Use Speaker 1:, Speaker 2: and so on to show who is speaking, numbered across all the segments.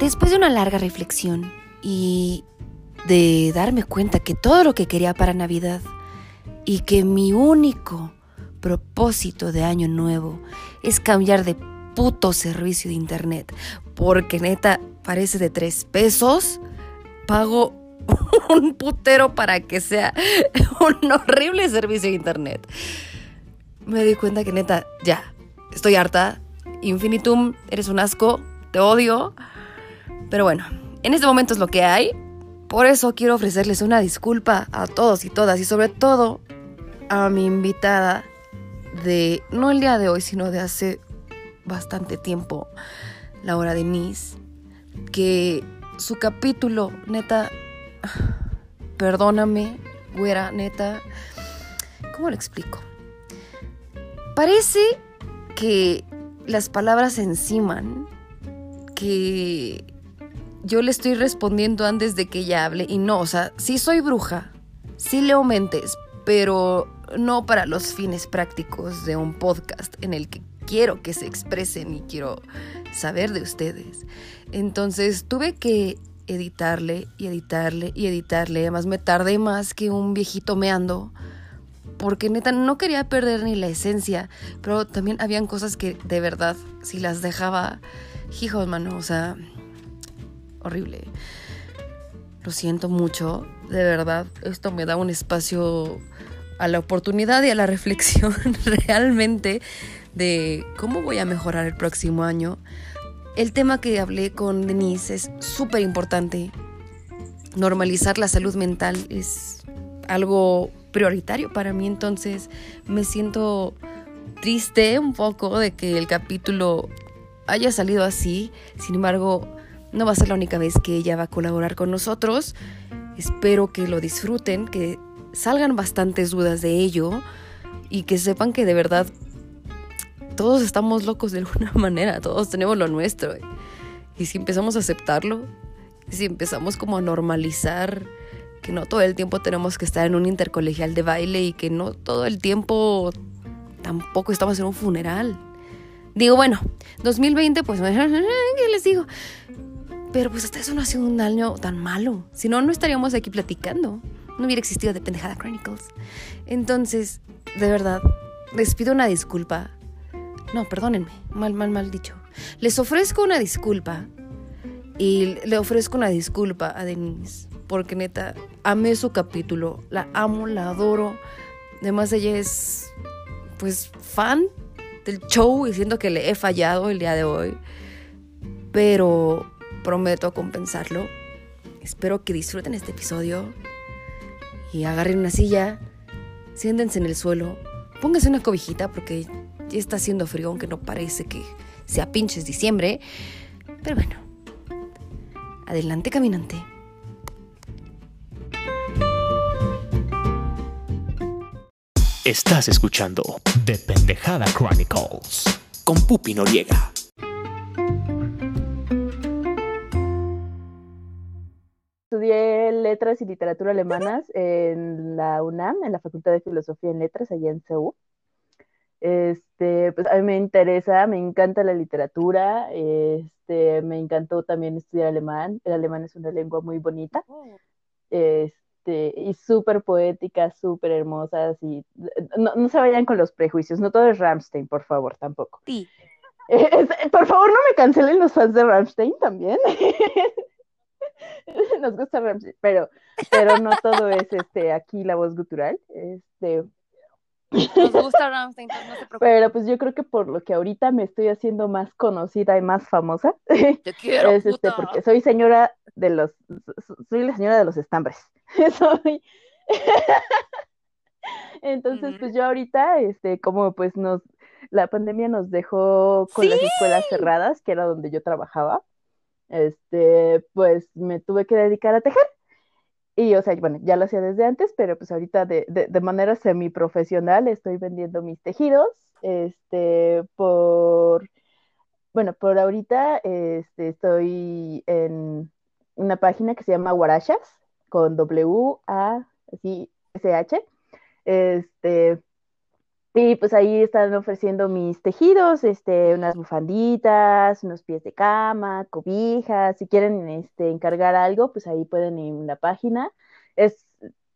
Speaker 1: Después de una larga reflexión y de darme cuenta que todo lo que quería para Navidad y que mi único propósito de año nuevo es cambiar de puto servicio de internet, porque neta parece de tres pesos, pago un putero para que sea un horrible servicio de internet. Me di cuenta que neta, ya, estoy harta. Infinitum, eres un asco, te odio. Pero bueno, en este momento es lo que hay. Por eso quiero ofrecerles una disculpa a todos y todas y sobre todo a mi invitada de, no el día de hoy, sino de hace bastante tiempo, Laura Denise, que su capítulo, neta, perdóname, güera, neta, ¿cómo lo explico? Parece que las palabras enciman, que yo le estoy respondiendo antes de que ella hable y no, o sea, sí soy bruja, sí leo mentes, pero no para los fines prácticos de un podcast en el que quiero que se expresen y quiero saber de ustedes. Entonces tuve que editarle y editarle y editarle. Además me tardé más que un viejito meando. Porque neta no quería perder ni la esencia. Pero también habían cosas que de verdad, si las dejaba, hijos, mano, o sea, horrible. Lo siento mucho, de verdad. Esto me da un espacio a la oportunidad y a la reflexión realmente de cómo voy a mejorar el próximo año. El tema que hablé con Denise es súper importante. Normalizar la salud mental es algo prioritario para mí, entonces me siento triste un poco de que el capítulo haya salido así. Sin embargo, no va a ser la única vez que ella va a colaborar con nosotros. Espero que lo disfruten, que salgan bastantes dudas de ello y que sepan que de verdad todos estamos locos de alguna manera, todos tenemos lo nuestro. Y si empezamos a aceptarlo, si empezamos como a normalizar que no todo el tiempo tenemos que estar en un intercolegial de baile y que no todo el tiempo tampoco estamos en un funeral. Digo, bueno, 2020, pues, ¿qué les digo? Pero pues hasta eso no ha sido un año tan malo. Si no, no estaríamos aquí platicando no hubiera existido de Pendejada Chronicles. Entonces, de verdad, les pido una disculpa. No, perdónenme, mal, mal, mal dicho. Les ofrezco una disculpa y le ofrezco una disculpa a Denise, porque neta, amé su capítulo, la amo, la adoro. Además, ella es, pues, fan del show y siento que le he fallado el día de hoy, pero prometo compensarlo. Espero que disfruten este episodio y agarren una silla, siéntense en el suelo, pónganse una cobijita porque ya está haciendo frío, aunque no parece que sea pinches diciembre. Pero bueno, adelante caminante.
Speaker 2: Estás escuchando The Pendejada Chronicles con Pupi Noriega.
Speaker 3: Letras y literatura alemanas en la UNAM, en la Facultad de Filosofía en Letras, allá en CEU. Este, pues a mí me interesa, me encanta la literatura, este, me encantó también estudiar alemán. El alemán es una lengua muy bonita. Este, y súper poética, súper hermosa. Y no, no, se vayan con los prejuicios, no todo es Rammstein, por favor, tampoco.
Speaker 1: Sí.
Speaker 3: por favor, no me cancelen los fans de Rammstein también. nos gusta Ramsey, pero, pero no todo es este aquí la voz gutural. Este,
Speaker 1: nos gusta Ramsey, entonces no se preocupe.
Speaker 3: Pero pues yo creo que por lo que ahorita me estoy haciendo más conocida y más famosa,
Speaker 1: Te quiero,
Speaker 3: es este, porque soy señora de los, soy la señora de los estambres. soy... Entonces, pues yo ahorita, este, como pues nos, la pandemia nos dejó con las escuelas cerradas, que era donde yo trabajaba, este, pues me tuve que dedicar a tejer. Y, o sea, bueno, ya lo hacía desde antes, pero pues ahorita de, de, de manera semiprofesional estoy vendiendo mis tejidos, este, por, bueno, por ahorita este, estoy en una página que se llama Guarachas, con W-A-S-H, este, Sí, pues ahí están ofreciendo mis tejidos, este, unas bufanditas, unos pies de cama, cobijas, si quieren este, encargar algo, pues ahí pueden ir en la página. Es,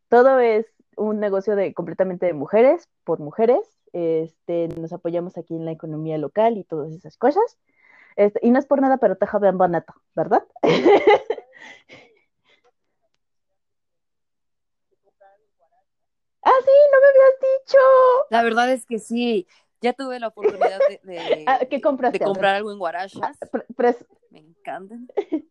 Speaker 3: todo es un negocio de completamente de mujeres, por mujeres. Este, nos apoyamos aquí en la economía local y todas esas cosas. Este, y no es por nada, pero te joven banato, ¿verdad? sí, no me habías dicho.
Speaker 1: La verdad es que sí. Ya tuve la oportunidad de,
Speaker 3: ah, ¿Qué compraste,
Speaker 1: de comprar algo en Guarachas.
Speaker 3: Ah,
Speaker 1: me encantan.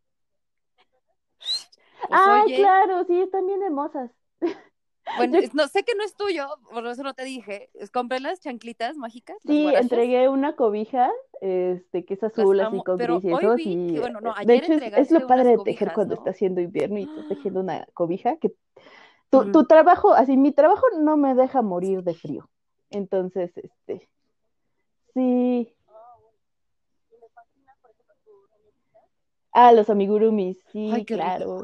Speaker 3: ah, claro, sí, están bien hermosas.
Speaker 1: Bueno, no sé que no es tuyo, por eso no te dije. Compré las chanclitas mágicas.
Speaker 3: Sí, entregué una cobija, este, que es azul, así con gris y eso. Y, bueno, no, de hecho, es, lo padre de tejer cuando está haciendo invierno y estás tejiendo una cobija que tu, trabajo, así, mi trabajo no me deja morir de frío. Entonces, este, sí. Ah, los amigurumis, sí, claro.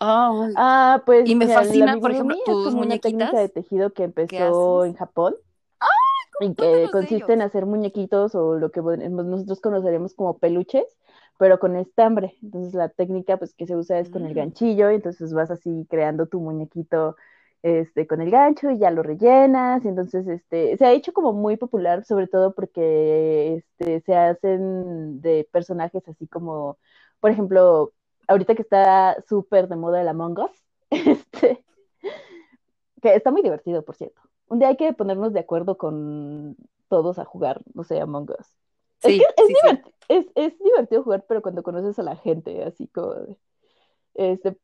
Speaker 3: ah, pues.
Speaker 1: Y me fascina, por ejemplo, tus
Speaker 3: es
Speaker 1: una
Speaker 3: técnica de tejido que empezó en Japón. y que consiste en hacer muñequitos o lo que nosotros conoceremos como peluches, pero con estambre. Entonces la técnica pues que se usa es con el mm. ganchillo, entonces vas así creando tu muñequito este, con el gancho y ya lo rellenas, y entonces este, se ha hecho como muy popular, sobre todo porque este, se hacen de personajes así como, por ejemplo, ahorita que está súper de moda el Among Us, este, que está muy divertido, por cierto. Un día hay que ponernos de acuerdo con todos a jugar, no sé, Among Us. Es, que es, divertido jugar, pero cuando conoces a la gente, así como este.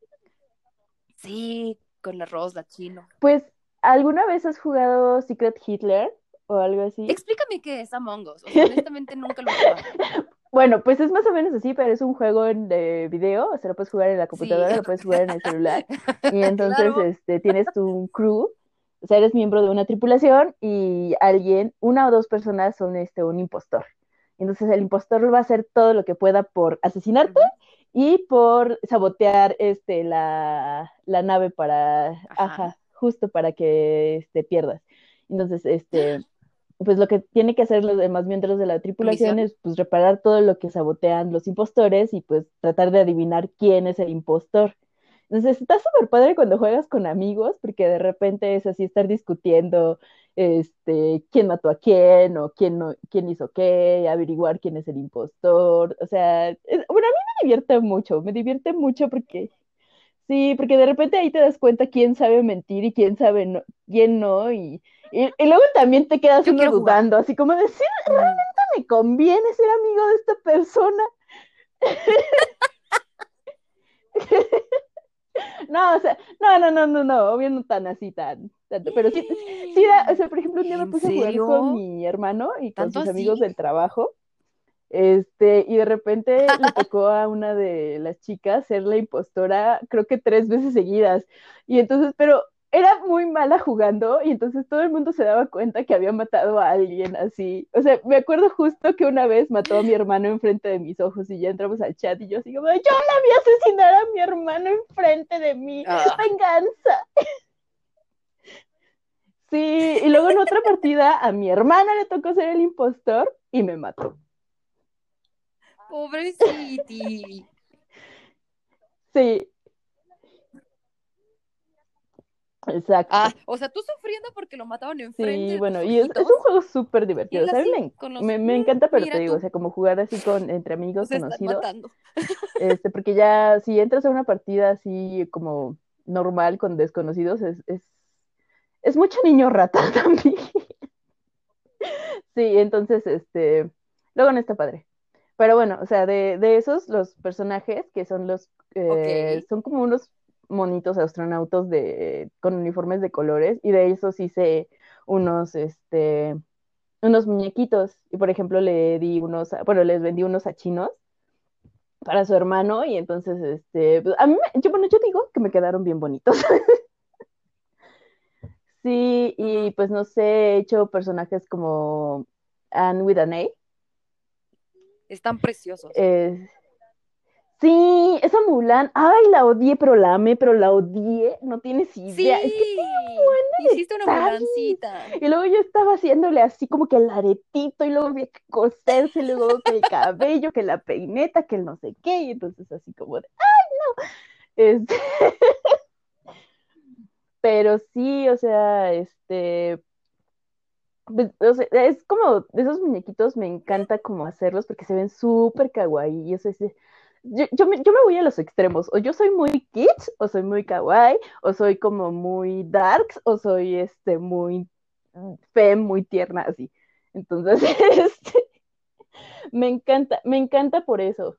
Speaker 1: Sí, con la la chino.
Speaker 3: Pues, ¿alguna vez has jugado Secret Hitler o algo así?
Speaker 1: Explícame qué es Among Us. honestamente nunca lo he jugado.
Speaker 3: Bueno, pues es más o menos así, pero es un juego de video, o sea, lo puedes jugar en la computadora, lo puedes jugar en el celular, y entonces este, tienes tu crew, o sea, eres miembro de una tripulación y alguien, una o dos personas son este, un impostor. Entonces el impostor va a hacer todo lo que pueda por asesinarte y por sabotear este, la, nave para, ajá. justo para que este, pierdas. Entonces, este, pues lo que tiene que hacer los demás miembros de la tripulación es pues reparar todo lo que sabotean los impostores y pues tratar de adivinar quién es el impostor. Entonces está súper padre cuando juegas con amigos, porque de repente es así estar discutiendo este, quién mató a quién o quién, no, quién hizo qué, averiguar quién es el impostor. O sea, bueno, a mí me divierte mucho, me divierte mucho porque, sí, porque de repente ahí te das cuenta quién sabe mentir y quién sabe no, quién no, y, y, luego también te quedas uno dudando, así como decir, ¿realmente me conviene ser amigo de esta persona? No, o sea, no, no, no, no, no, obvio no tan así, tan, tanto, pero sí, sí, o sea, por ejemplo, un día me puse a jugar con mi hermano y con sus amigos del trabajo, este, y de repente le tocó a una de las chicas ser la impostora, creo que tres veces seguidas, y entonces, pero era muy mala jugando y entonces todo el mundo se daba cuenta que había matado a alguien así. O sea, me acuerdo justo que una vez mató a mi hermano enfrente de mis ojos y ya entramos al chat y yo así como, yo la vi asesinar a mi hermano enfrente de mí. Ah. Venganza. Sí, y luego en otra partida a mi hermana le tocó ser el impostor y me mató.
Speaker 1: Pobreciti.
Speaker 3: Sí, Exacto.
Speaker 1: Ah, o sea, tú sufriendo porque lo mataban enfrente.
Speaker 3: Sí, bueno, y es, un juego súper divertido. O sea, me, me, encanta, pero te digo, o sea, como jugar así con entre amigos conocidos. Este, porque ya si entras a una partida así como normal con desconocidos, es, es, es mucho niño rata también. sí, entonces, este, luego no está padre. Pero bueno, o sea, de, de esos, los personajes que son los, eh, son como unos monitos astronautas de, con uniformes de colores y de esos hice unos, este, unos muñequitos y por ejemplo le di unos, bueno, les vendí unos a chinos para su hermano y entonces, este, pues, a mí, yo, bueno, yo digo que me quedaron bien bonitos. sí, y pues no sé, he hecho personajes como Anne with an A.
Speaker 1: Están preciosos.
Speaker 3: Eh, Sí, esa Mulan, ay, la odié, pero la amé, pero la odié, no tienes idea.
Speaker 1: Sí,
Speaker 3: Es que tiene
Speaker 1: hiciste una mulancita.
Speaker 3: Y luego yo estaba haciéndole así como que el aretito y luego había que coserse, y luego que el cabello, que la peineta, que el no sé qué, y entonces así como de, ¡ay, no! Este... Pero sí, o sea, este, pues, o sea, es como de esos muñequitos me encanta como hacerlos porque se ven súper kawaii. Y eso es, yo, yo, me, voy a los extremos. O yo soy muy kids, o soy muy kawaii, o soy como muy darks, o soy este muy fem, muy tierna, así. Entonces, este, me encanta, me encanta por eso.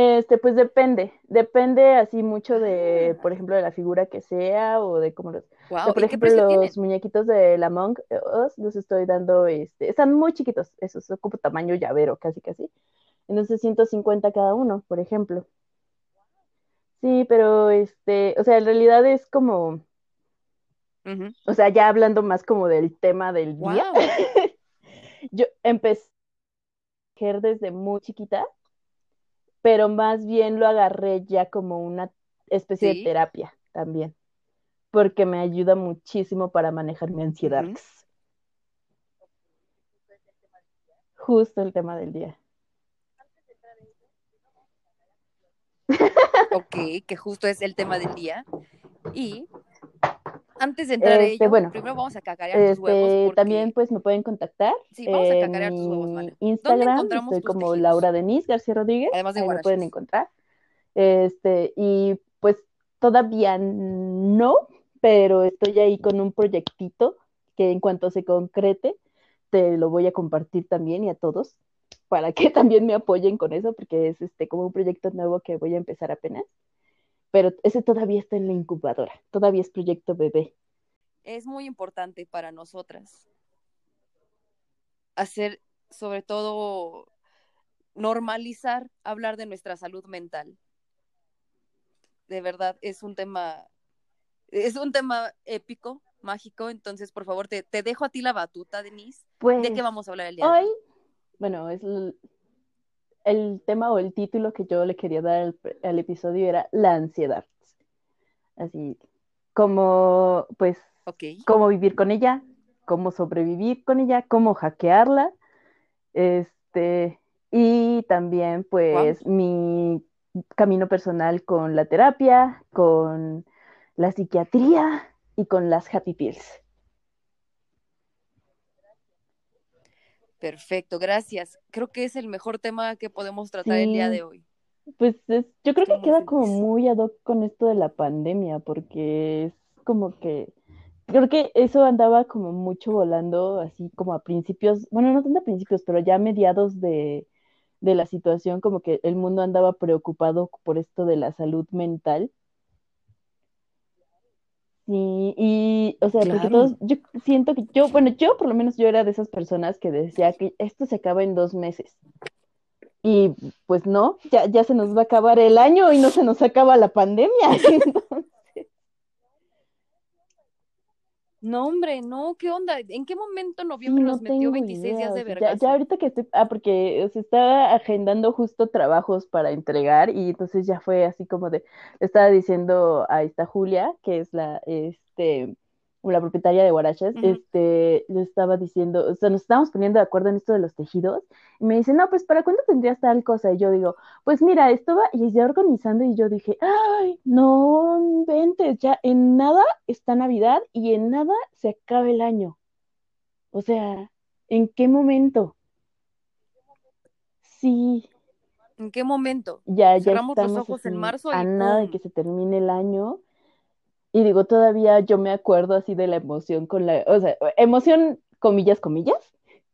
Speaker 3: Este, pues depende, depende así mucho de, por ejemplo, de la figura que sea o de cómo los, o sea,
Speaker 1: Wow,
Speaker 3: por
Speaker 1: ¿y qué
Speaker 3: ejemplo, los
Speaker 1: tienen?
Speaker 3: muñequitos de la Among Us los estoy dando, este, están muy chiquitos, esos como tamaño llavero, casi casi. Entonces 150 cada uno, por ejemplo. Sí, pero este, o sea, en realidad es como, o sea, ya hablando más como del tema del día, yo empecé desde muy chiquita, pero más bien lo agarré ya como una especie de terapia también, porque me ayuda muchísimo para manejar mi ansiedad. Justo el tema del día.
Speaker 1: Ok, que justo es el tema del día. Y antes de entrar
Speaker 3: Este,
Speaker 1: ello,
Speaker 3: bueno,
Speaker 1: primero vamos a cacarear tus huevos
Speaker 3: Este,
Speaker 1: porque
Speaker 3: también pues me pueden contactar
Speaker 1: sí, vamos a cacarear tus huevos. ¿Dónde
Speaker 3: Instagram, estoy como
Speaker 1: tejidos?
Speaker 3: Laura Denise García Rodríguez,
Speaker 1: Además de
Speaker 3: ahí me pueden encontrar. Este, y pues todavía no, pero estoy ahí con un proyectito que en cuanto se concrete, te lo voy a compartir también y a todos para que también me apoyen con eso, porque es este como un proyecto nuevo que voy a empezar apenas. Pero ese todavía está en la incubadora, todavía es proyecto bebé.
Speaker 1: Es muy importante para nosotras hacer, sobre todo, normalizar hablar de nuestra salud mental. De verdad, es un tema, es un tema épico, mágico. Entonces, por favor, te, te dejo a ti la batuta, Denise.
Speaker 3: Pues
Speaker 1: ¿De qué vamos a hablar el día de
Speaker 3: hoy,
Speaker 1: hoy?
Speaker 3: bueno, es el, tema o el título que yo le quería dar al, al episodio era la ansiedad. Así como, pues,
Speaker 1: Ok.
Speaker 3: cómo vivir con ella, cómo sobrevivir con ella, cómo hackearla, este, y también, pues, mi camino personal con la terapia, con la psiquiatría y con las happy pills.
Speaker 1: Perfecto, gracias. Creo que es el mejor tema que podemos tratar el día de hoy.
Speaker 3: Pues es- yo creo
Speaker 1: Estoy
Speaker 3: que queda como muy ad hoc con esto de la pandemia, porque es como que, creo que eso andaba como mucho volando, así como a principios, bueno, no tanto a principios, pero ya a mediados de, de la situación, como que el mundo andaba preocupado por esto de la salud mental. Sí, y, o sea, porque todos, yo siento que yo, bueno, yo por lo menos yo era de esas personas que decía que esto se acaba en dos meses. Y pues no, ya, ya se nos va a acabar el año y no se nos acaba la pandemia.
Speaker 1: No, hombre, no, ¿qué onda? ¿En qué momento
Speaker 3: Sí,
Speaker 1: noviembre
Speaker 3: no
Speaker 1: nos metió
Speaker 3: tengo
Speaker 1: 26 días de
Speaker 3: sea, ya, ya ahorita que estoy, ah, porque se estaba agendando justo trabajos para entregar y entonces ya fue así como de, estaba diciendo a esta Julia, que es la, este, la propietaria de Guaraches,
Speaker 1: Ujú.
Speaker 3: este, le estaba diciendo, o sea, nos estábamos poniendo de acuerdo en esto de los tejidos y me dice, no, pues, ¿para cuándo tendrías tal cosa? Y yo digo, pues mira, esto va, y ya organizando y yo dije, ay, no inventes, ya en nada está Navidad y en nada se acaba el año. O sea, ¿en qué momento? Sí,
Speaker 1: ¿En qué momento?
Speaker 3: ya, ya
Speaker 1: Cerramos los ojos en marzo
Speaker 3: a
Speaker 1: y
Speaker 3: nada de que se termine el año. Y digo, todavía yo me acuerdo así de la emoción con la, o sea, emoción, comillas, comillas,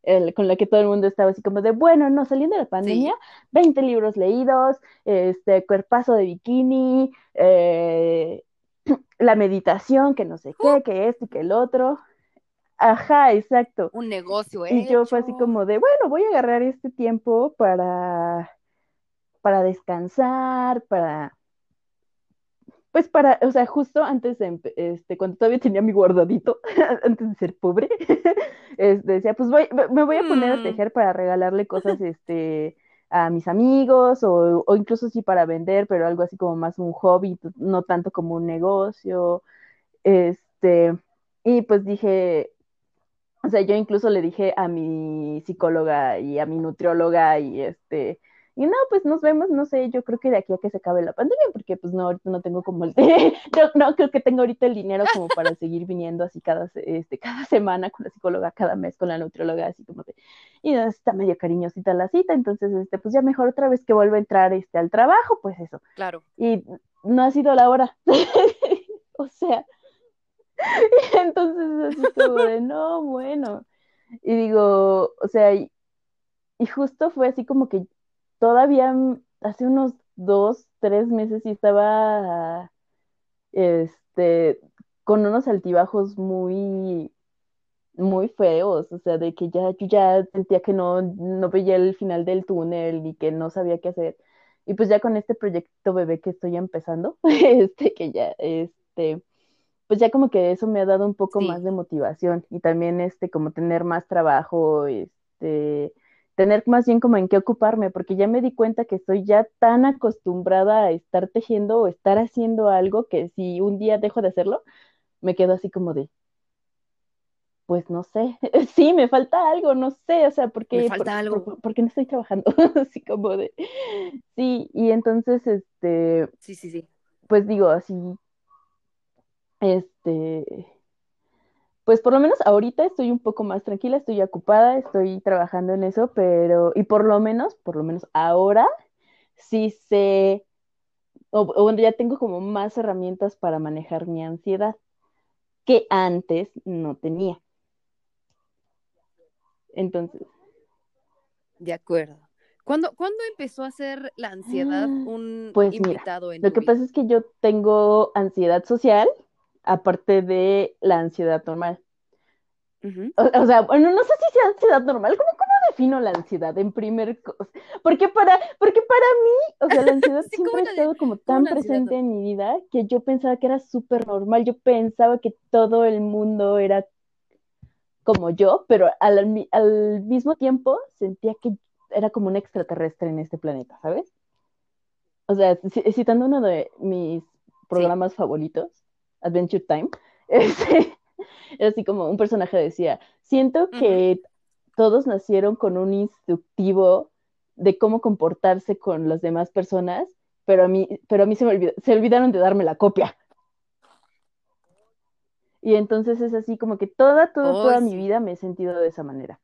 Speaker 3: el- con la que todo el mundo estaba así como de, bueno, no, saliendo de la pandemia, 20 libros leídos, este, cuerpazo de bikini, eh, la meditación, que no sé qué, que esto y que el otro. Ajá, exacto.
Speaker 1: Un negocio
Speaker 3: Y yo fue así como de, bueno, voy a agarrar este tiempo para, para descansar, para, pues para, o sea, justo antes de, este, cuando todavía tenía mi guardadito, antes de ser pobre, este, decía, pues voy, me voy a poner a
Speaker 1: Mm.
Speaker 3: tejer para regalarle cosas, este, a mis amigos o, o, incluso sí para vender, pero algo así como más un hobby, no tanto como un negocio. Este, y pues dije, o sea, yo incluso le dije a mi psicóloga y a mi nutrióloga y este, y no, pues nos vemos, no sé, yo creo que de aquí a que se acabe la pandemia, porque pues no, ahorita no tengo como el, yo no creo que tengo ahorita el dinero como para seguir viniendo así cada, este, cada semana con la psicóloga, cada mes con la nutrióloga, así como de, y está medio cariñosita la cita, entonces, este, pues ya mejor otra vez que vuelva a entrar, este, al trabajo, pues eso.
Speaker 1: Claro.
Speaker 3: Y no ha sido la hora. o sea, y entonces así como de, no, bueno. Y digo, o sea, y justo fue así como que todavía mm, hace unos dos, tres meses y estaba este, con unos altibajos muy, muy feos, o sea, de que ya, yo ya sentía que no, no veía el final del túnel y que no sabía qué hacer. Y pues ya con este proyecto bebé que estoy empezando, este, que ya, este, pues ya como que eso me ha dado un poco más de motivación y también este, como tener más trabajo, este, tener más bien como en qué ocuparme, porque ya me di cuenta que estoy ya tan acostumbrada a estar tejiendo o estar haciendo algo que si un día dejo de hacerlo, me quedo así como de, pues no sé, sí, me falta algo, no sé, o sea, porque,
Speaker 1: me falta algo.
Speaker 3: porque no estoy trabajando, así como de, sí, y entonces, este,
Speaker 1: sí, sí, sí,
Speaker 3: pues digo, así, este, pues por lo menos ahorita estoy un poco más tranquila, estoy ocupada, estoy trabajando en eso, pero, y por lo menos, por lo menos ahora, sí sé, o, bueno, ya tengo como más herramientas para manejar mi ansiedad que antes no tenía. Entonces.
Speaker 1: De acuerdo. ¿Cuándo, ¿Cuándo, empezó a ser la ansiedad ah, un
Speaker 3: pues
Speaker 1: invitado
Speaker 3: en Lo que pasa es que yo tengo ansiedad social aparte de la ansiedad normal. o, sea, bueno, no sé si sea ansiedad normal, ¿cómo, cómo defino la ansiedad en primer cosa? Porque para, porque para mí, o sea, la ansiedad siempre ha estado como tan presente en mi vida que yo pensaba que era súper normal, yo pensaba que todo el mundo era como yo, pero al, al mismo tiempo sentía que era como un extraterrestre en este planeta, ¿sabes? O sea, citando uno de mis programas favoritos, Adventure Time, este, así como un personaje decía, siento que todos nacieron con un instructivo de cómo comportarse con las demás personas, pero a mí, pero a mí se me se olvidaron de darme la copia. Y entonces es así como que toda, toda, toda mi vida me he sentido de esa manera.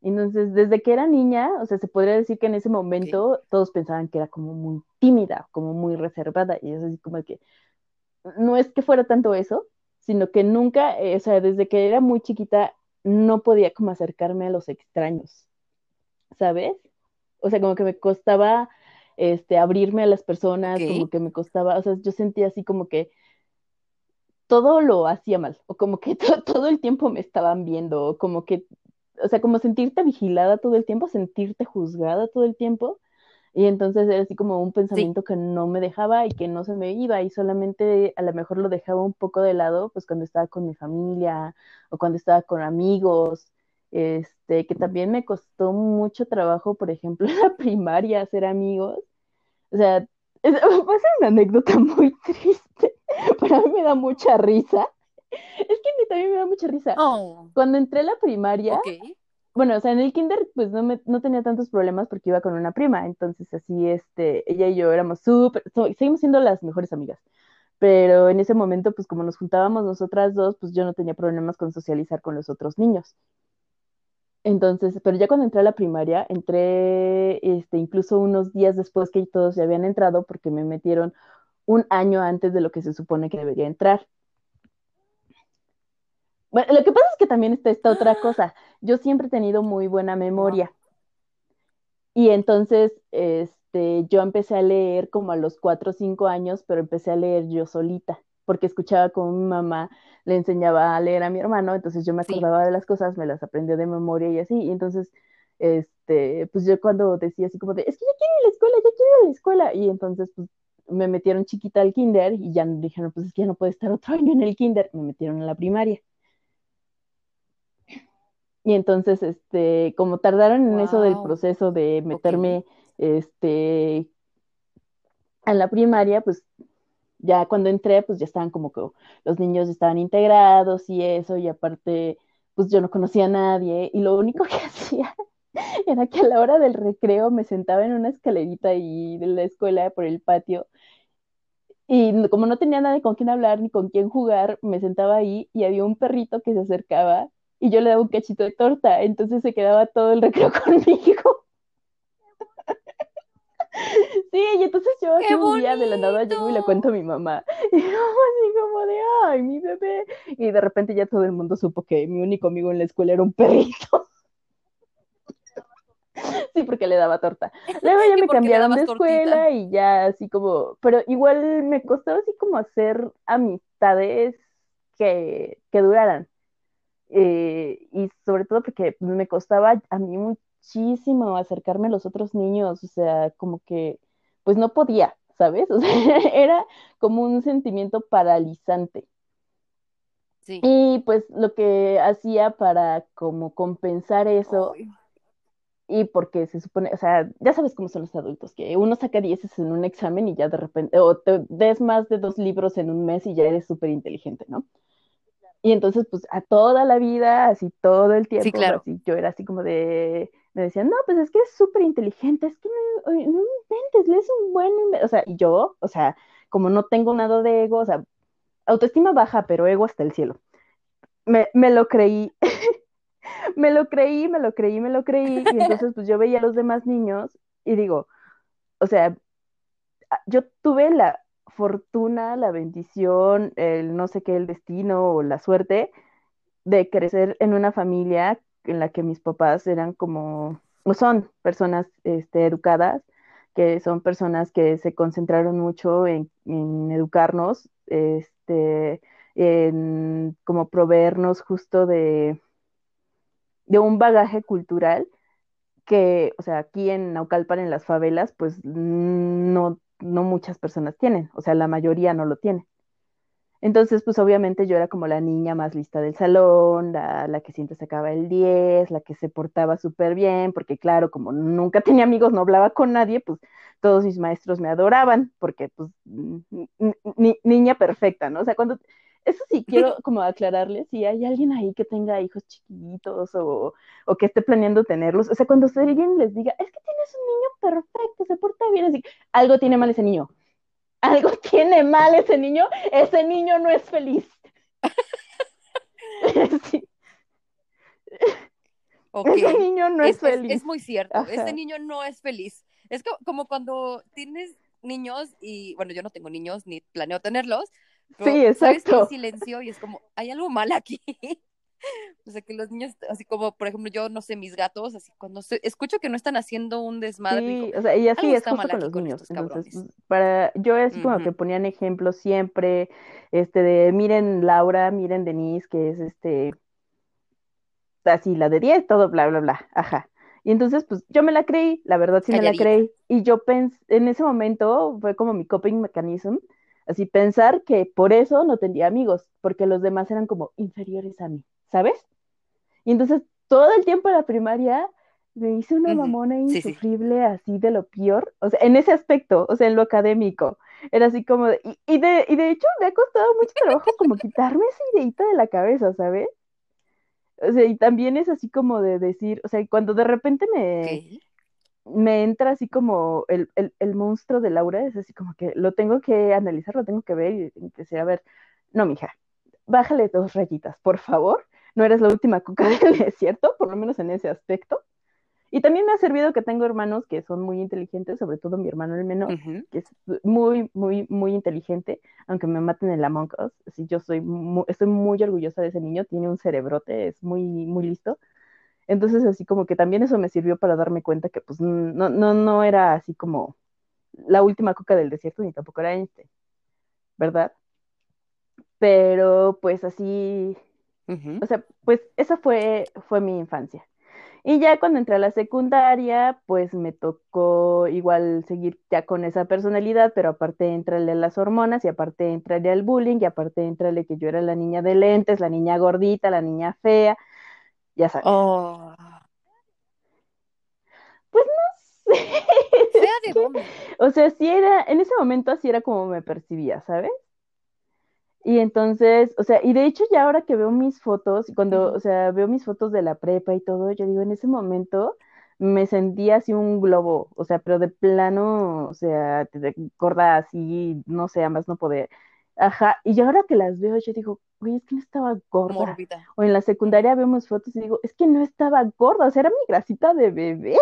Speaker 3: Entonces, desde que era niña, o sea, se podría decir que en ese momento todos pensaban que era como muy tímida, como muy reservada, y es así como que no es que fuera tanto eso, sino que nunca, eh, o sea, desde que era muy chiquita, no podía como acercarme a los extraños, ¿sabes? O sea, como que me costaba este, abrirme a las personas, como que me costaba, o sea, yo sentía así como que todo lo hacía mal, o como que todo el tiempo me estaban viendo, o como que, o sea, como sentirte vigilada todo el tiempo, sentirte juzgada todo el tiempo, y entonces era así como un pensamiento que no me dejaba y que no se me iba y solamente a lo mejor lo dejaba un poco de lado, pues cuando estaba con mi familia o cuando estaba con amigos, este, que también me costó mucho trabajo, por ejemplo, en la primaria hacer amigos. O sea, es, va a ser una anécdota muy triste, pero a mí me da mucha risa. Es que a mí también me da mucha risa.
Speaker 1: Oh.
Speaker 3: Cuando entré a la primaria, bueno, o sea, en el kinder pues no, me, no tenía tantos problemas porque iba con una prima, entonces así, este, ella y yo éramos súper, seguimos siendo las mejores amigas, pero en ese momento pues como nos juntábamos nosotras dos, pues yo no tenía problemas con socializar con los otros niños. Entonces, pero ya cuando entré a la primaria, entré este, incluso unos días después que todos ya habían entrado porque me metieron un año antes de lo que se supone que debería entrar. Bueno, lo que pasa es que también está esta otra cosa. Yo siempre he tenido muy buena memoria. Y entonces, este, yo empecé a leer como a los cuatro o cinco años, pero empecé a leer yo solita, porque escuchaba como mi mamá le enseñaba a leer a mi hermano, entonces yo me acordaba de las cosas, me las aprendía de memoria y así, y entonces, este, pues yo cuando decía así como de, es que ya quiero ir a la escuela, ya quiero ir a la escuela, y entonces, pues, me metieron chiquita al kinder, y ya dijeron, pues es que ya no puede estar otro año en el kinder, me metieron a la primaria. Y entonces, este, como tardaron en eso del proceso de meterme este, en la primaria, pues ya cuando entré, pues ya estaban como que los niños estaban integrados y eso, y aparte, pues yo no conocía a nadie, y lo único que hacía era que a la hora del recreo me sentaba en una escalerita ahí de la escuela por el patio, y como no tenía nadie con quien hablar ni con quien jugar, me sentaba ahí y había un perrito que se acercaba y yo le daba un cachito de torta, entonces se quedaba todo el recreo conmigo. Sí, y entonces yo así un día de la nada llego y le cuento a mi mamá. Y yo así como de, ay, mi bebé. Y de repente ya todo el mundo supo que mi único amigo en la escuela era un perrito. Sí, porque le daba torta. Luego ya me cambiaron de escuela y ya así como, pero igual me costó así como hacer amistades que, que duraran. Eh, y sobre todo porque me costaba a mí muchísimo acercarme a los otros niños, o sea, como que pues no podía, ¿sabes? O sea, era como un sentimiento paralizante. Sí. Y pues lo que hacía para como compensar eso, y porque se supone, o sea, ya sabes cómo son los adultos, que uno saca dieces en un examen y ya de repente, o te des más de dos libros en un mes y ya eres súper inteligente, ¿no? Y entonces, pues a toda la vida, así todo el tiempo,
Speaker 1: claro.
Speaker 3: así, yo era así como de, me decían, no, pues es que es súper inteligente, es que no, no inventes, lees un buen, o sea, y yo, o sea, como no tengo nada de ego, o sea, autoestima baja, pero ego hasta el cielo. Me, me lo creí, me lo creí, me lo creí, me lo creí, y entonces pues yo veía a los demás niños y digo, o sea, yo tuve la, fortuna, la bendición, el no sé qué, el destino o la suerte de crecer en una familia en la que mis papás eran como, o son personas este, educadas, que son personas que se concentraron mucho en, educarnos, este, en como proveernos justo de, de un bagaje cultural que, o sea, aquí en Naucalpan, en las favelas, pues no no muchas personas tienen, o sea, la mayoría no lo tiene. Entonces, pues obviamente yo era como la niña más lista del salón, la, que siempre sacaba el 10, la que se portaba súper bien, porque claro, como nunca tenía amigos, no hablaba con nadie, pues todos mis maestros me adoraban, porque pues niña perfecta, ¿no? O sea, cuando eso sí quiero como aclararles, si hay alguien ahí que tenga hijos chiquitos o, o, que esté planeando tenerlos, o sea, cuando alguien les diga, es que tienes un niño perfecto, se porta bien, así, algo tiene mal ese niño, algo tiene mal ese niño, ese niño no es feliz. Ese niño no es, feliz.
Speaker 1: Es, muy cierto, ese niño no es feliz. Es como cuando tienes niños y, bueno, yo no tengo niños ni planeo tenerlos,
Speaker 3: sí, exacto.
Speaker 1: silencio y es como, hay algo mal aquí. o sea, que los niños, así como, por ejemplo, yo no sé, mis gatos, así cuando escucho que no están haciendo un desmadre.
Speaker 3: Sí, o sea, y así es justo con los niños. Entonces, para, yo es como que ponían ejemplos siempre, este, de, miren Laura, miren Denise, que es este, así, la de 10, todo, bla, bla, bla, ajá. Y entonces, pues yo me la creí, la verdad sí me la creí. Y yo pensé, en ese momento fue como mi coping mechanism, Así pensar que por eso no tendría amigos, porque los demás eran como inferiores a mí, ¿sabes? Y entonces todo el tiempo de la primaria me hice una mamona insufrible así de lo peor, o sea, en ese aspecto, o sea, en lo académico. Era así como, de, y, de, y de hecho me ha costado mucho trabajo como quitarme esa ideita de la cabeza, ¿sabes? O sea, y también es así como de decir, o sea, cuando de repente me, me entra así como el, el, monstruo de Laura, es así como que lo tengo que analizar, lo tengo que ver y empecé a ver, no, mija, bájale dos rayitas, por favor, no eres la última coca del desierto, por lo menos en ese aspecto. Y también me ha servido que tengo hermanos que son muy inteligentes, sobre todo mi hermano el menor, que es muy, muy, muy inteligente, aunque me maten en la Among Us. Así yo soy estoy muy orgullosa de ese niño, tiene un cerebrote, es muy, muy listo. Entonces, así como que también eso me sirvió para darme cuenta que pues no, no, no era así como la última coca del desierto, ni tampoco era Einstein, ¿verdad? Pero pues así, o sea, pues esa fue, fue mi infancia. Y ya cuando entré a la secundaria, pues me tocó igual seguir ya con esa personalidad, pero aparte entrarle a las hormonas y aparte entrarle al bullying y aparte entrarle que yo era la niña de lentes, la niña gordita, la niña fea, ya sabes.
Speaker 1: Oh.
Speaker 3: Pues no sé,
Speaker 1: ¿Fea de dónde?
Speaker 3: O sea, sí era, en ese momento así era como me percibía, ¿sabes? Y entonces, o sea, y de hecho ya ahora que veo mis fotos, cuando, o sea, veo mis fotos de la prepa y todo, yo digo, en ese momento me sentía así un globo, o sea, pero de plano, o sea, te gorda así, no sé, más no poder. Ajá, y yo ahora que las veo, yo digo, güey, es que no estaba gorda. O en la secundaria vemos fotos y digo, es que no estaba gorda, o sea, era mi grasita de bebé.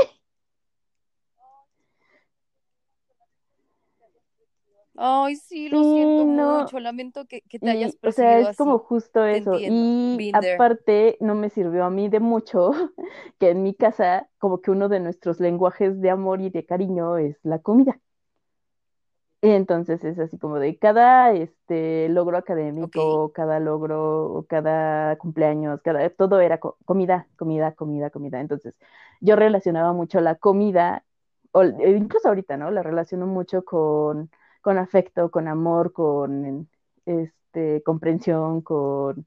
Speaker 1: Ay, sí, lo
Speaker 3: Sí,
Speaker 1: siento
Speaker 3: no.
Speaker 1: mucho, lamento que, que te
Speaker 3: Y,
Speaker 1: hayas
Speaker 3: o sea, es como justo eso.
Speaker 1: entiendo,
Speaker 3: Y aparte, no me sirvió a mí de mucho que en mi casa, como que uno de nuestros lenguajes de amor y de cariño es la comida. Y entonces es así como de cada este logro académico, cada logro, cada cumpleaños, cada todo era co- comida, comida, comida, comida. Entonces, yo relacionaba mucho la comida, o, e incluso ahorita, ¿no? La relaciono mucho con, con afecto, con amor, con este comprensión, con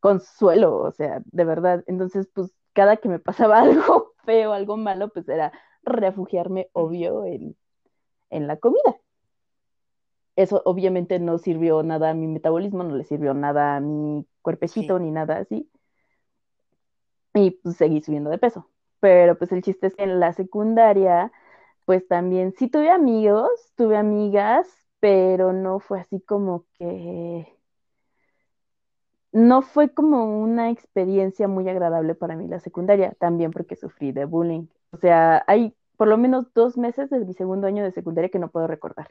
Speaker 3: consuelo, o sea, de verdad. Entonces, pues cada que me pasaba algo feo, algo malo, pues era refugiarme, obvio, en, en la comida eso obviamente no sirvió nada a mi metabolismo, no le sirvió nada a mi cuerpecito
Speaker 1: Sí.
Speaker 3: ni nada así. Y pues seguí subiendo de peso. Pero pues el chiste es que en la secundaria, pues también sí tuve amigos, tuve amigas, pero no fue así como que... No fue como una experiencia muy agradable para mí la secundaria, también porque sufrí de bullying. O sea, hay por lo menos dos meses de mi segundo año de secundaria que no puedo recordar.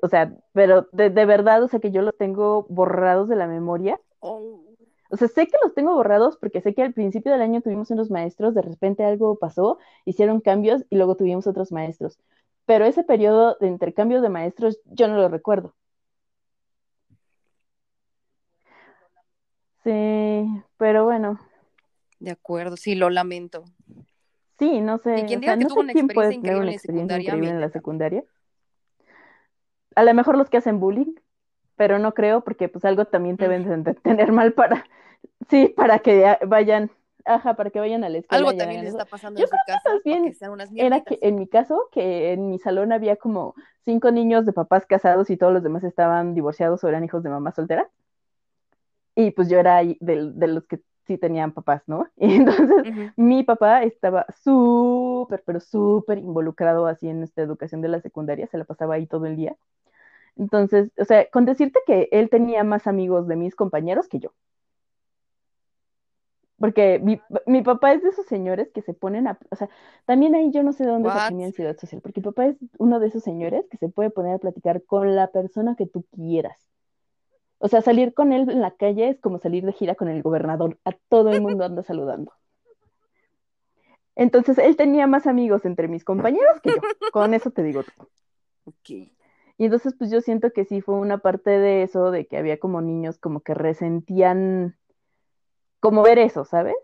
Speaker 3: O sea, pero de, de verdad, o sea, que yo los tengo borrados de la memoria.
Speaker 1: Oh,
Speaker 3: O sea, sé que los tengo borrados porque sé que al principio del año tuvimos unos maestros, de repente algo pasó, hicieron cambios y luego tuvimos otros maestros. Pero ese periodo de intercambio de maestros yo no lo recuerdo. Sí, pero bueno,
Speaker 1: de acuerdo, sí, lo lamento.
Speaker 3: sí, no
Speaker 1: Y
Speaker 3: sé,
Speaker 1: quien
Speaker 3: o
Speaker 1: diga
Speaker 3: sea,
Speaker 1: que
Speaker 3: no
Speaker 1: tuvo
Speaker 3: sé
Speaker 1: una
Speaker 3: quién
Speaker 1: experiencia increíble en secundaria,
Speaker 3: la secundaria. A lo mejor los que hacen bullying, pero no creo porque pues algo también te
Speaker 1: Mm.
Speaker 3: deben de tener mal para, sí, para que vayan, ajá, para que vayan a la escuela
Speaker 1: Algo también les está pasando
Speaker 3: Yo
Speaker 1: en su
Speaker 3: creo que
Speaker 1: casa
Speaker 3: más
Speaker 1: que
Speaker 3: bien era que en mi caso, que en mi salón había como cinco niños de papás casados y todos los demás estaban divorciados o eran hijos de mamá soltera. Y pues yo era de, de los que sí tenían papás, ¿no? Y entonces mi papá estaba súper, pero súper involucrado así en esta educación de la secundaria, se la pasaba ahí todo el día. Entonces, o sea, con decirte que él tenía más amigos de mis compañeros que yo. Porque mi, mi papá es de esos señores que se ponen a, o sea, también ahí yo no sé de dónde saqué mi ansiedad social, porque mi papá es uno de esos señores que se puede poner a platicar con la persona que tú quieras. O sea, salir con él en la calle es como salir de gira con el gobernador. A todo el mundo anda saludando. Entonces, él tenía más amigos entre mis compañeros que yo. Con eso te digo todo.
Speaker 1: Ok.
Speaker 3: Y entonces, pues yo siento que sí fue una parte de eso, de que había como niños como que resentían como ver eso, ¿sabes?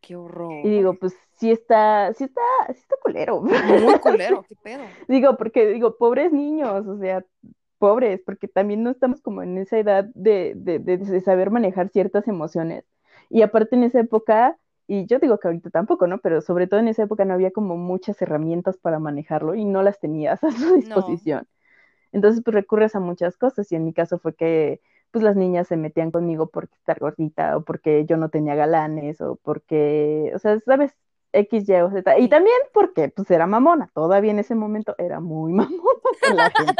Speaker 1: Qué horror.
Speaker 3: Y digo, pues sí está, sí está, sí está culero.
Speaker 1: Muy culero, qué pedo.
Speaker 3: Digo, porque digo, pobres niños, o sea, pobres, porque también no estamos como en esa edad de, de, de, de saber manejar ciertas emociones. Y aparte en esa época, y yo digo que ahorita tampoco, ¿no? Pero sobre todo en esa época no había como muchas herramientas para manejarlo y no las tenías a su disposición. Entonces, pues recurres a muchas cosas y en mi caso fue que pues las niñas se metían conmigo por estar gordita o porque yo no tenía galanes o porque, o sea, ¿sabes? X, Y o Z. Y también porque pues era mamona, todavía en ese momento era muy mamona con la gente.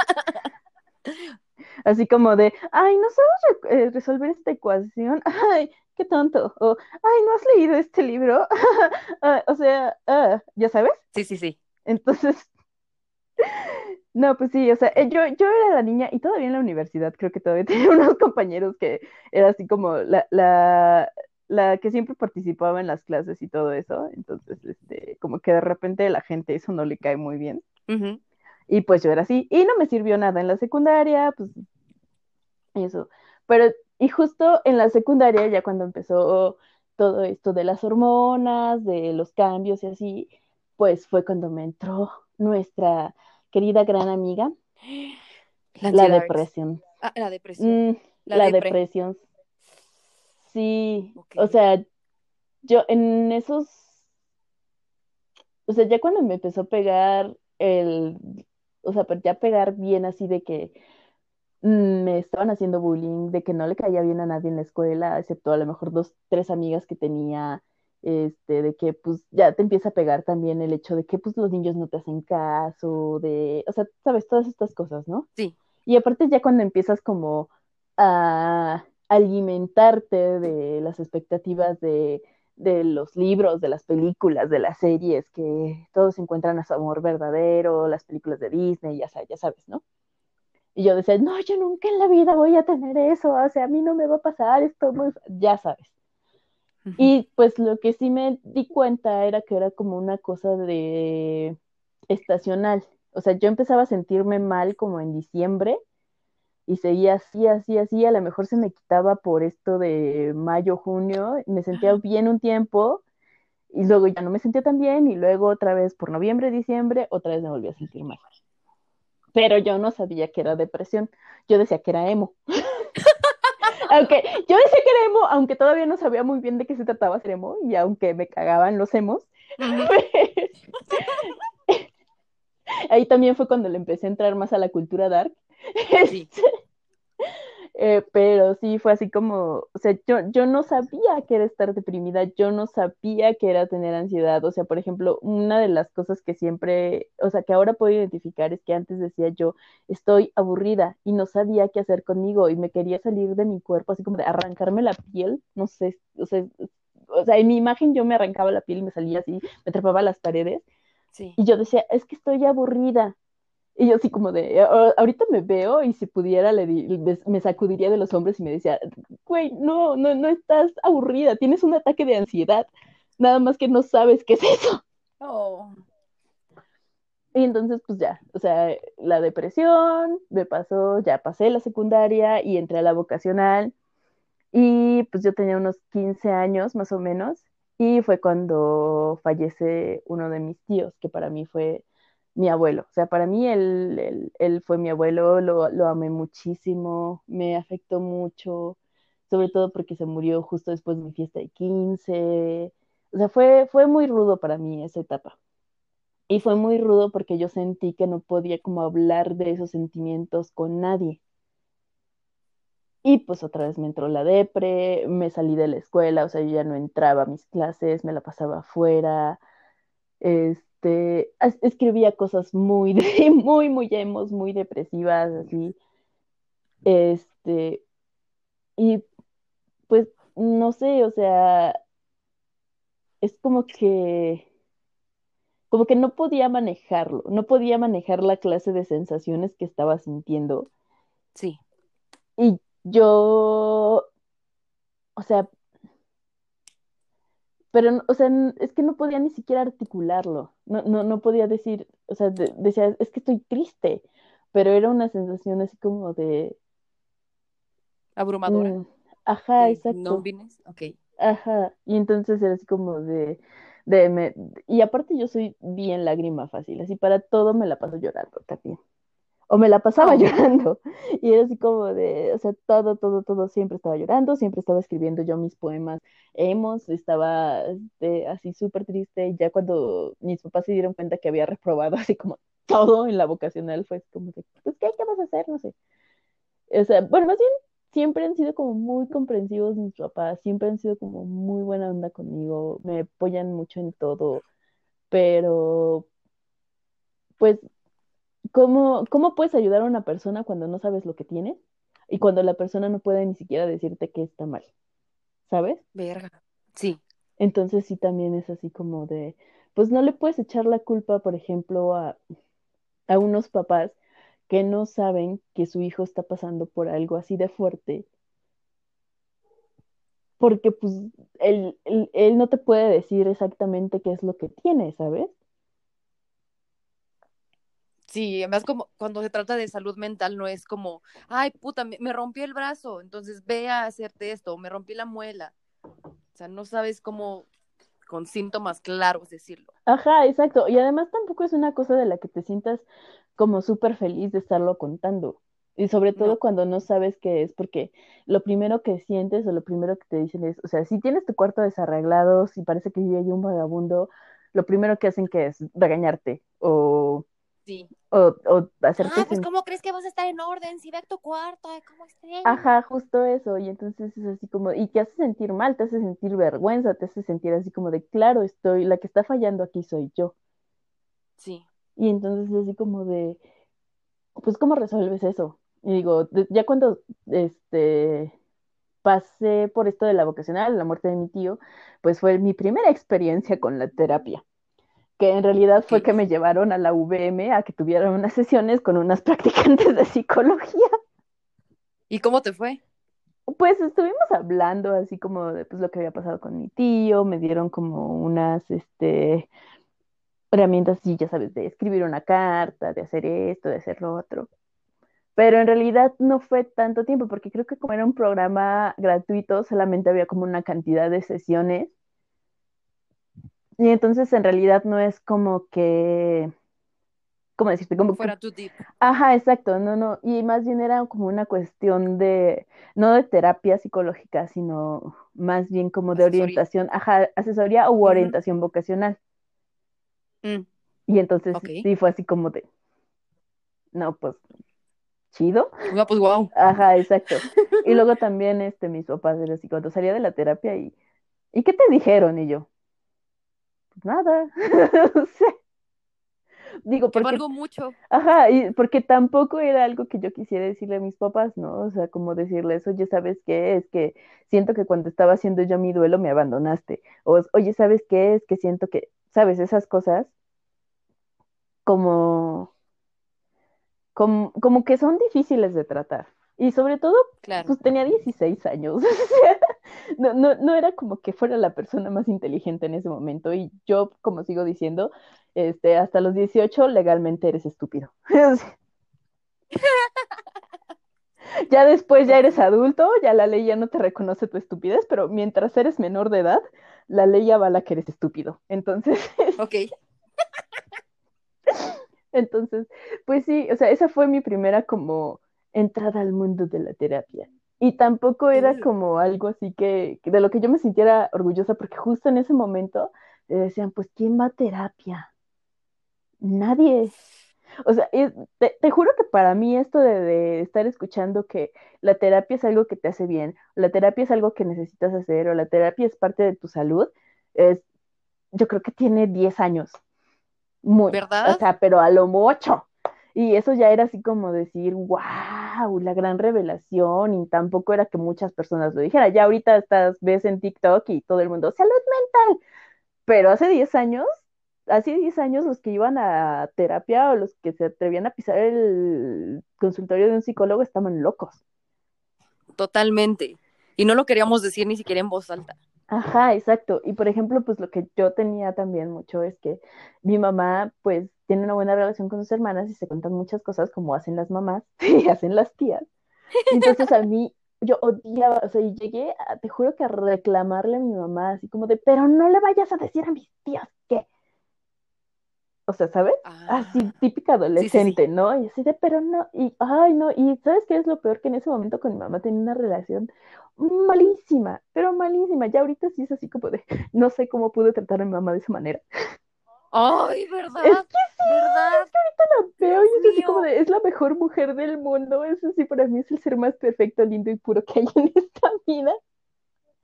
Speaker 3: Así como de, ay, no sabes re- eh, resolver esta ecuación, ay, qué tonto, o ay, ¿no has leído este libro? Ah, o sea, ah, ¿ya sabes?
Speaker 1: Sí, sí, sí.
Speaker 3: Entonces, no, pues sí, o sea, eh, yo, yo era la niña y todavía en la universidad creo que todavía tenía unos compañeros que era así como la, la, la que siempre participaba en las clases y todo eso, entonces, este, como que de repente la gente eso no le cae muy bien.
Speaker 1: Ujú.
Speaker 3: Y pues yo era así, y no me sirvió nada en la secundaria, pues eso. Pero, y justo en la secundaria, ya cuando empezó todo esto de las hormonas, de los cambios y así, pues fue cuando me entró nuestra querida gran amiga,
Speaker 1: La
Speaker 3: depresión.
Speaker 1: Ah, la depresión.
Speaker 3: Mm,
Speaker 1: La
Speaker 3: la
Speaker 1: depre.
Speaker 3: depresión. Sí, o sea, yo en esos o sea, ya cuando me empezó a pegar el, o sea, ya pegar bien así de que mm, me estaban haciendo bullying, de que no le caía bien a nadie en la escuela, excepto a lo mejor dos, tres amigas que tenía, este, de que pues ya te empieza a pegar también el hecho de que pues los niños no te hacen caso, de, o sea, sabes, todas estas cosas, ¿no?
Speaker 1: Sí.
Speaker 3: Y aparte ya cuando empiezas como a alimentarte de las expectativas de, de los libros, de las películas, de las series, que todos encuentran a su amor verdadero, las películas de Disney, ya sabes, ya sabes, ¿no? Y yo decía, no, yo nunca en la vida voy a tener eso, o sea, a mí no me va a pasar esto, muy... ya sabes. Y pues lo que sí me di cuenta era que era como una cosa de estacional. O sea, yo empezaba a sentirme mal como en diciembre y seguía así, así, así, a lo mejor se me quitaba por esto de mayo, junio, me sentía bien un tiempo y luego ya no me sentía tan bien y luego otra vez por noviembre, diciembre, otra vez me volví a sentir mal. Pero yo no sabía que era depresión, yo decía que era emo. aunque yo decía que era emo, aunque todavía no sabía muy bien de qué se trataba ser emo y aunque me cagaban los emos. Ahí también fue cuando le empecé a entrar más a la cultura dark Sí. Eh, pero sí fue así como, o sea, yo, yo no sabía que era estar deprimida, yo no sabía que era tener ansiedad, o sea, por ejemplo, una de las cosas que siempre, o sea, que ahora puedo identificar es que antes decía yo, estoy aburrida y no sabía qué hacer conmigo y me quería salir de mi cuerpo, así como de arrancarme la piel, no sé, o sea, o sea, en mi imagen yo me arrancaba la piel y me salía así, me atrapaba a las paredes. Y yo decía, es que estoy aburrida, y yo así como de, ahorita me veo y si pudiera le me sacudiría de los hombres y me decía, güey, no, no, no estás aburrida, tienes un ataque de ansiedad, nada más que no sabes qué es eso.
Speaker 1: Oh.
Speaker 3: Y entonces, pues ya, o sea, la depresión me pasó, ya pasé la secundaria y entré a la vocacional. Y pues yo tenía unos 15 años más o menos. Y fue cuando fallece uno de mis tíos, que para mí fue mi abuelo. O sea, para mí él, él, fue mi abuelo, lo, lo, amé muchísimo, me afectó mucho, sobre todo porque se murió justo después de mi fiesta de 15. O sea, fue, fue muy rudo para mí esa etapa. Y fue muy rudo porque yo sentí que no podía como hablar de esos sentimientos con nadie. Y pues otra vez me entró la depre, me salí de la escuela, o sea, yo ya no entraba a mis clases, me la pasaba afuera. Este, escribía cosas muy, muy, muy emos, muy depresivas, así. Este, y pues, no sé, o sea, es como que, como que no podía manejarlo, no podía manejar la clase de sensaciones que estaba sintiendo.
Speaker 1: Sí.
Speaker 3: Y yo, o sea, pero, o sea, es que no podía ni siquiera articularlo, no, no, no podía decir, o sea, decía, es que estoy triste, pero era una sensación así como de...
Speaker 1: Abrumadora. Mm,
Speaker 3: ajá, exacto.
Speaker 1: ¿No vienes? Ok.
Speaker 3: Ajá, y entonces era así como de, de me, y aparte yo soy bien lágrima fácil, así para todo me la paso llorando también o me la pasaba llorando. Y era así como de, o sea, todo, todo, todo, siempre estaba llorando, siempre estaba escribiendo yo mis poemas hemos, estaba este, así súper triste. Ya cuando mis papás se dieron cuenta que había reprobado así como todo en la vocacional, fue como de, pues, ¿qué, qué vas a hacer? No sé. O sea, bueno, más bien siempre han sido como muy comprensivos mis papás, siempre han sido como muy buena onda conmigo, me apoyan mucho en todo, pero pues ¿cómo, ¿cómo puedes ayudar a una persona cuando no sabes lo que tiene y cuando la persona no puede ni siquiera decirte que está mal? ¿Sabes?
Speaker 1: Verga. Sí.
Speaker 3: Entonces sí también es así como de, pues no le puedes echar la culpa, por ejemplo, a, a unos papás que no saben que su hijo está pasando por algo así de fuerte, porque pues él, él, no te puede decir exactamente qué es lo que tiene, ¿sabes?
Speaker 1: Sí, además como cuando se trata de salud mental no es como, ay, puta, me, rompí el brazo, entonces ve a hacerte esto, o me rompí la muela. O sea, no sabes cómo con síntomas claros decirlo.
Speaker 3: Ajá, exacto. Y además tampoco es una cosa de la que te sientas como súper feliz de estarlo contando. Y sobre todo cuando no sabes qué es, porque lo primero que sientes o lo primero que te dicen es, o sea, si tienes tu cuarto desarreglado, si parece que hay un vagabundo, lo primero que hacen que es regañarte o,
Speaker 1: Sí.
Speaker 3: o, o hacerte
Speaker 1: Ah, pues ¿cómo crees que vas a estar en orden? Si ve a tu cuarto, ¿cómo estés?
Speaker 3: Ajá, justo eso, y entonces es así como, y te hace sentir mal, te hace sentir vergüenza, te hace sentir así como de, claro, estoy, la que está fallando aquí soy yo.
Speaker 1: Sí.
Speaker 3: Y entonces es así como de, pues, ¿cómo resuelves eso? Y digo, ya cuando este pasé por esto de la vocacional, la muerte de mi tío, pues fue mi primera experiencia con la terapia, que en realidad fue que me llevaron a la VM a que tuvieran unas sesiones con unas practicantes de psicología.
Speaker 1: ¿Y cómo te fue?
Speaker 3: Pues estuvimos hablando así como de pues, lo que había pasado con mi tío, me dieron como unas este, herramientas, sí, ya sabes, de escribir una carta, de hacer esto, de hacer lo otro. Pero en realidad no fue tanto tiempo, porque creo que como era un programa gratuito, solamente había como una cantidad de sesiones. Y entonces en realidad no es como que, ¿cómo decirte? Como que
Speaker 1: Fuera too deep.
Speaker 3: Ajá, exacto, no, no, y más bien era como una cuestión de, no de terapia psicológica, sino más bien como de
Speaker 1: Asesoría.
Speaker 3: orientación, ajá, asesoría u orientación vocacional.
Speaker 1: Mm,
Speaker 3: Y entonces sí fue así como de, no, pues, chido.
Speaker 1: Ah, pues wow.
Speaker 3: Ajá, exacto. Y luego también, este, mis papás eran así, cuando salía de la terapia y, ¿y qué te dijeron? Y yo, pues nada, o sea, digo,
Speaker 1: Que
Speaker 3: porque
Speaker 1: valgo mucho.
Speaker 3: Ajá, y porque tampoco era algo que yo quisiera decirle a mis papás, ¿no? O sea, como decirles, oye, ¿sabes qué? Es que siento que cuando estaba haciendo yo mi duelo me abandonaste. O, oye, ¿sabes qué? Es que siento que, ¿sabes? Esas cosas como, como, como que son difíciles de tratar. Y sobre todo,
Speaker 1: Claro.
Speaker 3: pues tenía 16 años. No, no, no era como que fuera la persona más inteligente en ese momento. Y yo, como sigo diciendo, este, hasta los 18 legalmente eres estúpido. Ya después ya eres adulto, ya la ley ya no te reconoce tu estupidez, pero mientras eres menor de edad, la ley avala que eres estúpido. Entonces,
Speaker 1: Ok.
Speaker 3: entonces, pues sí, o sea, esa fue mi primera como entrada al mundo de la terapia. Y tampoco era como algo así que, que de lo que yo me sintiera orgullosa, porque justo en ese momento eh, decían, pues, ¿quién va a terapia? Nadie. O sea, es- te, te juro que para mí esto de, de estar escuchando que la terapia es algo que te hace bien, la terapia es algo que necesitas hacer, o la terapia es parte de tu salud, es, yo creo que tiene 10 años. Muy,
Speaker 1: ¿Verdad?
Speaker 3: o sea, pero a lo mucho. Y eso ya era así como decir, wow, la gran revelación, y tampoco era que muchas personas lo dijeran. Ya ahorita estás, ves en TikTok y todo el mundo, salud mental. Pero hace 10 años, hace 10 años los que iban a terapia o los que se atrevían a pisar el consultorio de un psicólogo estaban locos.
Speaker 1: Totalmente. Y no lo queríamos decir ni siquiera en voz alta.
Speaker 3: Ajá, exacto. Y por ejemplo, pues lo que yo tenía también mucho es que mi mamá, pues, tiene una buena relación con sus hermanas y se cuentan muchas cosas como hacen las mamás y hacen las tías. Entonces a mí, yo odiaba, o sea, y llegué, a- te juro que a reclamarle a mi mamá, así como de, pero no le vayas a decir a mis tías que. O sea, ¿sabes? Así,
Speaker 1: Ah,
Speaker 3: típica
Speaker 1: sí, sí,
Speaker 3: adolescente, ¿no? Y así de, pero no, y, ay, no, y ¿sabes qué es lo peor? Que en ese momento con mi mamá tenía una relación malísima, pero malísima. Ya ahorita sí es así como de, no sé cómo pude tratar a mi mamá de esa manera.
Speaker 1: Ay, ¿verdad?
Speaker 3: Es que
Speaker 1: ¿Verdad?
Speaker 3: la veo y es así como de, es la mejor mujer del mundo. Eso sí, para mí es el ser más perfecto, lindo y puro que hay en esta vida.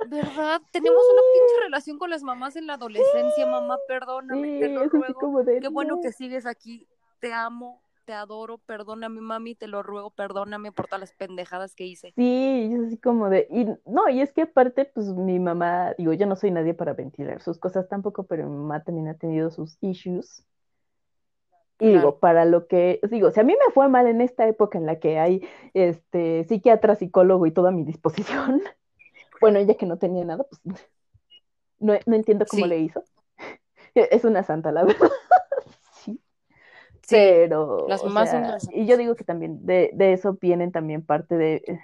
Speaker 1: ¿Verdad? Tenemos una pinche relación con las mamás en la adolescencia, mamá, perdóname,
Speaker 3: Sí,
Speaker 1: te lo
Speaker 3: es así
Speaker 1: ruego.
Speaker 3: como de,
Speaker 1: Qué bueno
Speaker 3: no.
Speaker 1: que sigues aquí. Te amo, te adoro, perdóname, mami, te lo ruego, perdóname por todas las pendejadas que hice.
Speaker 3: Sí, es así como de, y no, y es que aparte, pues mi mamá, digo, yo no soy nadie para ventilar sus cosas tampoco, pero mi mamá también ha tenido sus issues. Y digo, para lo que, digo, si a mí me fue mal en esta época en la que hay este psiquiatra, psicólogo y todo a mi disposición, bueno, ella que no tenía nada, pues no, no entiendo cómo
Speaker 1: Sí,
Speaker 3: le hizo. Es una santa, la verdad. Sí. Pero,
Speaker 1: las son
Speaker 3: y yo digo que también de, de eso vienen también parte de, eh,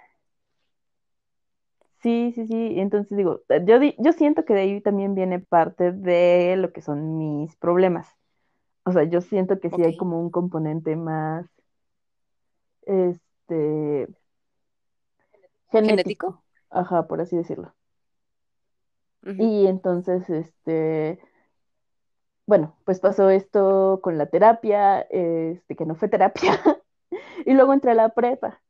Speaker 3: sí, sí, sí, entonces digo, yo, di- yo siento que de ahí también viene parte de lo que son mis problemas. O sea, yo siento que sí hay como un componente más, este, genético,
Speaker 1: ¿Genético?
Speaker 3: ajá, por así decirlo. Y entonces, este, bueno, pues pasó esto con la terapia, este, que no fue terapia, y luego entré a la prepa.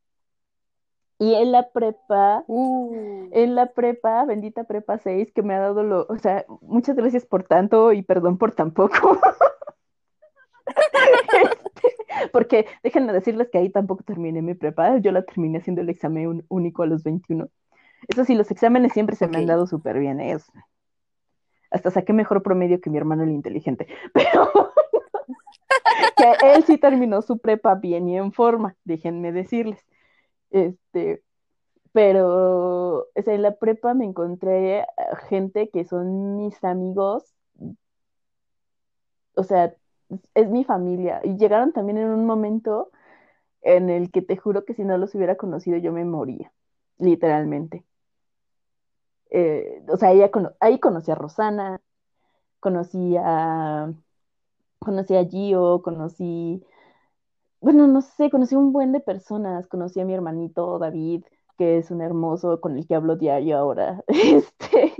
Speaker 3: Y en la prepa,
Speaker 1: Uh,
Speaker 3: en la prepa, bendita prepa 6, que me ha dado lo, o sea, muchas gracias por tanto y perdón por tan poco. Este, porque déjenme decirles que ahí tampoco terminé mi prepa, yo la terminé haciendo el examen un- único a los 21. Eso sí, los exámenes siempre se me han dado súper bien, ¿eh? Hasta saqué mejor promedio que mi hermano el inteligente, pero que él sí terminó su prepa bien y en forma, déjenme decirles. Este, pero o sea, en la prepa me encontré gente que son mis amigos, o sea, es mi familia, y llegaron también en un momento en el que te juro que si no los hubiera conocido yo me moría, literalmente. Eh, o sea, ella cono- ahí conocí a Rosana, conocí a, conocí a Gio, conocí, bueno, no sé, conocí un buen de personas, conocí a mi hermanito David, que es un hermoso con el que hablo diario ahora. Este,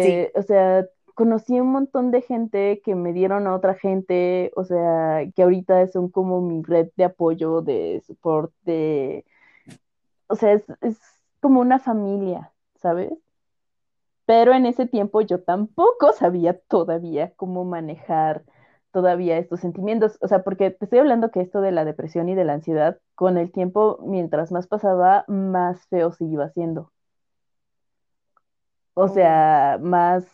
Speaker 1: sí.
Speaker 3: eh, o sea, conocí un montón de gente que me dieron a otra gente, o sea, que ahorita son como mi red de apoyo, de soporte, o sea, es, es como una familia, ¿sabes? Pero en ese tiempo yo tampoco sabía todavía cómo manejar todavía estos sentimientos. O sea, porque te estoy hablando que esto de la depresión y de la ansiedad, con el tiempo, mientras más pasaba, más feo se iba haciendo. O
Speaker 1: Oh,
Speaker 3: sea, más,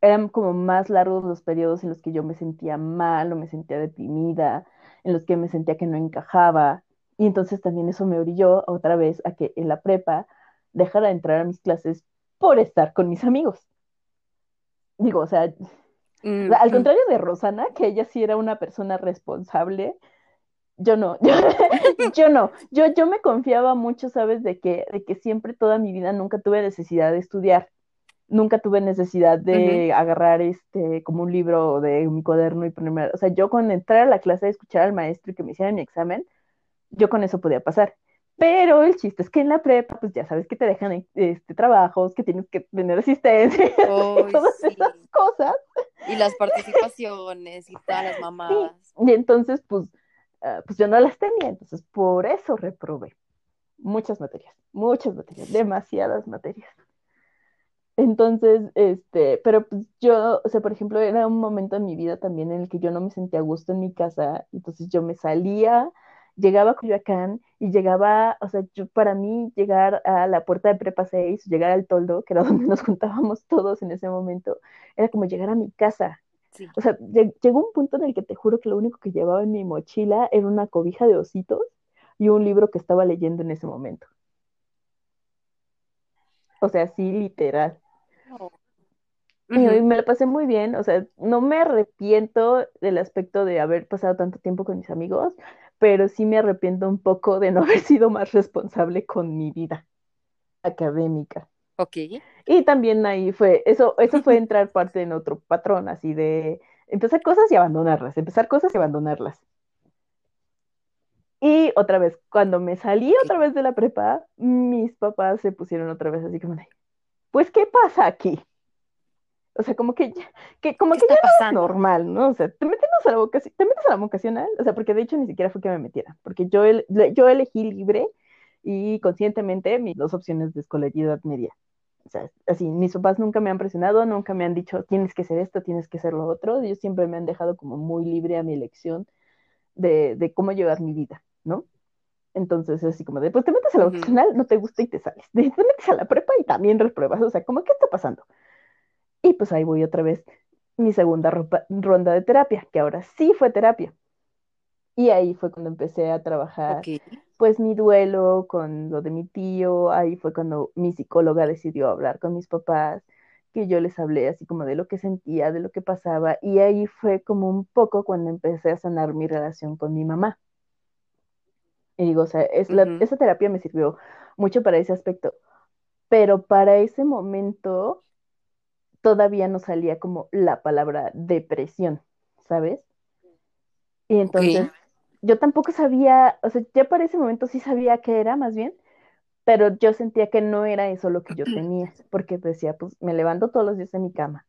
Speaker 3: eran como más largos los periodos en los que yo me sentía mal o me sentía deprimida, en los que me sentía que no encajaba. Y entonces también eso me orilló otra vez a que en la prepa dejara de entrar a mis clases por estar con mis amigos. Digo, o sea, al
Speaker 1: ujú.
Speaker 3: contrario de Rosana, que ella sí era una persona responsable, yo no, yo, yo no, yo, yo me confiaba mucho, ¿sabes? De que, de que siempre toda mi vida nunca tuve necesidad de estudiar, nunca tuve necesidad de agarrar este como un libro de mi cuaderno y ponerme, o sea, yo con entrar a la clase, escuchar al maestro y que me hiciera mi examen, yo con eso podía pasar. Pero el chiste es que en la prepa, pues ya sabes que te dejan este, trabajos, que tienes que tener asistencia y todas esas
Speaker 1: sí.
Speaker 3: cosas.
Speaker 1: Y las participaciones y todas las
Speaker 3: Sí,
Speaker 1: mamadas.
Speaker 3: y entonces, pues, uh, pues yo no las tenía, entonces por eso reprobé muchas materias, muchas materias, demasiadas materias. Entonces, este, pero pues yo, o sea, por ejemplo, era un momento en mi vida también en el que yo no me sentía a gusto en mi casa, entonces yo me salía, llegaba a Coyoacán y llegaba, o sea, yo para mí llegar a la puerta de Prepa 6, llegar al toldo, que era donde nos juntábamos todos en ese momento, era como llegar a mi casa.
Speaker 1: Sí.
Speaker 3: O sea, llegó un punto en el que te juro que lo único que llevaba en mi mochila era una cobija de ositos y un libro que estaba leyendo en ese momento. O sea, sí, literal.
Speaker 1: Oh.
Speaker 3: Y me la pasé muy bien, o sea, no me arrepiento del aspecto de haber pasado tanto tiempo con mis amigos, pero sí me arrepiento un poco de no haber sido más responsable con mi vida académica.
Speaker 1: Ok.
Speaker 3: Y también ahí fue, eso, eso fue entrar parte en otro patrón, así de empezar cosas y abandonarlas, empezar cosas y abandonarlas. Y otra vez, cuando me salí otra vez de la prepa, mis papás se pusieron otra vez así como de, pues, ¿qué pasa aquí? O sea, como que, ya- que, como
Speaker 1: ¿Qué
Speaker 3: que ya no es normal, ¿no? O sea, te metes a la vocación, te metes a la vocacional, o sea, porque de hecho ni siquiera fue que me metiera, porque yo, el- yo elegí libre y conscientemente mis dos opciones de escolaridad media. O sea, así, mis papás nunca me han presionado, nunca me han dicho, tienes que ser esto, tienes que ser lo otro, ellos siempre me han dejado como muy libre a mi elección de, de cómo llevar mi vida, ¿no? Entonces, así como de, pues te metes a la vocacional, no te gusta y te sales. Te metes a la prepa y también repruebas. O sea, como, ¿qué está pasando? Y pues ahí voy otra vez, mi segunda ropa- ronda de terapia, que ahora sí fue terapia. Y ahí fue cuando empecé a trabajar, pues mi duelo con lo de mi tío. Ahí fue cuando mi psicóloga decidió hablar con mis papás, que yo les hablé así como de lo que sentía, de lo que pasaba. Y ahí fue como un poco cuando empecé a sanar mi relación con mi mamá. Y digo, o sea, es la,
Speaker 1: Ujú.
Speaker 3: esa terapia me sirvió mucho para ese aspecto, pero para ese momento todavía no salía como la palabra depresión, ¿sabes? Y entonces yo tampoco sabía, o sea, ya para ese momento sí sabía qué era más bien, pero yo sentía que no era eso lo que yo tenía, porque decía, pues me levanto todos los días de mi cama,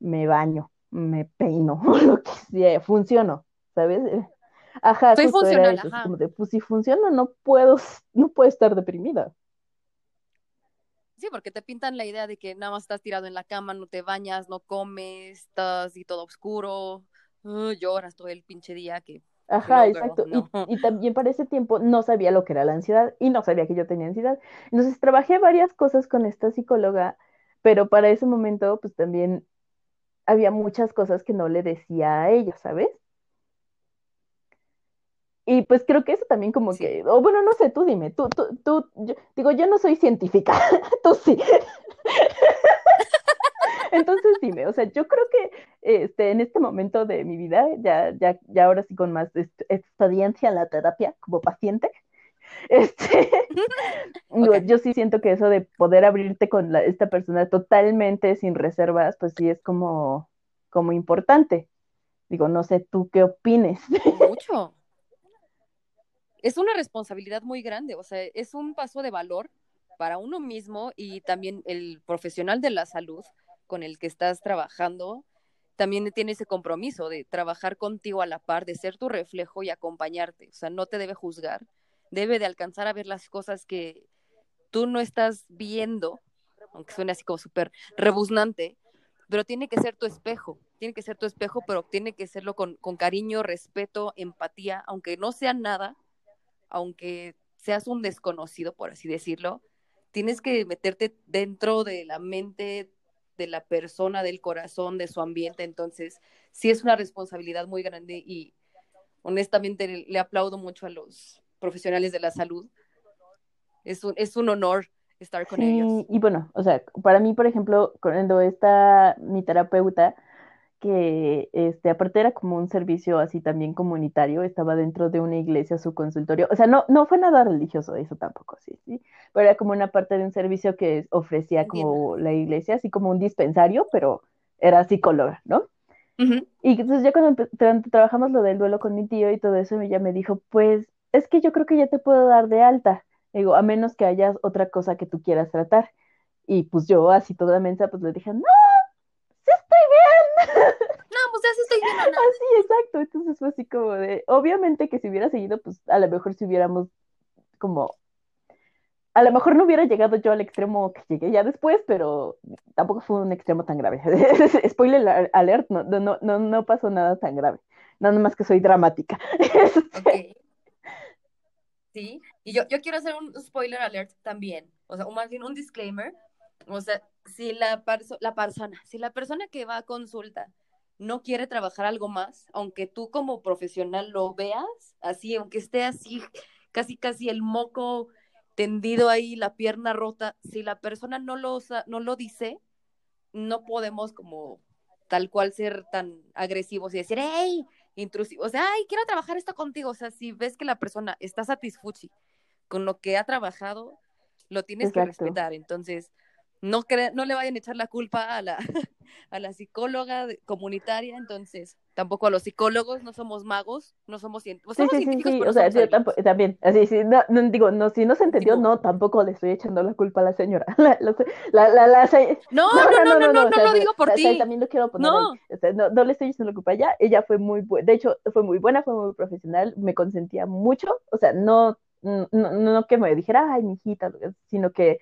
Speaker 3: me baño, me peino, lo que sea, funciono, ¿sabes? Ajá,
Speaker 1: Soy
Speaker 3: era
Speaker 1: funcional,
Speaker 3: eso,
Speaker 1: ajá.
Speaker 3: como de, pues si funciona, no puedo, no puedo estar deprimida.
Speaker 1: Sí, porque te pintan la idea de que nada más estás tirado en la cama, no te bañas, no comes, estás y todo oscuro, uh, lloras todo el pinche día que
Speaker 3: Ajá, exacto.
Speaker 1: no.
Speaker 3: Y, y también para ese tiempo no sabía lo que era la ansiedad y no sabía que yo tenía ansiedad. Entonces trabajé varias cosas con esta psicóloga, pero para ese momento pues también había muchas cosas que no le decía a ella, ¿sabes? Y pues creo que eso también como
Speaker 1: Sí.
Speaker 3: que, o bueno, no sé, tú dime, tú, tú, tú, yo- digo, yo no soy científica, tú sí. Entonces dime, o sea, yo creo que este, en este momento de mi vida, ya, ya, ya ahora sí con más experiencia en la terapia como paciente, este, digo, yo sí siento que eso de poder abrirte con la- esta persona totalmente sin reservas, pues sí es como, como importante. Digo, no sé tú qué opines.
Speaker 1: Mucho. Es una responsabilidad muy grande, o sea, es un paso de valor para uno mismo y también el profesional de la salud con el que estás trabajando. También tiene ese compromiso de trabajar contigo a la par, de ser tu reflejo y acompañarte, o sea, no te debe juzgar, debe de alcanzar a ver las cosas que tú no estás viendo, aunque suene así como súper rebuznante, pero tiene que ser tu espejo, tiene que ser tu espejo, pero tiene que serlo con, con cariño, respeto, empatía, aunque no sea nada, aunque seas un desconocido, por así decirlo, tienes que meterte dentro de la mente de la persona, del corazón, de su ambiente, entonces sí es una responsabilidad muy grande y honestamente le, aplaudo mucho a los profesionales de la salud. Es un, es un honor estar con ellos.
Speaker 3: Y bueno, o sea, para mí, por ejemplo, cuando está mi terapeuta, que este, aparte era como un servicio así también comunitario, estaba dentro de una iglesia su consultorio, o sea, no, no fue nada religioso, eso tampoco, sí, sí, pero era como una parte de un servicio que ofrecía como la iglesia, así como un dispensario, pero era psicóloga, ¿no?
Speaker 1: Ujú.
Speaker 3: Y entonces ya cuando trabajamos lo del duelo con mi tío y todo eso, ella me dijo, pues es que yo creo que ya te puedo dar de alta. Digo, a menos que hayas otra cosa que tú quieras tratar. Y pues yo, así toda mensa, pues le dije, no, sí estoy bien. Así, exacto. Entonces fue así como de, obviamente que si hubiera seguido, pues a lo mejor si hubiéramos como, a lo mejor no hubiera llegado yo al extremo que llegué ya después, pero tampoco fue un extremo tan grave. Spoiler alert, no, no, no, no pasó nada tan grave. Nada más que soy dramática.
Speaker 1: Ok. Sí, y yo, yo quiero hacer un spoiler alert también, o sea, o más bien un disclaimer, o sea, si la, perso- la persona, si la persona que va a consulta no quiere trabajar algo más, aunque tú como profesional lo veas, así, aunque esté así, casi casi el moco tendido ahí, la pierna rota, si la persona no lo, usa- no lo dice, no podemos como tal cual ser tan agresivos y decir, hey, intrusivo, o sea, ay, quiero trabajar esto contigo, o sea, si ves que la persona está satisfuchi con lo que ha trabajado, lo tienes que respetar, entonces no, cre- no le vayan a echar la culpa a la, a la psicóloga comunitaria, entonces tampoco a los psicólogos, no somos magos, no somos, cien- pues,
Speaker 3: Sí,
Speaker 1: somos
Speaker 3: sí, sí,
Speaker 1: científicos,
Speaker 3: sí, o sea, yo
Speaker 1: adivinos.
Speaker 3: tampo- también, así, sí, no, no, digo, no, si no se entendió, no, tampoco le estoy echando la culpa a la señora. La, la, la, la,
Speaker 1: No,
Speaker 3: no,
Speaker 1: no, no, no, no, no
Speaker 3: sea,
Speaker 1: lo digo por ti.
Speaker 3: también lo quiero poner
Speaker 1: No.
Speaker 3: o sea, no, no le estoy echando la culpa a ella, ella fue muy buena, de hecho, fue muy buena, fue muy profesional, me consentía mucho, o sea, no, no, no que me dijera, ay, mi hijita, sino que,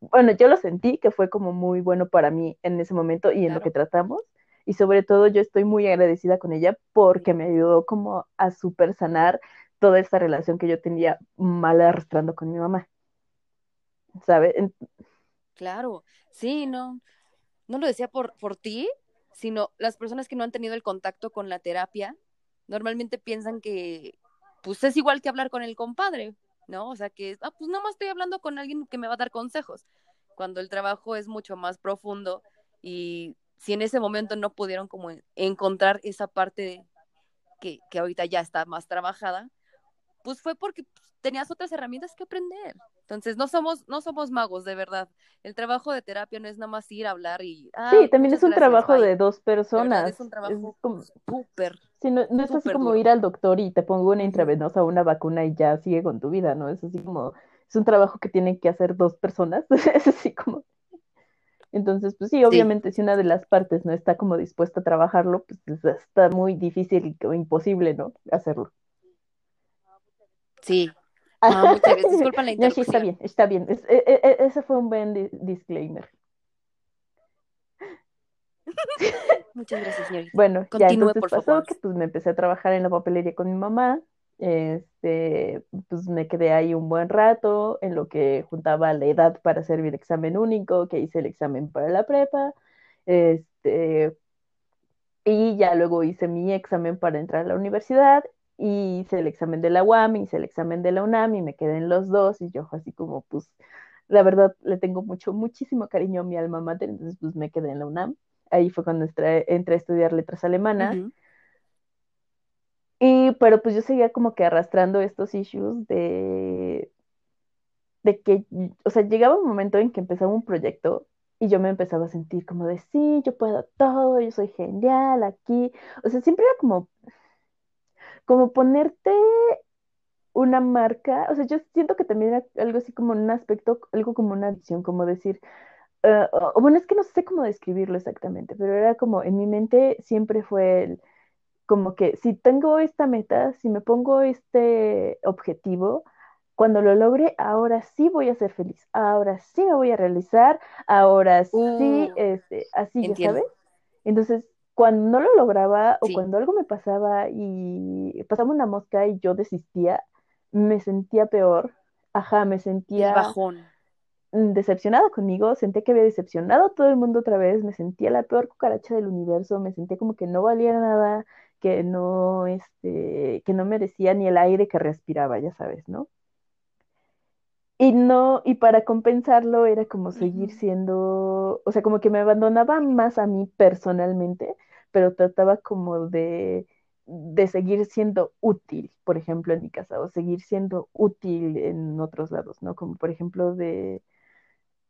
Speaker 3: bueno, yo lo sentí que fue como muy bueno para mí en ese momento y en lo que tratamos. Y sobre todo yo estoy muy agradecida con ella porque me ayudó como a super sanar toda esta relación que yo tenía mal arrastrando con mi mamá. ¿Sabe? En-
Speaker 1: Claro, sí, no, no lo decía por, por ti, sino las personas que no han tenido el contacto con la terapia, normalmente piensan que, pues es igual que hablar con el compadre, ¿no? O sea, que, ah, pues nada más estoy hablando con alguien que me va a dar consejos, cuando el trabajo es mucho más profundo y si en ese momento no pudieron como encontrar esa parte que, que ahorita ya está más trabajada, pues fue porque pues, tenías otras herramientas que aprender. Entonces, no somos, no somos magos, de verdad. El trabajo de terapia no es nada más ir a hablar y. Ah,
Speaker 3: sí, también es un
Speaker 1: gracias,
Speaker 3: trabajo
Speaker 1: bye.
Speaker 3: de dos
Speaker 1: De
Speaker 3: personas.
Speaker 1: es un trabajo súper.
Speaker 3: sí, no, no es así como
Speaker 1: duro.
Speaker 3: ir al doctor y te pongo una intravenosa o una vacuna y ya sigue con tu vida, ¿no? Es así como, es un trabajo que tienen que hacer dos personas. Es así como, Entonces, pues sí, obviamente si una de las partes no está como dispuesta a trabajarlo, pues está muy difícil o imposible, ¿no? Hacerlo.
Speaker 1: Sí. No, muchas gracias. Disculpa la
Speaker 3: interrupción. sí, está bien, está bien. E, e, e, ese fue un buen disclaimer.
Speaker 1: Muchas gracias, señorita.
Speaker 3: Bueno, ya entonces pasó que pues me empecé a trabajar en la papelería con mi mamá. Este, pues me quedé ahí un buen rato en lo que juntaba la edad para hacer el examen único, que hice el examen para la prepa. Este, y ya luego hice mi examen para entrar a la universidad y hice el examen de la UAM, hice el examen de la UNAM y me quedé en los dos y yo así como pues la verdad le tengo mucho, muchísimo cariño a mi alma mater, entonces pues me quedé en la UNAM ahí fue cuando entré, a estudiar letras alemanas. Y, pero pues yo seguía como que arrastrando estos issues de, de que, o sea, llegaba un momento en que empezaba un proyecto y yo me empezaba a sentir como de, sí, yo puedo todo, yo soy genial aquí. O sea, siempre era como, como ponerte una marca, o sea, yo siento que también era algo así como un aspecto, algo como una visión, como decir, eh, bueno, es que no sé cómo describirlo exactamente, pero era como en mi mente siempre fue el, como que si tengo esta meta, si me pongo este objetivo, cuando lo logre, ahora sí voy a ser feliz, ahora sí me voy a realizar, ahora sí, uh, este, así, ya sabes. Entonces, cuando no lo lograba o cuando algo me pasaba y pasaba una mosca y yo desistía, me sentía peor. Ajá, me sentía
Speaker 1: bajón
Speaker 3: Mm, decepcionada conmigo, sentí que había decepcionado a todo el mundo otra vez, me sentía la peor cucaracha del universo, me sentía como que no valía nada, que no, este, que no merecía ni el aire que respiraba, ya sabes, ¿no? Y no, y para compensarlo era como seguir siendo, o sea, como que me abandonaba más a mí personalmente, pero trataba como de, de seguir siendo útil, por ejemplo, en mi casa, o seguir siendo útil en otros lados, ¿no? Como por ejemplo de,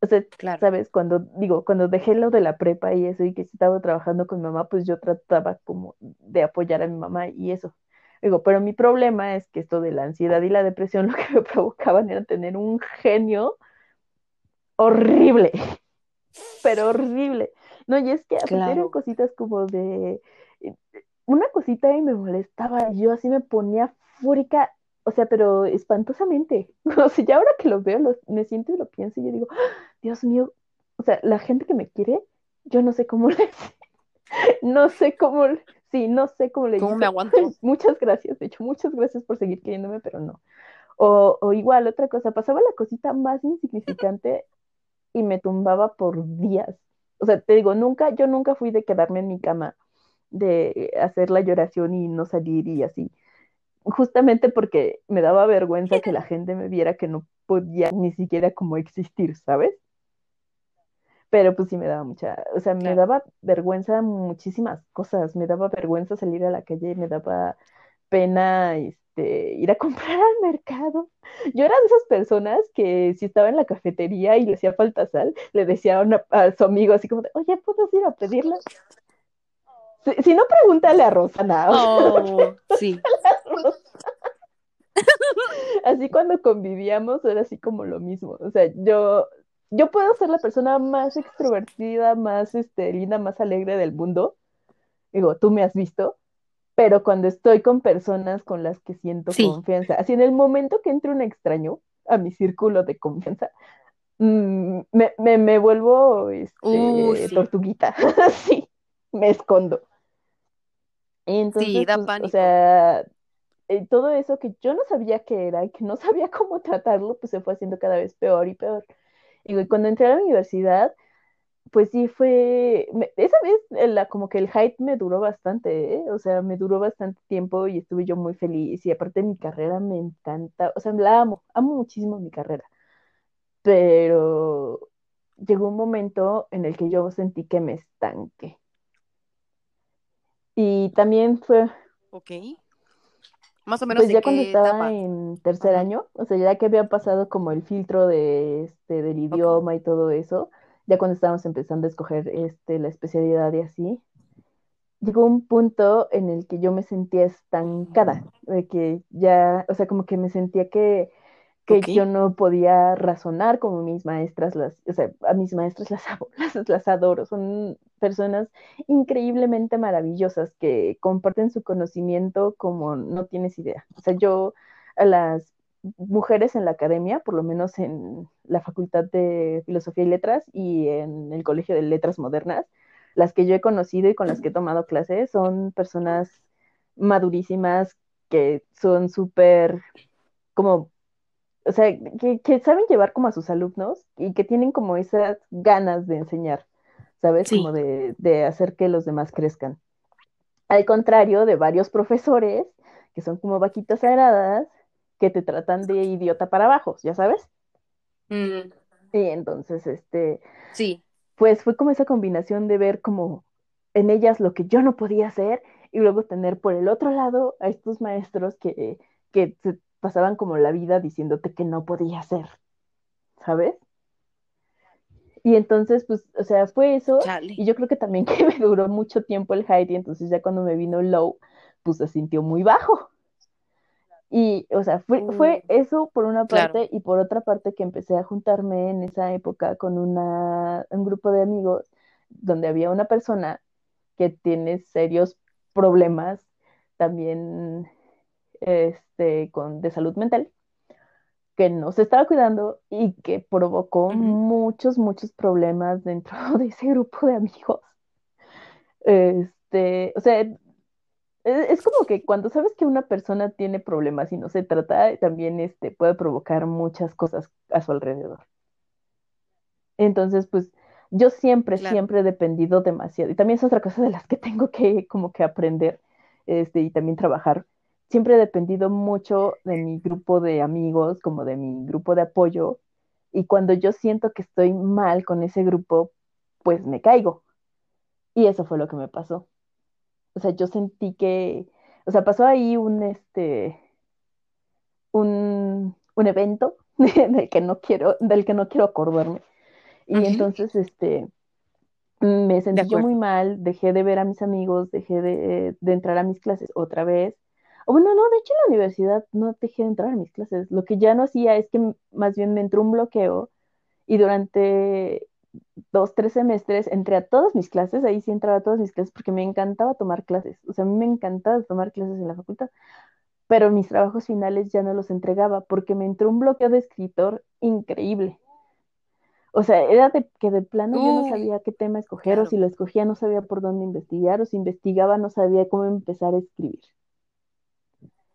Speaker 3: o sea, ¿sabes? Cuando digo, cuando dejé lo de la prepa y eso y que estaba trabajando con mi mamá, pues yo trataba como de apoyar a mi mamá y eso. Digo, pero mi problema es que esto de la ansiedad y la depresión lo que me provocaban era tener un genio horrible, pero horrible. No, y es que eran cositas como de una cosita y me molestaba, yo así me ponía fúrica o sea, pero espantosamente. O sea, ya ahora que lo veo, me siento y lo pienso y yo digo, ¡Ah! Dios mío, o sea, la gente que me quiere, yo no sé cómo le... no sé cómo... Sí, no sé cómo le...
Speaker 1: ¿Cómo me aguanto?
Speaker 3: muchas gracias, de hecho, muchas gracias por seguir queriéndome, pero no. O, o igual, otra cosa, pasaba la cosita más insignificante y me tumbaba por días. O sea, te digo, nunca, yo nunca fui de quedarme en mi cama, de hacer la lloración y no salir y así justamente porque me daba vergüenza que la gente me viera que no podía ni siquiera como existir, ¿sabes? Pero pues sí me daba mucha, o sea, me daba vergüenza muchísimas cosas, me daba vergüenza salir a la calle, me daba pena este, ir a comprar al mercado. Yo era de esas personas que si estaba en la cafetería y le hacía falta sal, le decía a, a su amigo así como de, oye, ¿puedo ir a pedirla? Si, no, pregúntale a Rosana.
Speaker 1: Oh, sí.
Speaker 3: Así cuando convivíamos era así como lo mismo. O sea, yo, yo puedo ser la persona más extrovertida, más este, linda, más alegre del mundo. Digo, tú me has visto, pero cuando estoy con personas con las que siento confianza, así en el momento que entre un extraño a mi círculo de confianza, mm, me, me, vuelvo este, tortuguita, sí, me escondo. Entonces, sí, da pues, pánico. O sea, eh, todo eso que yo no sabía qué era y que no sabía cómo tratarlo, pues se fue haciendo cada vez peor y peor. Y cuando entré a la universidad, pues sí fue, esa vez eh, la, como que el hype me duró bastante, ¿eh? o sea, me duró bastante tiempo y estuve yo muy feliz y aparte mi carrera me encanta, o sea, la amo, amo muchísimo mi carrera, pero llegó un momento en el que yo sentí que me estanqué. Y también fue...
Speaker 1: Ok. Más o menos.
Speaker 3: Pues ya cuando estaba en tercer año, o sea, ya que había pasado como el filtro de este del idioma y todo eso, ya cuando estábamos empezando a escoger este la especialidad y así, llegó un punto en el que yo me sentía estancada, de que ya, o sea, como que me sentía que que yo no podía razonar como mis maestras, las, o sea, a mis maestras las, las, las adoro, son personas increíblemente maravillosas que comparten su conocimiento como no tienes idea. O sea, yo a las mujeres en la academia, por lo menos en la Facultad de Filosofía y Letras y en el Colegio de Letras Modernas, las que yo he conocido y con las que he tomado clases son personas madurísimas que son súper como o sea, que, saben llevar como a sus alumnos y que tienen como esas ganas de enseñar, ¿sabes? Como de, de, hacer que los demás crezcan. Al contrario de varios profesores que son como vaquitas sagradas que te tratan de idiota para abajo, ¿ya sabes? Mm. Y entonces, este,
Speaker 1: sí.
Speaker 3: Pues fue como esa combinación de ver como en ellas lo que yo no podía hacer y luego tener por el otro lado a estos maestros que, que pasaban como la vida diciéndote que no podía hacer, ¿sabes? Y entonces, pues, o sea, fue eso. Y yo creo que también que me duró mucho tiempo el high, y entonces ya cuando me vino low, pues se sintió muy bajo. Y, o sea, fue, fue mm. eso por una parte, y por otra parte que empecé a juntarme en esa época con una, un grupo de amigos donde había una persona que tiene serios problemas también este, con, de salud mental, que no se estaba cuidando y que provocó muchos, muchos problemas dentro de ese grupo de amigos. Este, o sea, es, como que cuando sabes que una persona tiene problemas y no se trata, también este, puede provocar muchas cosas a su alrededor. Entonces, pues yo siempre, siempre he dependido demasiado. Y también es otra cosa de las que tengo que como que aprender este, y también trabajar siempre he dependido mucho de mi grupo de amigos, como de mi grupo de apoyo, y cuando yo siento que estoy mal con ese grupo, pues me caigo. Y eso fue lo que me pasó. O sea, yo sentí que, o sea, pasó ahí un, este, un, un evento del que no quiero, del que no quiero acordarme. Y entonces, este, me sentí yo muy mal, dejé de ver a mis amigos, dejé de, de entrar a mis clases otra vez, bueno, no, de hecho en la universidad no dejé de entrar a mis clases. Lo que ya no hacía es que más bien me entró un bloqueo y durante dos, tres semestres entré a todas mis clases, ahí sí entraba a todas mis clases porque me encantaba tomar clases. O sea, a mí me encantaba tomar clases en la facultad, pero mis trabajos finales ya no los entregaba porque me entró un bloqueo de escritor increíble. O sea, era de que de plano yo no sabía qué tema escoger, o si lo escogía no sabía por dónde investigar, o si investigaba no sabía cómo empezar a escribir.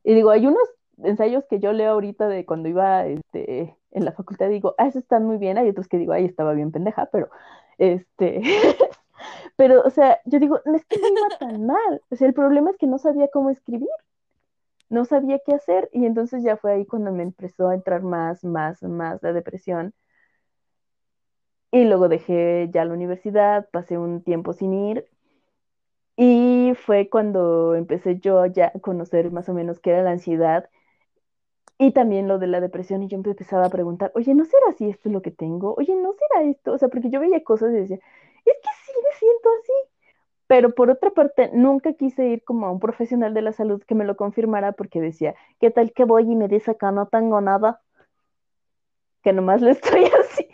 Speaker 3: Y digo, hay unos ensayos que yo leo ahorita de cuando iba este, en la facultad, digo, ah, esos están muy bien, hay otros que digo, ay, estaba bien pendeja, pero, este, pero, o sea, yo digo, es que iba tan mal, o sea, el problema es que no sabía cómo escribir, no sabía qué hacer, y entonces ya fue ahí cuando me empezó a entrar más, más, más la depresión, y luego dejé ya la universidad, pasé un tiempo sin ir, y fue cuando empecé yo ya a conocer más o menos qué era la ansiedad y también lo de la depresión y yo me empezaba a preguntar, oye, ¿no será así esto lo que tengo? Oye, ¿no será esto? O sea, porque yo veía cosas y decía, es que sí me siento así. Pero por otra parte, nunca quise ir como a un profesional de la salud que me lo confirmara porque decía, ¿qué tal que voy y me dice acá no tengo nada? Que nomás le estoy así,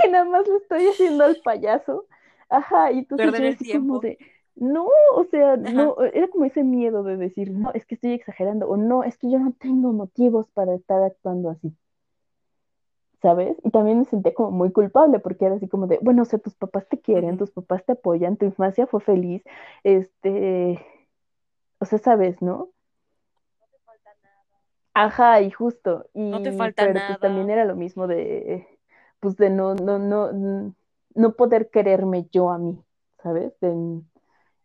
Speaker 3: que nada más le estoy haciendo al payaso. Ajá, y entonces yo así como de, no, o sea, no, era como ese miedo de decir, no, es que estoy exagerando, o no, es que yo no tengo motivos para estar actuando así. ¿Sabes? Y también me sentía como muy culpable porque era así como de, bueno, o sea, tus papás te quieren, tus papás te apoyan, tu infancia fue feliz, este, o sea, sabes, ¿no? No te falta nada. Ajá, y justo, y
Speaker 1: no te falta
Speaker 3: pero
Speaker 1: nada.
Speaker 3: pues también era lo mismo de, pues de no, no, no, no poder quererme yo a mí, ¿sabes? De,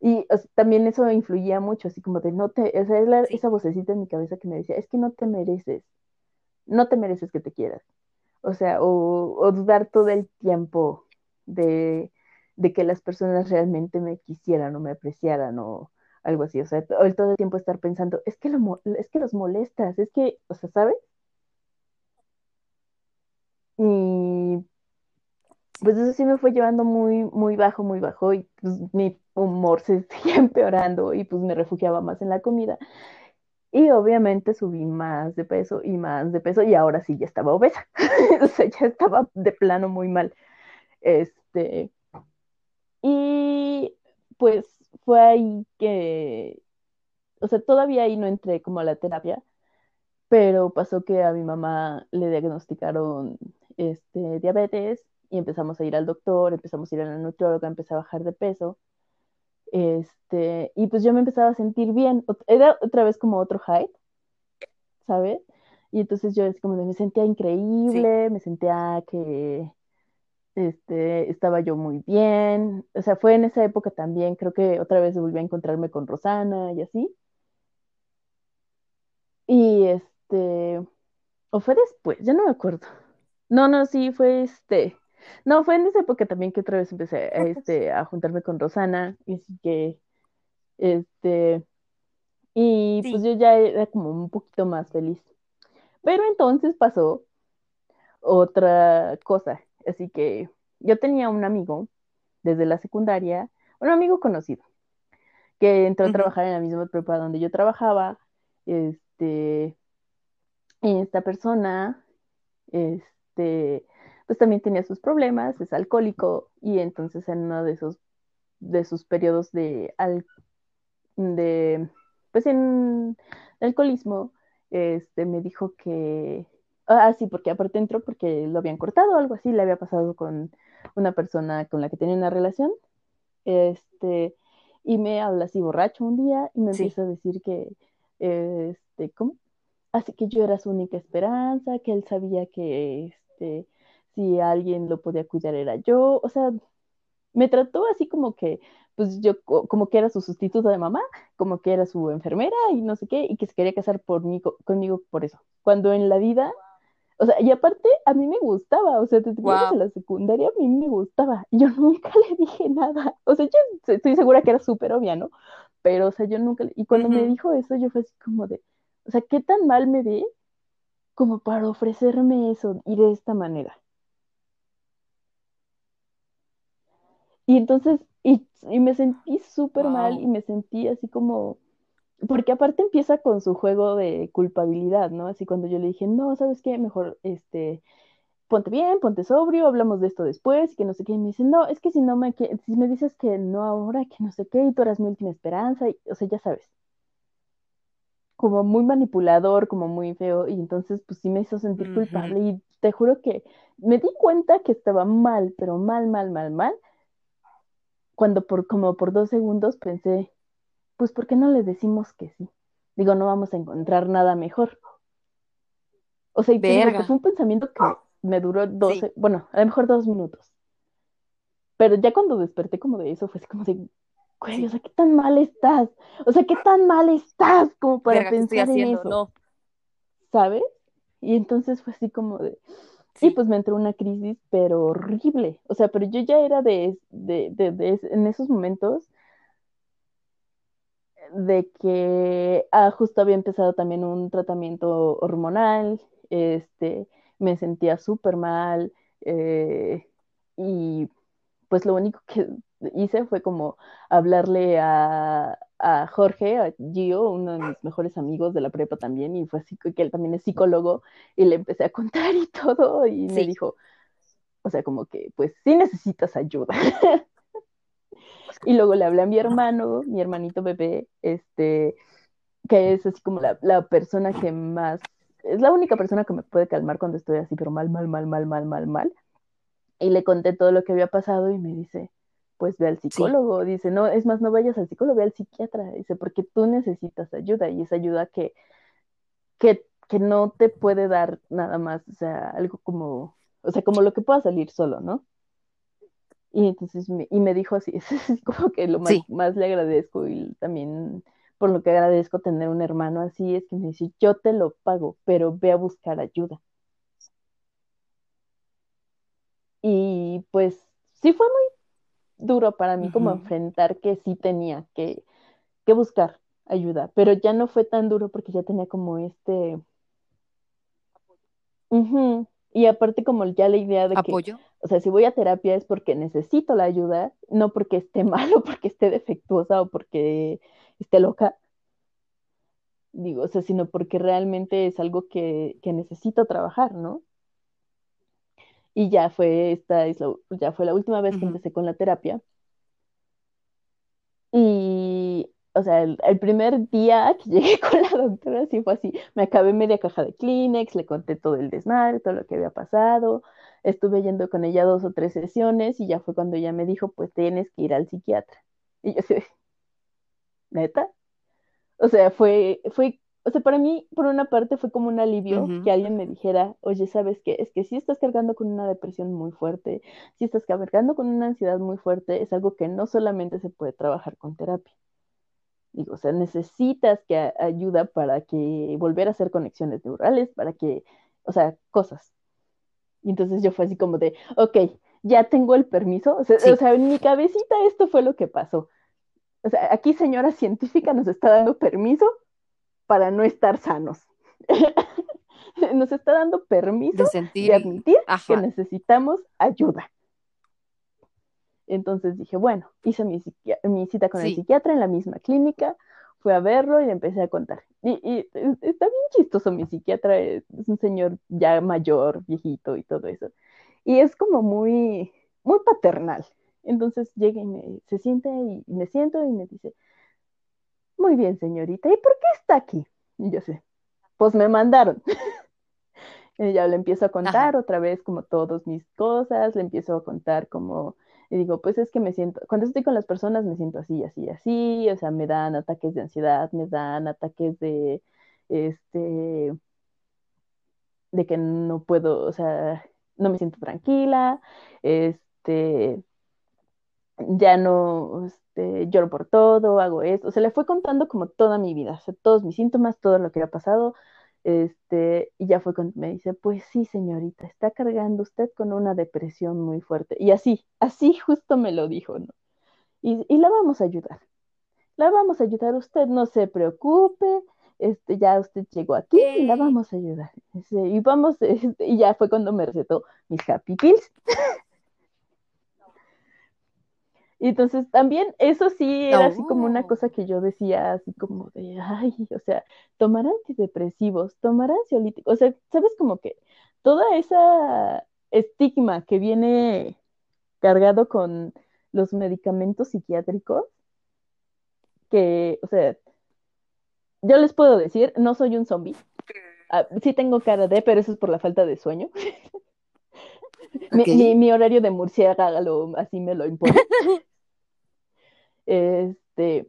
Speaker 3: y también eso influía mucho, así como de no te, esa es esa vocecita en mi cabeza que me decía, es que no te mereces, no te mereces que te quieras. O sea, o, dudar todo el tiempo de, que las personas realmente me quisieran o me apreciaran o algo así. O sea, todo, todo el tiempo estar pensando, es que, lo, es que los molestas, es que, o sea, ¿sabes? Y pues eso sí me fue llevando muy, muy bajo, muy bajo y pues mi humor se seguía empeorando y pues me refugiaba más en la comida. Y obviamente subí más de peso y más de peso y ahora sí ya estaba obesa. o sea, ya estaba de plano muy mal. Este, y pues fue ahí que, o sea, todavía ahí no entré como a la terapia, pero pasó que a mi mamá le diagnosticaron este, diabetes y empezamos a ir al doctor, empezamos a ir a la nutrióloga, empecé a bajar de peso. Este, y pues yo me empezaba a sentir bien. Era otra vez como otro hype, ¿sabes? Y entonces yo es como de, me sentía increíble, me sentía que este, estaba yo muy bien. O sea, fue en esa época también, creo que otra vez volví a encontrarme con Rosana y así. Y este, o fue después, ya no me acuerdo. No, no, sí, fue este. No, fue en esa época también que otra vez empecé a, este, a juntarme con Rosana y así que, este, y pues yo ya era como un poquito más feliz. Pero entonces pasó otra cosa, así que yo tenía un amigo desde la secundaria, un amigo conocido, que entró a trabajar en la misma prepa donde yo trabajaba, este, esta persona, este, pues también tenía sus problemas, es alcohólico y entonces en uno de esos de sus periodos de, de pues en alcoholismo, este me dijo que ah sí, porque aparte entró porque lo habían cortado o algo así, le había pasado con una persona con la que tenía una relación. Este, y me habla así borracho un día y me empieza a decir que este, ¿cómo? Así que yo era su única esperanza, que él sabía que este si alguien lo podía cuidar era yo, o sea, me trató así como que, pues yo, como que era su sustituto de mamá, como que era su enfermera y no sé qué, y que se quería casar por mí, conmigo por eso. Cuando en la vida, o sea, y aparte a mí me gustaba, o sea, desde en la secundaria a mí me gustaba, y yo nunca le dije nada, o sea, yo estoy segura que era súper obvia, ¿no? Pero, o sea, yo nunca, y cuando me dijo eso, yo fue así como de, o sea, ¿qué tan mal me ve como para ofrecerme eso y de esta manera? Y entonces, y, me sentí súper mal y me sentí así como, porque aparte empieza con su juego de culpabilidad, ¿no? Así cuando yo le dije, no, ¿sabes qué? Mejor, este, ponte bien, ponte sobrio, hablamos de esto después, y que no sé qué, y me dice, no, es que si no me, que, si me dices que no ahora, que no sé qué, y tú eras mi última esperanza, y, o sea, ya sabes, como muy manipulador, como muy feo, y entonces pues sí me hizo sentir culpable, y te juro que me di cuenta que estaba mal, pero mal, mal, mal, mal, cuando por como por dos segundos pensé, pues ¿por qué no le decimos que sí? Digo, no vamos a encontrar nada mejor. O sea, y fue un pensamiento que me duró dos, bueno, a lo mejor dos minutos. Pero ya cuando desperté como de eso, fue así como de, güey, o sea, ¿qué tan mal estás? O sea, ¿qué tan mal estás como para pensar en eso? No. ¿Sabes? Y entonces fue así como de, Sí, pues me entró una crisis, pero horrible. O sea, pero yo ya era de, de, de, en esos momentos de que ah, justo había empezado también un tratamiento hormonal, este, me sentía súper mal eh, y pues lo único que hice fue como hablarle a, a Jorge, a Gio, uno de mis mejores amigos de la prepa también, y fue así que él también es psicólogo, y le empecé a contar y todo, y me dijo, o sea, como que, pues sí necesitas ayuda. y luego le hablé a mi hermano, mi hermanito bebé, este, que es así como la, la persona que más, es la única persona que me puede calmar cuando estoy así, pero mal, mal, mal, mal, mal, mal, mal. Y le conté todo lo que había pasado y me dice, pues ve al psicólogo, dice, no, es más, no vayas al psicólogo, ve al psiquiatra, dice, porque tú necesitas ayuda y esa ayuda que, que, que no te puede dar nada más, o sea, algo como, o sea, como lo que pueda salir solo, ¿no? Y entonces, me, y me dijo así, es como que lo más, más le agradezco y también por lo que agradezco tener un hermano así, es que me dice, yo te lo pago, pero ve a buscar ayuda. Y pues sí fue muy duro para mí como enfrentar que sí tenía que, que buscar ayuda, pero ya no fue tan duro porque ya tenía como este... Y aparte como ya la idea de
Speaker 1: ¿Apoyo?
Speaker 3: que, o sea, si voy a terapia es porque necesito la ayuda, no porque esté mal o porque esté defectuosa o porque esté loca. digo, o sea, sino porque realmente es algo que, que necesito trabajar, ¿no? Y ya fue esta, ya fue la última vez que empecé con la terapia. Y, o sea, el, primer día que llegué con la doctora, sí fue así. Me acabé media caja de Kleenex, le conté todo el desmadre, todo lo que había pasado. Estuve yendo con ella dos o tres sesiones y ya fue cuando ella me dijo, pues tienes que ir al psiquiatra. Y yo así, ¿neta? O sea, fue, fue o sea, para mí, por una parte, fue como un alivio que alguien me dijera, oye, ¿sabes qué? Es que si estás cargando con una depresión muy fuerte, si estás cargando con una ansiedad muy fuerte, es algo que no solamente se puede trabajar con terapia. Digo, o sea, necesitas que ayuda para que volver a hacer conexiones neurales, para que, o sea, cosas. Y entonces yo fue así como de, ok, ya tengo el permiso. O sea, o sea, en mi cabecita esto fue lo que pasó. O sea, aquí señora científica nos está dando permiso para no estar sanos. Nos está dando permiso de, admitir que necesitamos ayuda. Entonces dije, bueno, hice mi, cita con el psiquiatra en la misma clínica, fui a verlo y le empecé a contar. Y, está bien chistoso mi psiquiatra, es, un señor ya mayor, viejito y todo eso. Y es como muy, muy paternal. Entonces llega y me, se siente y me siento y me dice, muy bien, señorita, ¿y por qué está aquí? Y yo sé, pues me mandaron. y ya le empiezo a contar otra vez como todas mis cosas, le empiezo a contar como, y digo, pues es que me siento, cuando estoy con las personas me siento así, así, así, o sea, me dan ataques de ansiedad, me dan ataques de, este, de que no puedo, o sea, no me siento tranquila, este, ya no, este, lloro por todo, hago esto, o sea, le fue contando como toda mi vida, o sea, todos mis síntomas, todo lo que había pasado, este, y ya fue cuando me dice, pues sí, señorita, está cargando usted con una depresión muy fuerte, y así, así justo me lo dijo, ¿no? Y, y la vamos a ayudar, la vamos a ayudar, usted no se preocupe, este, ya usted llegó aquí y la vamos a ayudar. y vamos, este, y ya fue cuando me recetó mis happy pills. Y entonces también eso sí era así como una cosa que yo decía, así como de, ay, o sea, tomar antidepresivos, tomar ansiolíticos, o sea, sabes como que toda esa estigma que viene cargado con los medicamentos psiquiátricos, que, o sea, yo les puedo decir, no soy un zombie. Ah, sí tengo cara de, pero eso es por la falta de sueño. mi, mi, horario de murciélago así me lo impone. Este,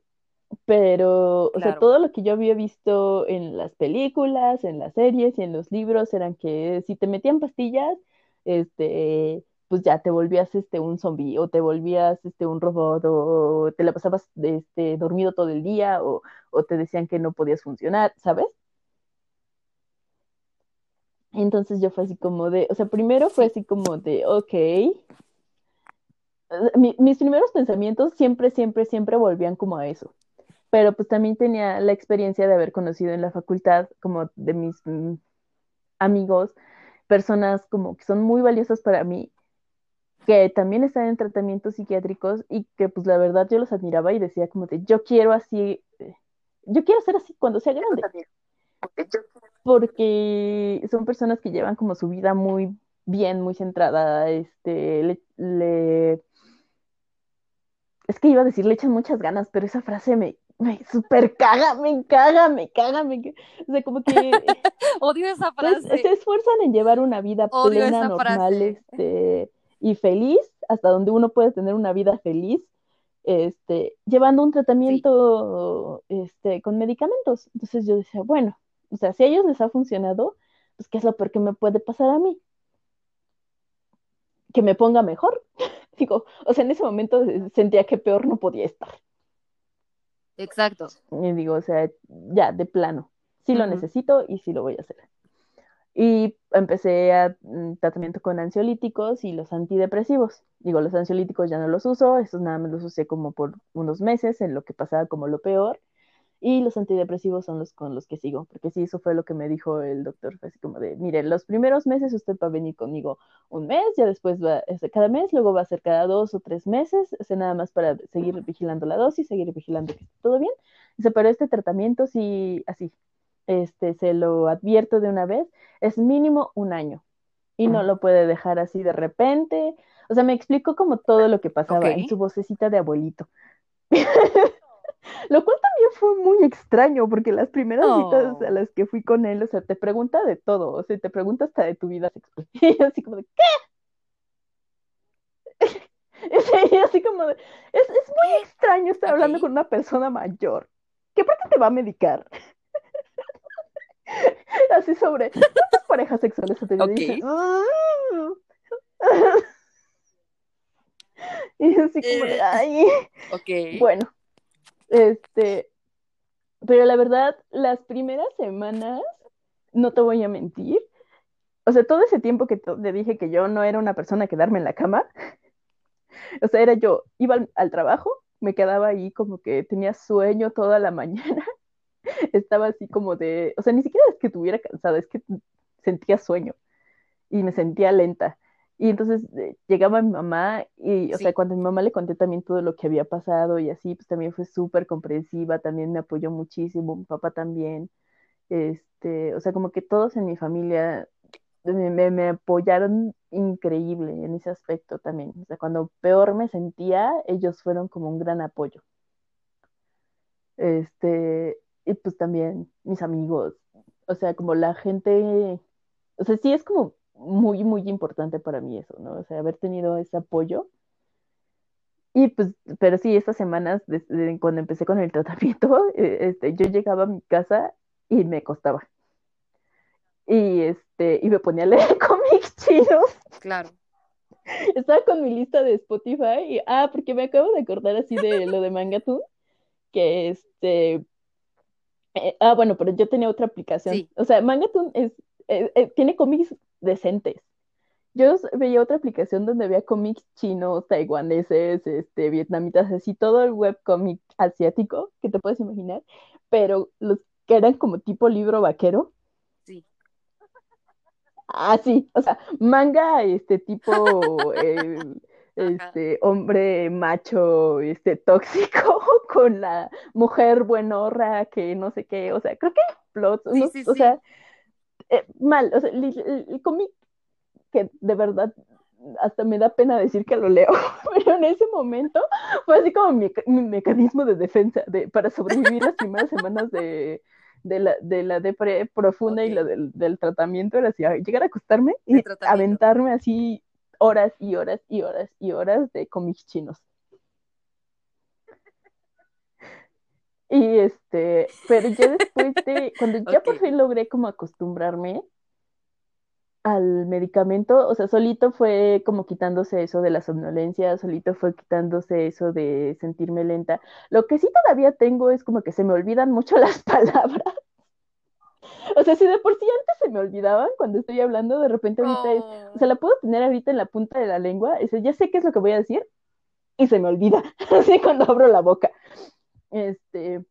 Speaker 3: pero, o sea, todo lo que yo había visto en las películas, en las series y en los libros eran que si te metían pastillas, este, pues ya te volvías este un zombie o te volvías este un robot o te la pasabas este dormido todo el día o, o te decían que no podías funcionar, ¿sabes? Entonces yo fue así como de, o sea, primero fue así como de, ok, mis primeros pensamientos siempre, siempre, siempre volvían como a eso. Pero pues también tenía la experiencia de haber conocido en la facultad como de mis mm, amigos, personas como que son muy valiosas para mí, que también están en tratamientos psiquiátricos y que pues la verdad yo los admiraba y decía como de yo quiero así, yo quiero ser así cuando sea grande. Porque son personas que llevan como su vida muy bien, muy centrada, este, le es que iba a decir, le echan muchas ganas, pero esa frase me, me super caga, me caga, me caga, me O sea, como que...
Speaker 1: Odio esa frase.
Speaker 3: se esfuerzan en llevar una vida plena, normal, este, y feliz, hasta donde uno puede tener una vida feliz, este, llevando un tratamiento este, con medicamentos. Entonces yo decía, bueno, o sea, si a ellos les ha funcionado, pues ¿qué es lo peor que me puede pasar a mí? Que me ponga mejor. Digo, o sea, en ese momento sentía que peor no podía estar.
Speaker 1: Exacto.
Speaker 3: Y digo, o sea, ya, de plano, sí lo necesito y sí lo voy a hacer. Y empecé a mm, tratamiento con ansiolíticos y los antidepresivos. Digo, los ansiolíticos ya no los uso, esos nada más los usé como por unos meses en lo que pasaba como lo peor. Y los antidepresivos son los con los que sigo, porque sí, eso fue lo que me dijo el doctor, fue así como de, mire, los primeros meses usted va a venir conmigo un mes, ya después va cada mes, luego va a ser cada dos o tres meses, es nada más para seguir vigilando la dosis, seguir vigilando que esté todo bien. Dice, pero este tratamiento sí, así. este, se lo advierto de una vez, es mínimo un año y no lo puede dejar así de repente. O sea, me explicó como todo lo que pasaba en su vocecita de abuelito. lo cual también fue muy extraño, porque las primeras citas a las que fui con él, o sea, te pregunta de todo, o sea, te pregunta hasta de tu vida sexual. Y así como de, ¿qué? y así como de, es, es muy extraño estar hablando con una persona mayor. ¿Qué parte te va a medicar? Así sobre ¿cuántas parejas sexuales se te okay. y así como de, eh, ay.
Speaker 1: Ok.
Speaker 3: Bueno, este, pero la verdad, las primeras semanas, no te voy a mentir, o sea, todo ese tiempo que te dije que yo no era una persona quedarme en la cama, o sea, era yo, iba al, al trabajo, me quedaba ahí como que tenía sueño toda la mañana estaba así como de, o sea, ni siquiera es que tuviera cansada, es que sentía sueño y me sentía lenta. Y entonces eh, llegaba mi mamá y, o sea, cuando mi mamá le conté también todo lo que había pasado y así, pues también fue súper comprensiva, también me apoyó muchísimo, mi papá también. Este, o sea, como que todos en mi familia me, me, apoyaron increíble en ese aspecto también. O sea, cuando peor me sentía, ellos fueron como un gran apoyo. Este, y pues también mis amigos, o sea, como la gente, o sea, sí es como muy, muy importante para mí eso, ¿no? O sea, haber tenido ese apoyo. Y pues, pero sí, estas semanas, desde cuando empecé con el tratamiento, eh, este, yo llegaba a mi casa y me costaba. Y este, y me ponía a leer cómics chinos.
Speaker 1: Claro.
Speaker 3: Estaba con mi lista de Spotify y, ah, porque me acabo de acordar así de lo de Mangatun, que este, eh, ah, bueno, pero yo tenía otra aplicación. O sea, Mangatun es, eh, eh, tiene cómics decentes. Yo veía otra aplicación donde había cómics chinos, taiwaneses, este, vietnamitas, así todo el webcómic asiático que te puedes imaginar, pero los que eran como tipo libro vaquero.
Speaker 1: Sí.
Speaker 3: Ah, sí, o sea, manga, este tipo, este hombre macho, este tóxico con la mujer buenorra que no sé qué, o sea, creo que plots, o sea, eh, mal, o sea, el, cómic que de verdad hasta me da pena decir que lo leo, pero en ese momento fue así como mi, mecanismo de defensa de, para sobrevivir las primeras semanas de, de la, de la depre profunda y la del, del, tratamiento, era así, llegar a acostarme y aventarme así horas y horas y horas y horas de cómics chinos. Y este, pero ya después de, cuando ya por fin logré como acostumbrarme al medicamento, o sea, solito fue como quitándose eso de la somnolencia, solito fue quitándose eso de sentirme lenta. Lo que sí todavía tengo es como que se me olvidan mucho las palabras. O sea, si de por sí antes se me olvidaban cuando estoy hablando, de repente ahorita es, o sea, la puedo tener ahorita en la punta de la lengua, y ya sé qué es lo que voy a decir, y se me olvida, así cuando abro la boca. Este.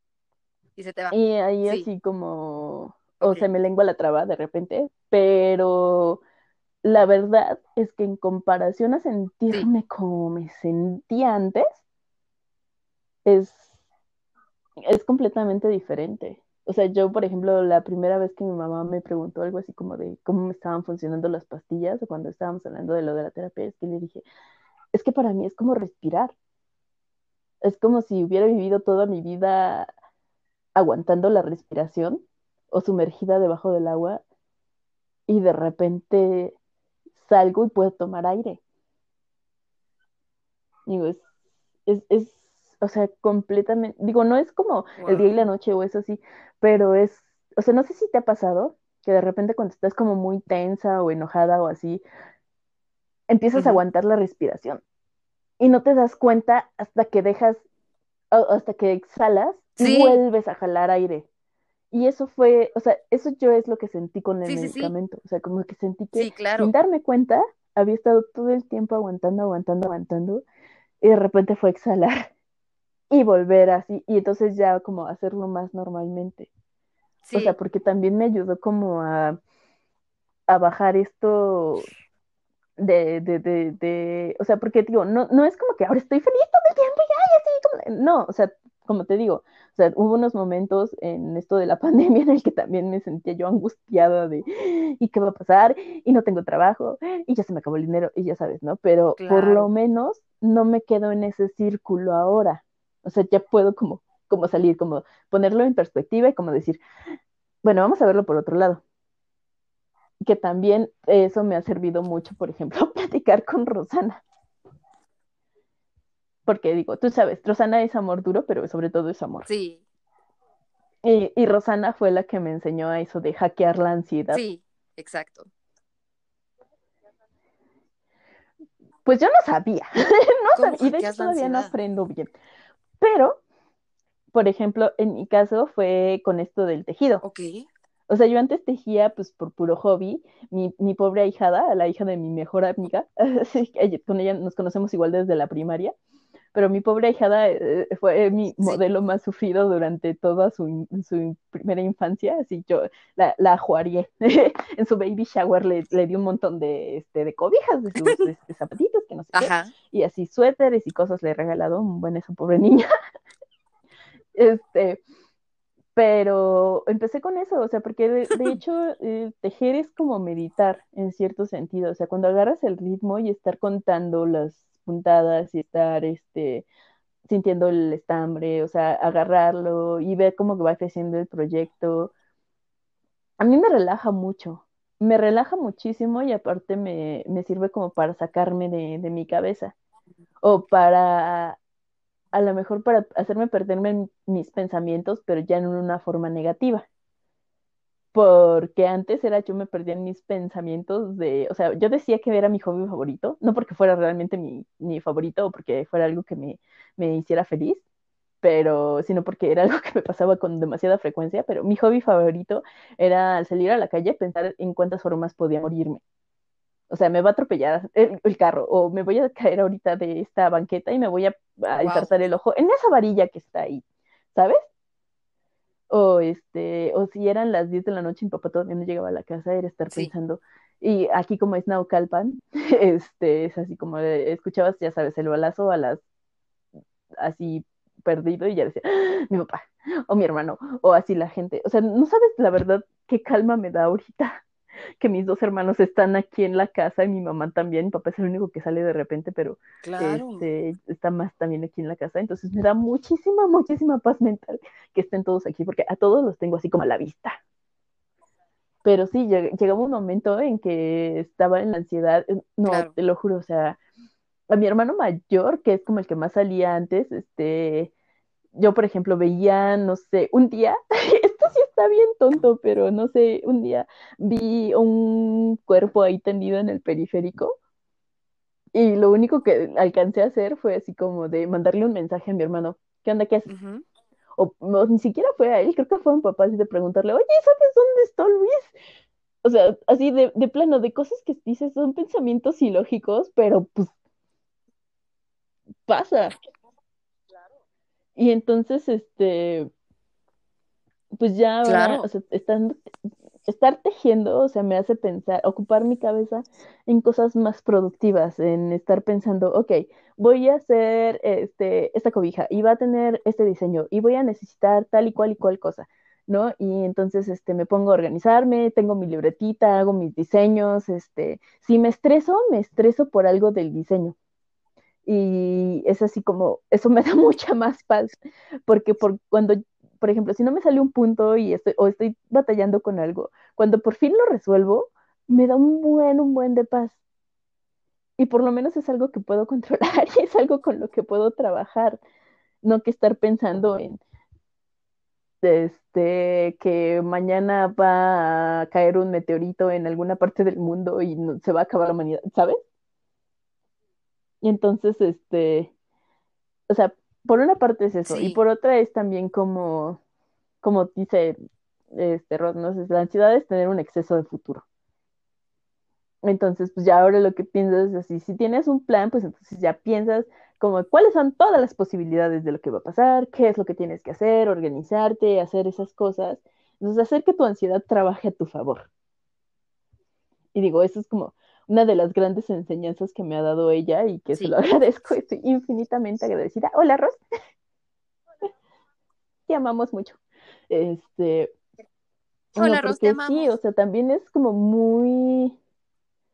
Speaker 1: Y se te va.
Speaker 3: Y ahí así como, o se me lengua la traba de repente, pero la verdad es que en comparación a sentirme como me sentía antes, es, es completamente diferente. O sea, yo, por ejemplo, la primera vez que mi mamá me preguntó algo así como de cómo me estaban funcionando las pastillas, o cuando estábamos hablando de lo de la terapia, es que le dije, es que para mí es como respirar. Es como si hubiera vivido toda mi vida aguantando la respiración o sumergida debajo del agua y de repente salgo y puedo tomar aire. Digo, es, es, es o sea, completamente, digo, no es como el día y la noche o eso sí, pero es, o sea, no sé si te ha pasado que de repente cuando estás como muy tensa o enojada o así, empiezas a aguantar la respiración y no te das cuenta hasta que dejas, hasta que exhalas y vuelves a jalar aire. Y eso fue, o sea, eso yo es lo que sentí con el medicamento. O sea, como que sentí que sin darme cuenta había estado todo el tiempo aguantando, aguantando, aguantando. Y de repente fue exhalar y volver así, y entonces ya como hacerlo más normalmente. O sea, porque también me ayudó como a, a bajar esto de, de, de, de, o sea, porque digo, no, no es como que ahora estoy feliz todo el tiempo ya, y así, como, no, o sea, como te digo, o sea, hubo unos momentos en esto de la pandemia en el que también me sentía yo angustiada de, ¿y qué va a pasar? Y no tengo trabajo, y ya se me acabó el dinero, y ya sabes, ¿no? Pero por lo menos no me quedo en ese círculo ahora. O sea, ya puedo como, como salir, como ponerlo en perspectiva y como decir, bueno, vamos a verlo por otro lado. Que también eso me ha servido mucho, por ejemplo, platicar con Rosana porque digo, tú sabes, Rosana es amor duro, pero sobre todo es amor.
Speaker 1: Sí.
Speaker 3: Y, Rosana fue la que me enseñó a eso de hackear la ansiedad.
Speaker 1: Sí, exacto.
Speaker 3: Pues yo no sabía, no sabía, y de hecho todavía no aprendo bien. Pero, por ejemplo, en mi caso fue con esto del tejido.
Speaker 1: Ok.
Speaker 3: O sea, yo antes tejía pues por puro hobby. Mi, mi pobre ahijada, la hija de mi mejor amiga, con ella nos conocemos igual desde la primaria pero mi pobre hijada eh, fue mi modelo más sufrido durante toda su, su primera infancia, así yo la, la jugaría. en su baby shower le, le, di un montón de, este, de cobijas, de sus este, zapatitos, que no sé qué, y así suéteres y cosas le he regalado, un buen esa pobre niña. este, pero empecé con eso, o sea, porque de, hecho eh, tejer es como meditar en cierto sentido, o sea, cuando agarras el ritmo y estar contando las puntadas y estar este, sintiendo el estambre, o sea, agarrarlo y ver cómo va creciendo el proyecto. A mí me relaja mucho, me relaja muchísimo y aparte me, sirve como para sacarme de, de, mi cabeza o para, a lo mejor para hacerme perderme mis pensamientos, pero ya en una forma negativa porque antes era yo me perdía en mis pensamientos de, o sea, yo decía que era mi hobby favorito, no porque fuera realmente mi, mi favorito o porque fuera algo que me, me, hiciera feliz, pero sino porque era algo que me pasaba con demasiada frecuencia, pero mi hobby favorito era al salir a la calle pensar en cuántas formas podía morirme. O sea, me va a atropellar el, carro o me voy a caer ahorita de esta banqueta y me voy a, a el ojo en esa varilla que está ahí, ¿sabes? o este, o si eran las 10 de la noche y mi papá todavía no llegaba a la casa, era estar pensando, y aquí como es Naucalpan, este, es así como escuchabas, ya sabes, el balazo a las, así perdido y ya decía, ¡Ah! mi papá, o mi hermano, o así la gente, o sea, no sabes la verdad qué calma me da ahorita que mis dos hermanos están aquí en la casa y mi mamá también, mi papá es el único que sale de repente, pero este, está más también aquí en la casa, entonces me da muchísima, muchísima paz mental que estén todos aquí, porque a todos los tengo así como a la vista. Pero sí, llegaba un momento en que estaba en la ansiedad, eh, no, te lo juro, o sea, a mi hermano mayor, que es como el que más salía antes, este, yo, por ejemplo, veía, no sé, un día, está bien tonto, pero no sé, un día vi un cuerpo ahí tendido en el periférico y lo único que alcancé a hacer fue así como de mandarle un mensaje a mi hermano, ¿qué onda, qué haces? o, ni siquiera fue a él, creo que fue a mi papá así de preguntarle, oye, ¿sabes dónde está Luis? O sea, así de, de plano, de cosas que dices son pensamientos ilógicos, pero pues pasa. Y entonces, este, pues ya ahora, o sea, estar tejiendo, o sea, me hace pensar, ocupar mi cabeza en cosas más productivas, en estar pensando, ok, voy a hacer este, esta cobija y va a tener este diseño y voy a necesitar tal y cual y cual cosa, ¿no? Y entonces, este, me pongo a organizarme, tengo mi libretita, hago mis diseños, este, si me estreso, me estreso por algo del diseño y es así como, eso me da mucha más paz, porque por cuando, por ejemplo, si no me sale un punto y estoy, o estoy batallando con algo, cuando por fin lo resuelvo, me da un buen, un buen de paz. Y por lo menos es algo que puedo controlar y es algo con lo que puedo trabajar, no que estar pensando en este que mañana va a caer un meteorito en alguna parte del mundo y se va a acabar la humanidad, ¿sabes? Y entonces, este, o sea, por una parte es eso, y por otra es también como, como dice este Rod, ¿no? la ansiedad es tener un exceso de futuro. Entonces, pues ya ahora lo que piensas es así, si tienes un plan, pues entonces ya piensas como cuáles son todas las posibilidades de lo que va a pasar, qué es lo que tienes que hacer, organizarte, hacer esas cosas. Entonces, hacer que tu ansiedad trabaje a tu favor. Y digo, eso es como una de las grandes enseñanzas que me ha dado ella y que se lo agradezco, estoy infinitamente agradecida. Hola, Ros. te amamos mucho. Este.
Speaker 1: Hola,
Speaker 3: no,
Speaker 1: Ros, te
Speaker 3: porque sí,
Speaker 1: amamos.
Speaker 3: o sea, también es como muy.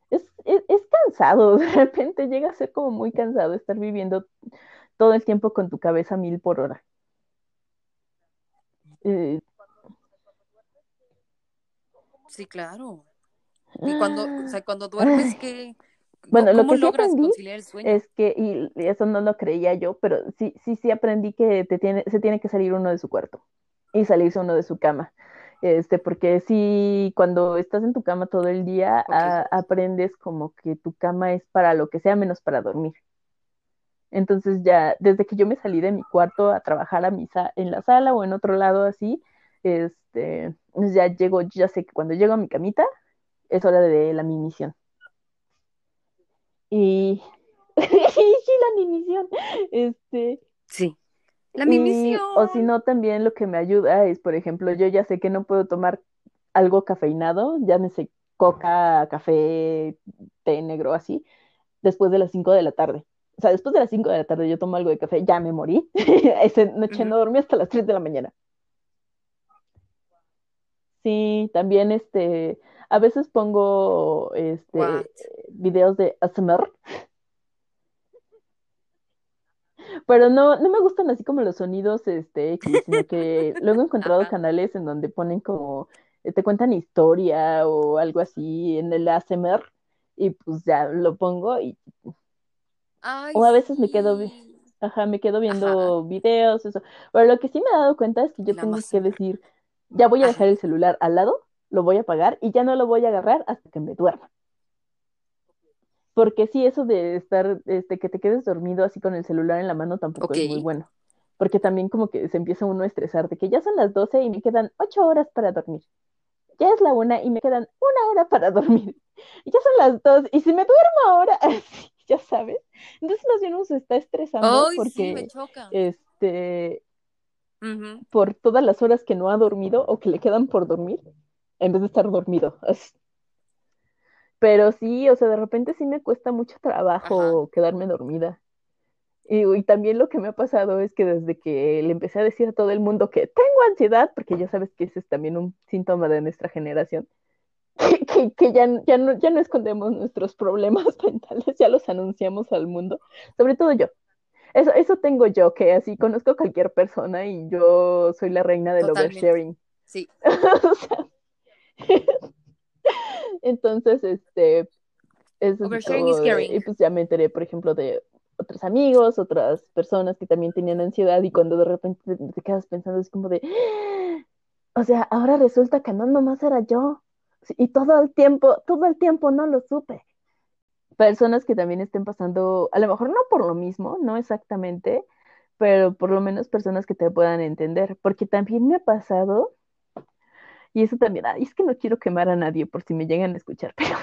Speaker 3: Es, es, es cansado, de repente llega a ser como muy cansado estar viviendo todo el tiempo con tu cabeza mil por hora. Eh,
Speaker 1: Sí, claro. Y cuando, o sea, cuando duermes, ¿qué?
Speaker 3: Bueno, lo
Speaker 1: ¿Cómo
Speaker 3: que sí aprendí es que, y eso no lo creía yo, pero sí, sí, sí aprendí que te tiene, se tiene que salir uno de su cuarto y salirse uno de su cama. Este, porque sí, cuando estás en tu cama todo el día,
Speaker 1: Ok.
Speaker 3: a- aprendes como que tu cama es para lo que sea menos para dormir. Entonces ya, desde que yo me salí de mi cuarto a trabajar a misa en la sala o en otro lado así, este, ya llego, ya sé que cuando llego a mi camita es hora de la mimisión. Y sí, la mimisión. Este,
Speaker 1: Sí. La
Speaker 3: y,
Speaker 1: mimisión.
Speaker 3: o si no, también lo que me ayuda es, por ejemplo, yo ya sé que no puedo tomar algo cafeinado, llámese coca, café, té negro, así, después de las 5 de la tarde. O sea, después de las 5 de la tarde yo tomo algo de café, ya me morí. Esa noche no dormí hasta las 3 de la mañana. Sí, también este, a veces pongo este
Speaker 1: What?
Speaker 3: videos de ASMR, pero no, no me gustan así como los sonidos este X, sino que luego he encontrado canales en donde ponen como, eh, te cuentan historia o algo así en el ASMR y pues ya lo pongo y
Speaker 1: Ay,
Speaker 3: o a veces me quedo, ajá, me quedo
Speaker 1: Ajá.
Speaker 3: viendo videos, eso. Pero lo que sí me he dado cuenta es que yo
Speaker 1: La
Speaker 3: tengo que decir, ya voy a dejar
Speaker 1: Ajá.
Speaker 3: el celular al lado, lo voy a apagar y ya no lo voy a agarrar hasta que me duerma. Porque sí, eso de estar, este, que te quedes dormido así con el celular en la mano tampoco es muy bueno. Porque también como que se empieza uno a estresar de que ya son las 12 y me quedan 8 horas para dormir. Ya es la una y me quedan una hora para dormir. Y ya son las dos y si me duermo ahora, ya sabes. Entonces más bien uno se está estresando
Speaker 1: Ay, sí, me
Speaker 3: porque,
Speaker 1: choca.
Speaker 3: este, por todas las horas que no ha dormido o que le quedan por dormir, en vez de estar dormido. Pero sí, o sea, de repente sí me cuesta mucho
Speaker 1: Ajá.
Speaker 3: trabajo quedarme dormida. Y, y también lo que me ha pasado es que desde que le empecé a decir a todo el mundo que tengo ansiedad, porque ya sabes que ese es también un síntoma de nuestra generación, que, que, que ya, ya, no, ya no escondemos nuestros problemas mentales, ya los anunciamos al mundo, sobre todo yo. Eso, eso tengo yo, que así conozco a cualquier persona y yo soy la reina del
Speaker 1: Totalmente.
Speaker 3: oversharing.
Speaker 1: Sí.
Speaker 3: O sea, entonces, este, es así
Speaker 1: Oversharing is
Speaker 3: como de-
Speaker 1: caring.
Speaker 3: y pues ya me enteré, por ejemplo, de otros amigos, otras personas que también tenían ansiedad y cuando de repente te, te quedas pensando es como de, o sea, ahora resulta que no nomás era yo y todo el tiempo, todo el tiempo no lo supe. Personas que también estén pasando, a lo mejor no por lo mismo, no exactamente, pero por lo menos personas que te puedan entender, porque también me ha pasado, y eso también, ay, es que no quiero quemar a nadie por si me llegan a escuchar, pero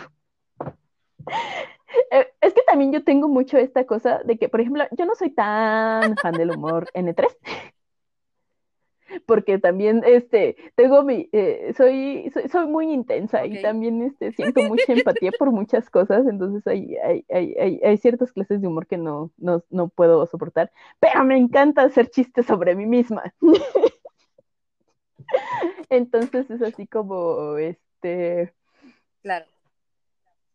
Speaker 3: eh, es que también yo tengo mucho esta cosa de que, por ejemplo, yo no soy tan fan del humor N3, porque también este tengo mi eh, soy, soy soy muy intensa y
Speaker 1: Ok.
Speaker 3: también este siento mucha empatía por muchas cosas, entonces hay, hay, hay, hay, hay ciertas clases de humor que no, no, no puedo soportar, pero me encanta hacer chistes sobre mí misma. Entonces es así como este
Speaker 1: Claro.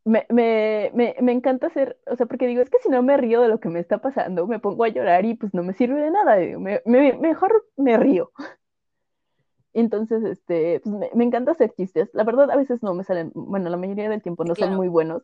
Speaker 3: me, me, me, me encanta hacer, o sea, porque digo, es que si no me río de lo que me está pasando, me pongo a llorar y pues no me sirve de nada, digo, me, me- mejor me río. Entonces, este, pues me, encanta hacer chistes. La verdad, a veces no me salen, bueno, la mayoría del tiempo no son muy buenos,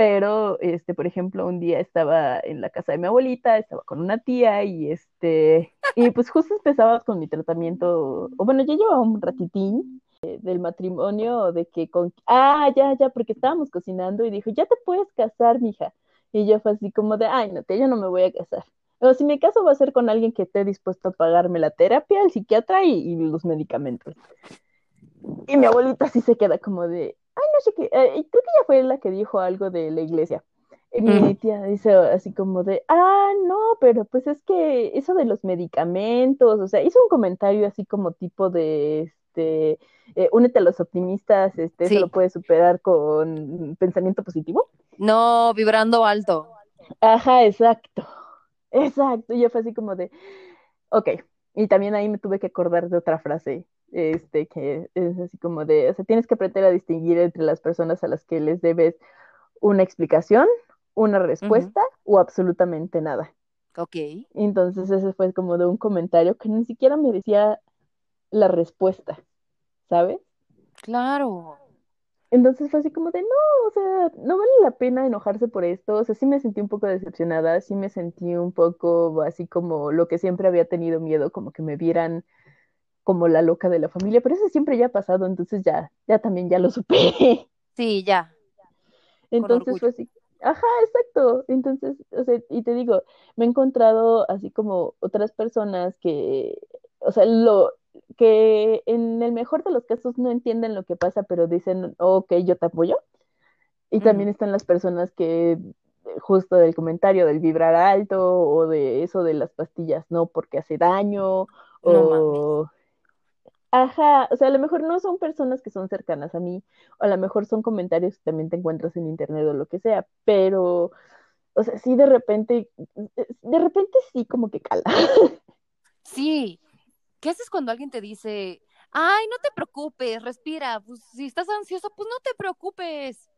Speaker 3: pero, este, por ejemplo, un día estaba en la casa de mi abuelita, estaba con una tía y, este, y pues justo empezaba con mi tratamiento, o bueno, ya llevaba un ratitín eh, del matrimonio, de que con, ah, ya, ya, porque estábamos cocinando y dijo, ya te puedes casar, mija. Y yo fue así como de, ay, no, tía, yo no me voy a casar. O si me caso va a ser con alguien que esté dispuesto a pagarme la terapia, el psiquiatra y, y los medicamentos. Y mi abuelita sí se queda como de, ay, no sé qué, eh, y creo que ella fue la que dijo algo de la iglesia. Y mi
Speaker 1: Mm.
Speaker 3: tía dice así como de, ah, no, pero pues es que eso de los medicamentos, o sea, hizo un comentario así como tipo de, este, eh, únete a los optimistas, este, eso
Speaker 1: Sí.
Speaker 3: lo puedes superar con pensamiento positivo.
Speaker 1: No, vibrando alto.
Speaker 3: Ajá, exacto, exacto. Y yo fue así como de, ok, Y también ahí me tuve que acordar de otra frase, este, que es así como de, o sea, tienes que aprender a distinguir entre las personas a las que les debes una explicación, una respuesta o absolutamente nada.
Speaker 1: Ok.
Speaker 3: Entonces ese fue como de un comentario que ni siquiera me decía la respuesta, ¿sabes?
Speaker 1: Claro.
Speaker 3: Entonces fue así como de, no, o sea, no vale la pena enojarse por esto. O sea, sí me sentí un poco decepcionada, sí me sentí un poco así como lo que siempre había tenido miedo, como que me vieran como la loca de la familia, pero eso siempre ya ha pasado, entonces ya, ya también ya lo supe.
Speaker 1: Sí, ya.
Speaker 3: Entonces fue así, ajá, exacto. Entonces, o sea, y te digo, me he encontrado así como otras personas que, o sea, lo, que en el mejor de los casos no entienden lo que pasa, pero dicen, ok, yo te apoyo. Y también están las personas que justo del comentario del vibrar alto o de eso de las pastillas, no, porque hace daño, o... Ajá, o sea, a lo mejor no son personas que son cercanas a mí, o a lo mejor son comentarios que también te encuentras en internet o lo que sea, pero, o sea, sí de repente, de repente sí como que cala.
Speaker 1: Sí, ¿Qué haces cuando alguien te dice, ay, no te preocupes, respira, pues si estás ansioso, pues no te preocupes?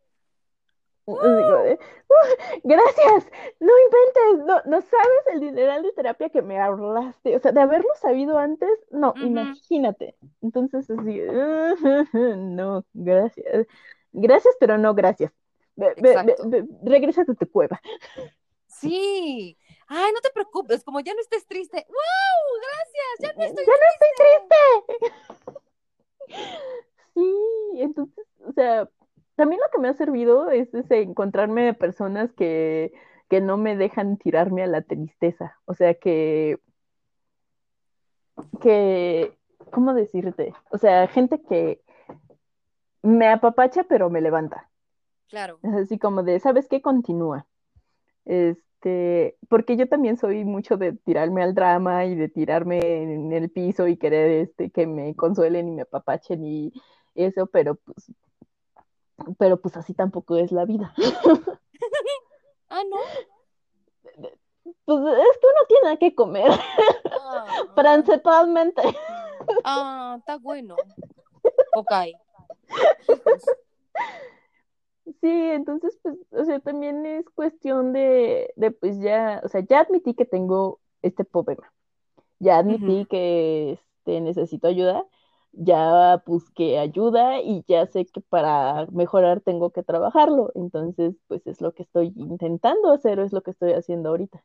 Speaker 3: Gracias, no inventes, no, no sabes el dineral de terapia que me ahorraste, o sea, de haberlo sabido antes, no, imagínate. Entonces, así, no, gracias, gracias, pero no gracias. Regresa a tu cueva.
Speaker 1: Sí, ay, no te preocupes, como ya no estés triste. ¡Wow! Gracias, ya no estoy
Speaker 3: ya no estoy triste. Sí, entonces, o sea, también lo que me ha servido es, encontrarme personas que, que no me dejan tirarme a la tristeza. O sea, que, que, ¿cómo decirte? O sea, gente que me apapacha pero me levanta.
Speaker 1: Claro.
Speaker 3: Así como de, ¿sabes qué? Continúa. Este, porque yo también soy mucho de tirarme al drama y de tirarme en el piso y querer este, que me consuelen y me apapachen y eso, pero pues, pero pues así tampoco es la vida.
Speaker 1: ah, no.
Speaker 3: Pues es que uno tiene que comer. Ah, Principalmente.
Speaker 1: Ah, está bueno. Ok.
Speaker 3: Sí, entonces, pues, o sea, también es cuestión de, de, pues ya, o sea, ya admití que tengo este problema, ya admití que este, necesito ayuda, ya busqué ayuda y ya sé que para mejorar tengo que trabajarlo, entonces, pues es lo que estoy intentando hacer, es lo que estoy haciendo ahorita.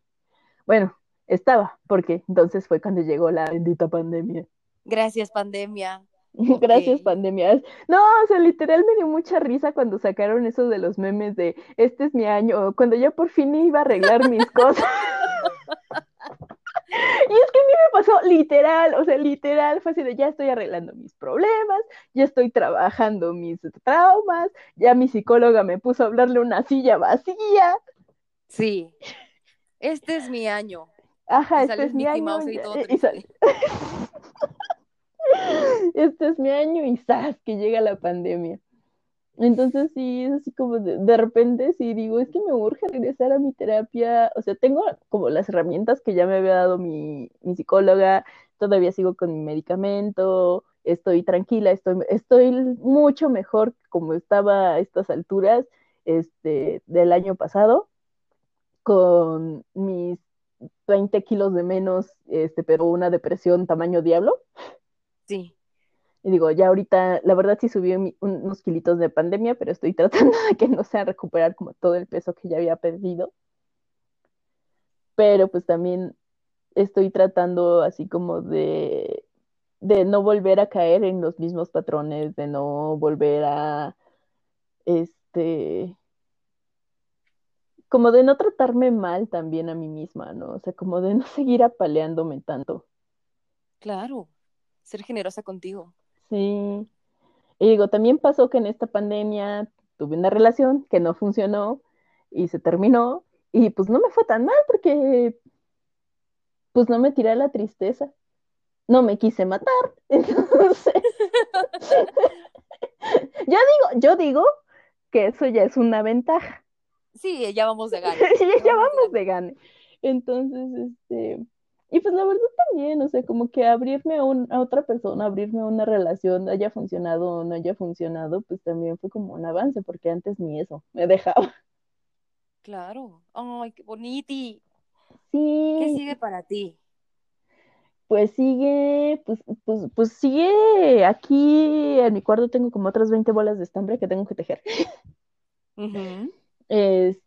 Speaker 3: Bueno, estaba, porque entonces fue cuando llegó la bendita pandemia.
Speaker 1: Gracias, pandemia.
Speaker 3: Gracias, pandemias. No, o sea, literal me dio mucha risa cuando sacaron eso de los memes de este es mi año, cuando ya por fin iba a arreglar mis cosas. Y es que a mí me pasó literal, o sea, literal, fue así de ya estoy arreglando mis problemas, ya estoy trabajando mis traumas, ya mi psicóloga me puso a hablarle una silla vacía.
Speaker 1: Sí, este es mi año.
Speaker 3: Ajá, este es mi año. este es mi año y sabes que llega la pandemia. Entonces sí, es así como de, repente sí digo, es que me urge regresar a mi terapia, o sea, tengo como las herramientas que ya me había dado mi, psicóloga, todavía sigo con mi medicamento, estoy tranquila, estoy, estoy mucho mejor como estaba a estas alturas este, del año pasado, con mis 20 kilos de menos, este, pero una depresión tamaño diablo.
Speaker 1: Sí.
Speaker 3: Y digo, ya ahorita, la verdad sí subí unos kilitos de pandemia, pero estoy tratando de que no sea recuperar como todo el peso que ya había perdido. Pero pues también estoy tratando así como de, de no volver a caer en los mismos patrones, de no volver a, este, como de no tratarme mal también a mí misma, ¿no? O sea, como de no seguir apaleándome tanto.
Speaker 1: Claro ser generosa contigo.
Speaker 3: Sí. Y digo, también pasó que en esta pandemia tuve una relación que no funcionó y se terminó y pues no me fue tan mal porque pues no me tiré a la tristeza. No me quise matar. Entonces, yo digo, yo digo que eso ya es una ventaja.
Speaker 1: Sí, ya vamos de gane.
Speaker 3: ya, vamos de gane. Entonces, este, y pues la verdad también, o sea, como que abrirme a, un, a otra persona, abrirme a una relación, haya funcionado o no haya funcionado, pues también fue como un avance, porque antes ni eso me dejaba.
Speaker 1: Claro. Ay, qué boniti.
Speaker 3: Sí.
Speaker 1: ¿Qué sigue para ti?
Speaker 3: Pues sigue, pues, pues, pues sigue aquí en mi cuarto tengo como otras 20 bolas de estambre que tengo que tejer. Este,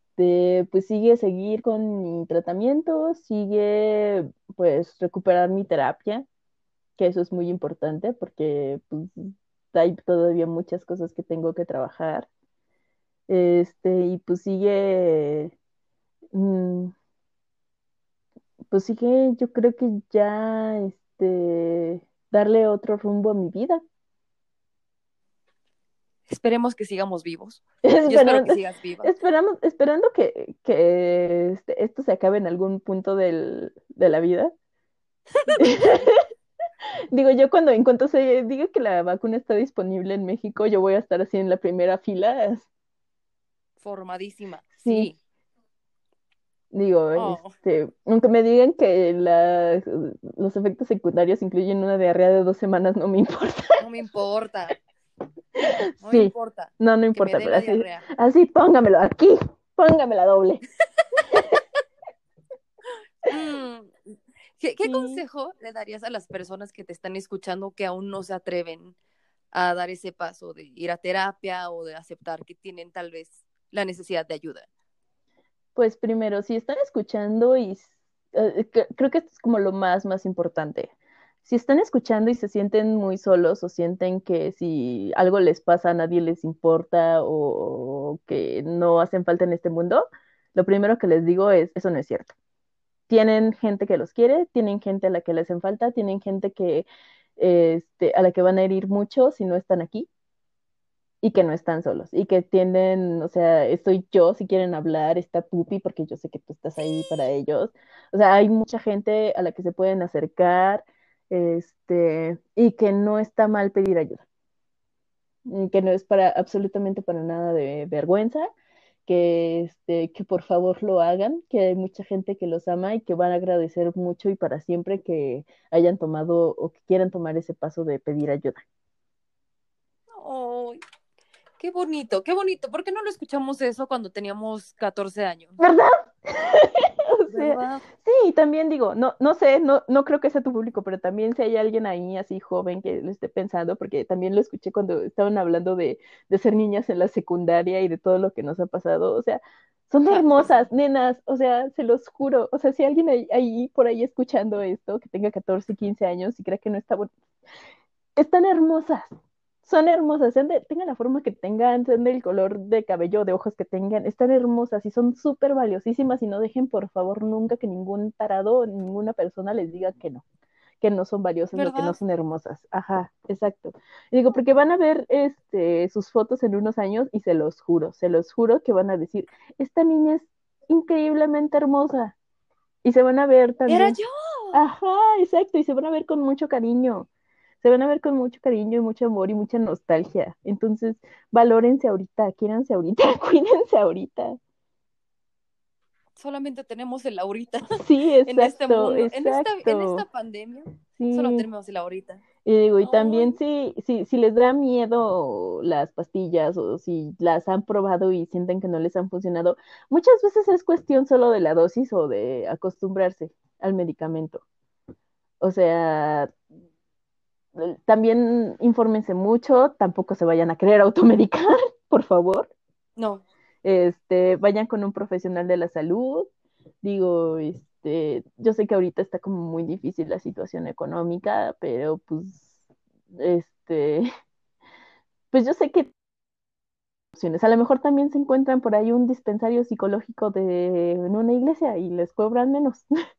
Speaker 3: pues sigue seguir con mi tratamiento, sigue pues recuperar mi terapia, que eso es muy importante porque pues, hay todavía muchas cosas que tengo que trabajar. Este, y pues sigue, mm, pues sigue, yo creo que ya, este, darle otro rumbo a mi vida.
Speaker 1: Esperemos que sigamos vivos. espero que sigas viva.
Speaker 3: Esperamos, esperando que, que este, esto se acabe en algún punto del, de la vida. Digo, yo cuando en cuanto se diga que la vacuna está disponible en México, yo voy a estar así en la primera fila.
Speaker 1: Formadísima, sí.
Speaker 3: Digo, oh. este, aunque me digan que la, los efectos secundarios incluyen una diarrea de dos semanas, no me importa.
Speaker 1: No me importa. No importa.
Speaker 3: No, no importa, pero así, así póngamelo aquí, póngamela doble.
Speaker 1: Mm, ¿Qué, qué consejo le darías a las personas que te están escuchando que aún no se atreven a dar ese paso de ir a terapia o de aceptar que tienen tal vez la necesidad de ayuda?
Speaker 3: Pues primero, si están escuchando y eh, creo que esto es como lo más, más importante si están escuchando y se sienten muy solos o sienten que si algo les pasa a nadie les importa o que no hacen falta en este mundo, lo primero que les digo es, eso no es cierto. Tienen gente que los quiere, tienen gente a la que les hacen falta, tienen gente que, este, a la que van a herir mucho si no están aquí y que no están solos y que tienden, o sea, estoy yo si quieren hablar, está Pupi porque yo sé que tú estás ahí para ellos. O sea, hay mucha gente a la que se pueden acercar este, y que no está mal pedir ayuda, y que no es para absolutamente para nada de vergüenza, que, este, que por favor lo hagan, que hay mucha gente que los ama y que van a agradecer mucho y para siempre que hayan tomado o que quieran tomar ese paso de pedir ayuda.
Speaker 1: ¡Ay! qué bonito, qué bonito. ¿Por qué no lo escuchamos eso cuando teníamos 14 años?
Speaker 3: ¿Verdad? sí, también digo, no, no sé, no, no creo que sea tu público, pero también si hay alguien ahí así joven que lo esté pensando, porque también lo escuché cuando estaban hablando de, de ser niñas en la secundaria y de todo lo que nos ha pasado, o sea, son hermosas, nenas, o sea, se los juro, o sea, si alguien ahí, por ahí escuchando esto, que tenga 14, 15 años y cree que no está bueno, están hermosas, son hermosas, tengan la forma que tengan, sean del color de cabello, de ojos que tengan, están hermosas y son súper valiosísimas y no dejen por favor nunca que ningún tarado, ninguna persona les diga que no, que no son valiosas o que no son hermosas. Ajá, exacto. Y digo, porque van a ver este, sus fotos en unos años y se los juro, se los juro que van a decir, esta niña es increíblemente hermosa. Y se van a ver también.
Speaker 1: Era yo.
Speaker 3: Ajá, exacto, y se van a ver con mucho cariño se van a ver con mucho cariño y mucho amor y mucha nostalgia. Entonces, valórense ahorita, quiéranse ahorita, cuídense ahorita.
Speaker 1: Solamente tenemos el ahorita.
Speaker 3: Sí, exacto, en este mundo,
Speaker 1: En, esta, pandemia, solo tenemos el ahorita.
Speaker 3: Y digo, y también si, si, si les da miedo las pastillas o si las han probado y sienten que no les han funcionado, muchas veces es cuestión solo de la dosis o de acostumbrarse al medicamento. O sea, también infórmense mucho, tampoco se vayan a querer automedicar, por favor.
Speaker 1: No.
Speaker 3: Este, vayan con un profesional de la salud. Digo, este, yo sé que ahorita está como muy difícil la situación económica, pero pues, este, pues yo sé que a lo mejor también se encuentran por ahí un dispensario psicológico de en una iglesia y les cobran menos.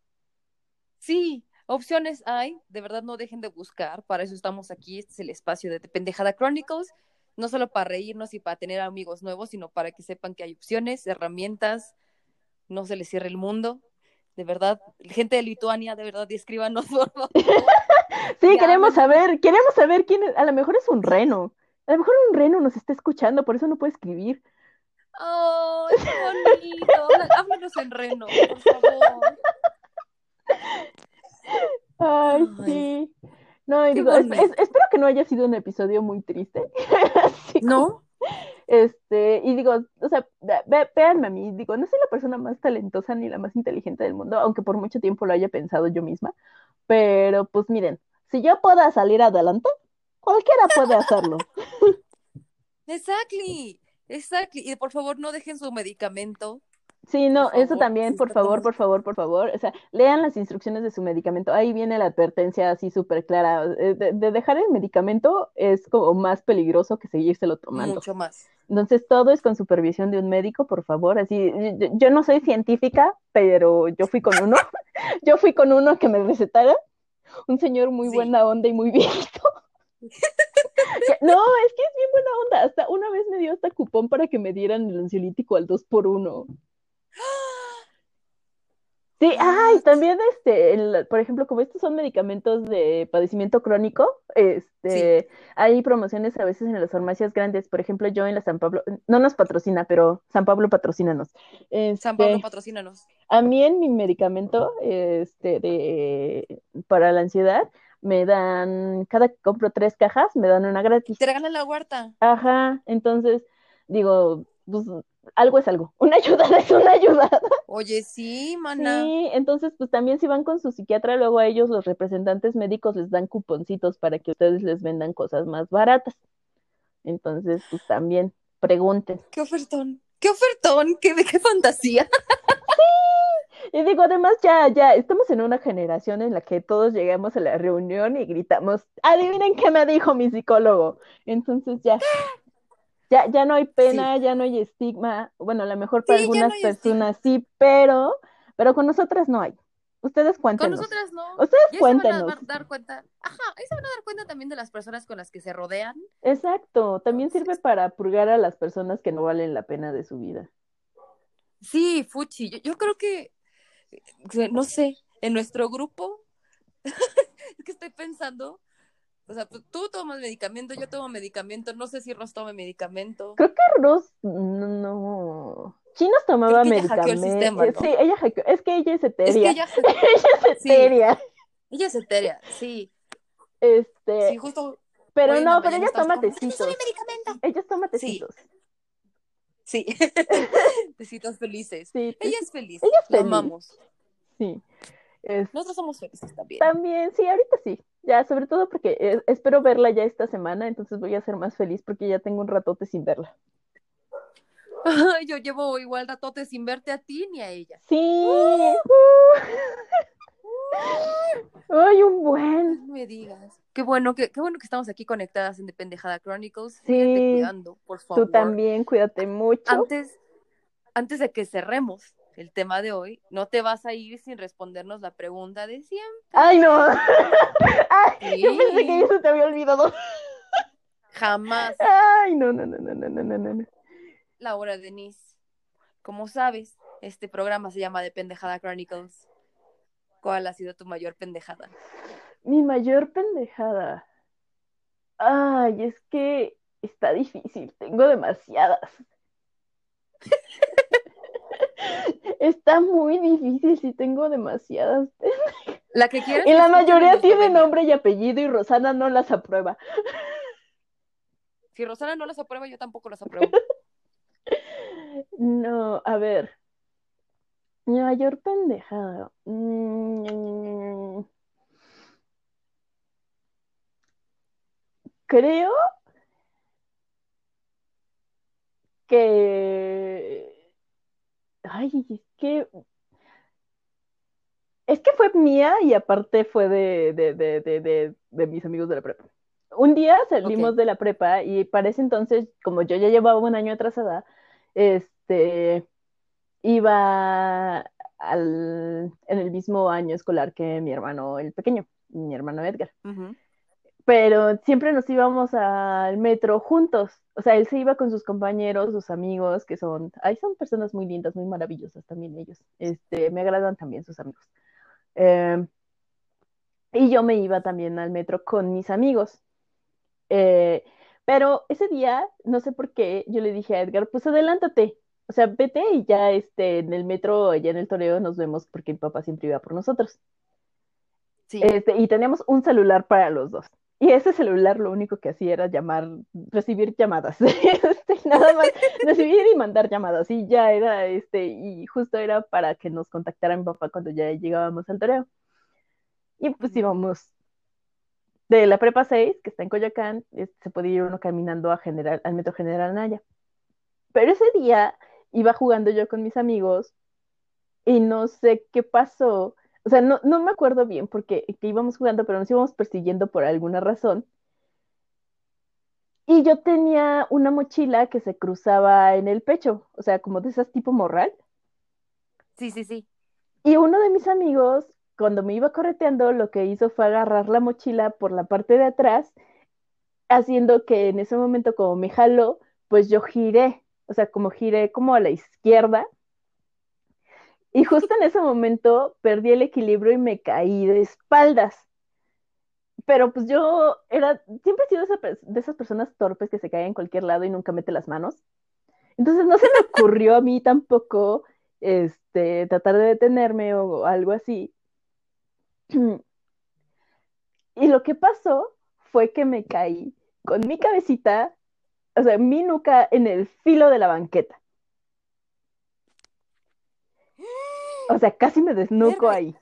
Speaker 1: Sí, Opciones hay, de verdad no dejen de buscar, para eso estamos aquí, este es el espacio de Pendejada Chronicles, no solo para reírnos y para tener amigos nuevos, sino para que sepan que hay opciones, herramientas, no se les cierre el mundo, de verdad, gente de Lituania, de verdad, escríbanos, por favor.
Speaker 3: sí, queremos saber, queremos saber quién es, a lo mejor es un reno, a lo mejor un reno nos está escuchando, por eso no puede escribir.
Speaker 1: ¡Ay, qué bonito! Háblanos en reno, por favor.
Speaker 3: Ay, sí. No, y digo, espero que no haya sido un episodio muy triste.
Speaker 1: ¿No?
Speaker 3: Este, y digo, o sea, véanme a mí, digo, no soy la persona más talentosa ni la más inteligente del mundo, aunque por mucho tiempo lo haya pensado yo misma, pero pues miren, si yo pueda salir adelante, cualquiera puede hacerlo.
Speaker 1: Exactly, exactly. Y por favor no dejen su medicamento
Speaker 3: Sí, no, eso también, por favor, por favor, por favor. O sea, lean las instrucciones de su medicamento. Ahí viene la advertencia así súper clara. Eh, de, dejar el medicamento es como más peligroso que seguírselo tomando.
Speaker 1: Mucho más.
Speaker 3: Entonces, todo es con supervisión de un médico, por favor. Así, yo, no soy científica, pero yo fui con uno. yo fui con uno que me recetara. Un señor muy buena onda y muy viejito. no, es que es bien buena onda. Hasta una vez me dio hasta cupón para que me dieran el ansiolítico al 2 por 1 Sí, ay, también este, por ejemplo, como estos son medicamentos de padecimiento crónico, este, hay promociones a veces en las farmacias grandes, por ejemplo, yo en la San Pablo, no nos patrocina, pero San Pablo patrocínanos.
Speaker 1: San Pablo este, patrocínanos.
Speaker 3: A mí en mi medicamento, este, de, para la ansiedad, me dan, cada que compro tres cajas, me dan una gratis.
Speaker 1: Te regalan la huerta.
Speaker 3: Ajá, entonces, digo, pues algo es algo, una ayudada es una ayudada.
Speaker 1: Oye, sí, mana.
Speaker 3: Sí, entonces pues también si van con su psiquiatra, luego a ellos los representantes médicos les dan cuponcitos para que ustedes les vendan cosas más baratas. Entonces, pues también pregunten.
Speaker 1: Qué ofertón, qué ofertón, qué, qué fantasía.
Speaker 3: Sí, y digo, además ya, ya, estamos en una generación en la que todos llegamos a la reunión y gritamos, adivinen qué me dijo mi psicólogo. Entonces ya, ya, ya no hay pena, ya no hay estigma. Bueno, a lo mejor para algunas personas sí, pero, pero con nosotras no hay. Ustedes cuéntenos.
Speaker 1: Con nosotras no.
Speaker 3: Ustedes cuéntenos.
Speaker 1: Se van a dar cuenta. Ajá, ahí se van a dar cuenta también de las personas con las que se rodean.
Speaker 3: Exacto, también sirve para purgar a las personas que no valen la pena de su vida.
Speaker 1: Sí, Fuchi, yo, yo creo que, no sé, en nuestro grupo, es que estoy pensando, o sea, pues, tú tomas medicamento, yo tomo medicamento, no sé si Ross toma medicamento.
Speaker 3: Creo que Ross no. Chinos tomaba medicamento. Sí, ella hackeó. Es que ella es etérea. Es que ella... es etérea.
Speaker 1: Ella es etérea, sí.
Speaker 3: Este.
Speaker 1: Sí, justo.
Speaker 3: Pero no, pero ella toma tecitos. Ella toma tecitos.
Speaker 1: Sí. tecitos felices.
Speaker 3: Sí,
Speaker 1: ella es feliz.
Speaker 3: Ella es
Speaker 1: feliz. La amamos.
Speaker 3: Sí.
Speaker 1: Nosotros somos felices también.
Speaker 3: También, sí, ahorita sí. Ya, sobre todo porque eh, espero verla ya esta semana, entonces voy a ser más feliz porque ya tengo un ratote sin verla.
Speaker 1: Yo llevo igual ratote sin verte a ti ni a ella.
Speaker 3: Sí. Ay, un buen.
Speaker 1: No me digas. Qué bueno que, qué bueno que estamos aquí conectadas en Dependejada Chronicles.
Speaker 3: Sí.
Speaker 1: cuidando, por favor.
Speaker 3: Tú también, cuídate mucho.
Speaker 1: Antes, antes de que cerremos, el tema de hoy, no te vas a ir sin respondernos la pregunta de siempre.
Speaker 3: ¡Ay, no! Ay, sí. Yo pensé que eso te había olvidado.
Speaker 1: Jamás.
Speaker 3: ¡Ay, no, no, no, no, no, no, no!
Speaker 1: Laura Denise, como sabes, este programa se llama De Pendejada Chronicles. ¿Cuál ha sido tu mayor pendejada?
Speaker 3: Mi mayor pendejada. Ay, es que está difícil, tengo demasiadas. Está muy difícil si tengo demasiadas.
Speaker 1: La que quieras.
Speaker 3: Y la mayoría tiene nombre y apellido y Rosana no las aprueba.
Speaker 1: Si Rosana no las aprueba, yo tampoco las apruebo.
Speaker 3: No, a ver. Mayor pendejada. Mm, creo que Ay, es que. Es que fue mía y aparte fue de, de, de, de, de mis amigos de la prepa. Un día salimos de la prepa y para ese entonces, como yo ya llevaba un año atrasada, este iba al, en el mismo año escolar que mi hermano el pequeño, mi hermano Edgar pero siempre nos íbamos al metro juntos. O sea, él se iba con sus compañeros, sus amigos, que son, ahí son personas muy lindas, muy maravillosas también ellos. Este, me agradan también sus amigos. Em, y yo me iba también al metro con mis amigos. Eh, pero ese día, no sé por qué, yo le dije a Edgar, pues adelántate. O sea, vete y ya este, en el metro, allá en el toreo, nos vemos porque mi papá siempre iba por nosotros. Este, y teníamos un celular para los dos. Y ese celular lo único que hacía era llamar, recibir llamadas. Este, nada más, recibir y mandar llamadas. Y ya era, este, y justo era para que nos contactara mi papá cuando ya llegábamos al toreo. Y pues íbamos de la prepa 6, que está en Coyoacán, este, se podía ir uno caminando a general, al metro General Naya. Pero ese día iba jugando yo con mis amigos y no sé qué pasó o sea, no, no me acuerdo bien porque que íbamos jugando, pero nos íbamos persiguiendo por alguna razón. Y yo tenía una mochila que se cruzaba en el pecho, o sea, como de esas tipo morral.
Speaker 1: Sí, sí, sí.
Speaker 3: Y uno de mis amigos, cuando me iba correteando, lo que hizo fue agarrar la mochila por la parte de atrás, haciendo que en ese momento, como me jaló, pues yo giré, o sea, como giré como a la izquierda y justo en ese momento perdí el equilibrio y me caí de espaldas. Pero pues yo era, siempre he sido de esas personas torpes que se caen en cualquier lado y nunca mete las manos. Entonces no se me ocurrió a mí tampoco este, tratar de detenerme o algo así. Y lo que pasó fue que me caí con mi cabecita, o sea, mi nuca en el filo de la banqueta. O sea, casi me desnuco ahí.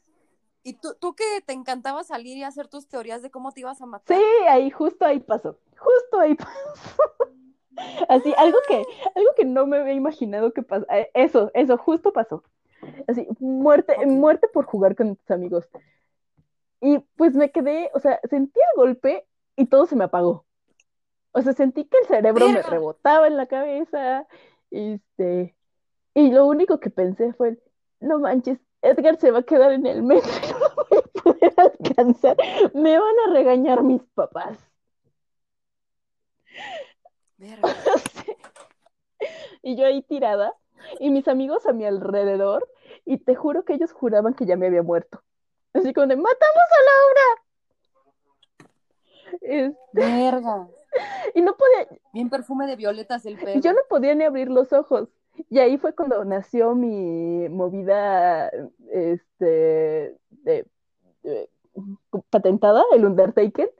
Speaker 1: ¿Y tú, tú que te encantaba salir y hacer tus teorías de cómo te ibas a matar?
Speaker 3: Sí, ahí, justo ahí pasó. Justo ahí pasó. Así, algo que, algo que no me había imaginado que pasó. Eh, eso, eso, justo pasó. Así, muerte, muerte por jugar con tus amigos. Y pues me quedé, o sea, sentí el golpe y todo se me apagó. O sea, sentí que el cerebro me rebotaba en la cabeza. Este, y lo único que pensé fue, no manches, Edgar se va a quedar en el metro y no voy a poder alcanzar. Me van a regañar mis papás. y yo ahí tirada, y mis amigos a mi alrededor, y te juro que ellos juraban que ya me había muerto. Así como de, ¡matamos a Laura!
Speaker 1: Este... Verga.
Speaker 3: Y no podía.
Speaker 1: Bien perfume de violetas el pelo.
Speaker 3: Yo no podía ni abrir los ojos. Y ahí fue cuando nació mi movida este, de, patentada, el Undertaker.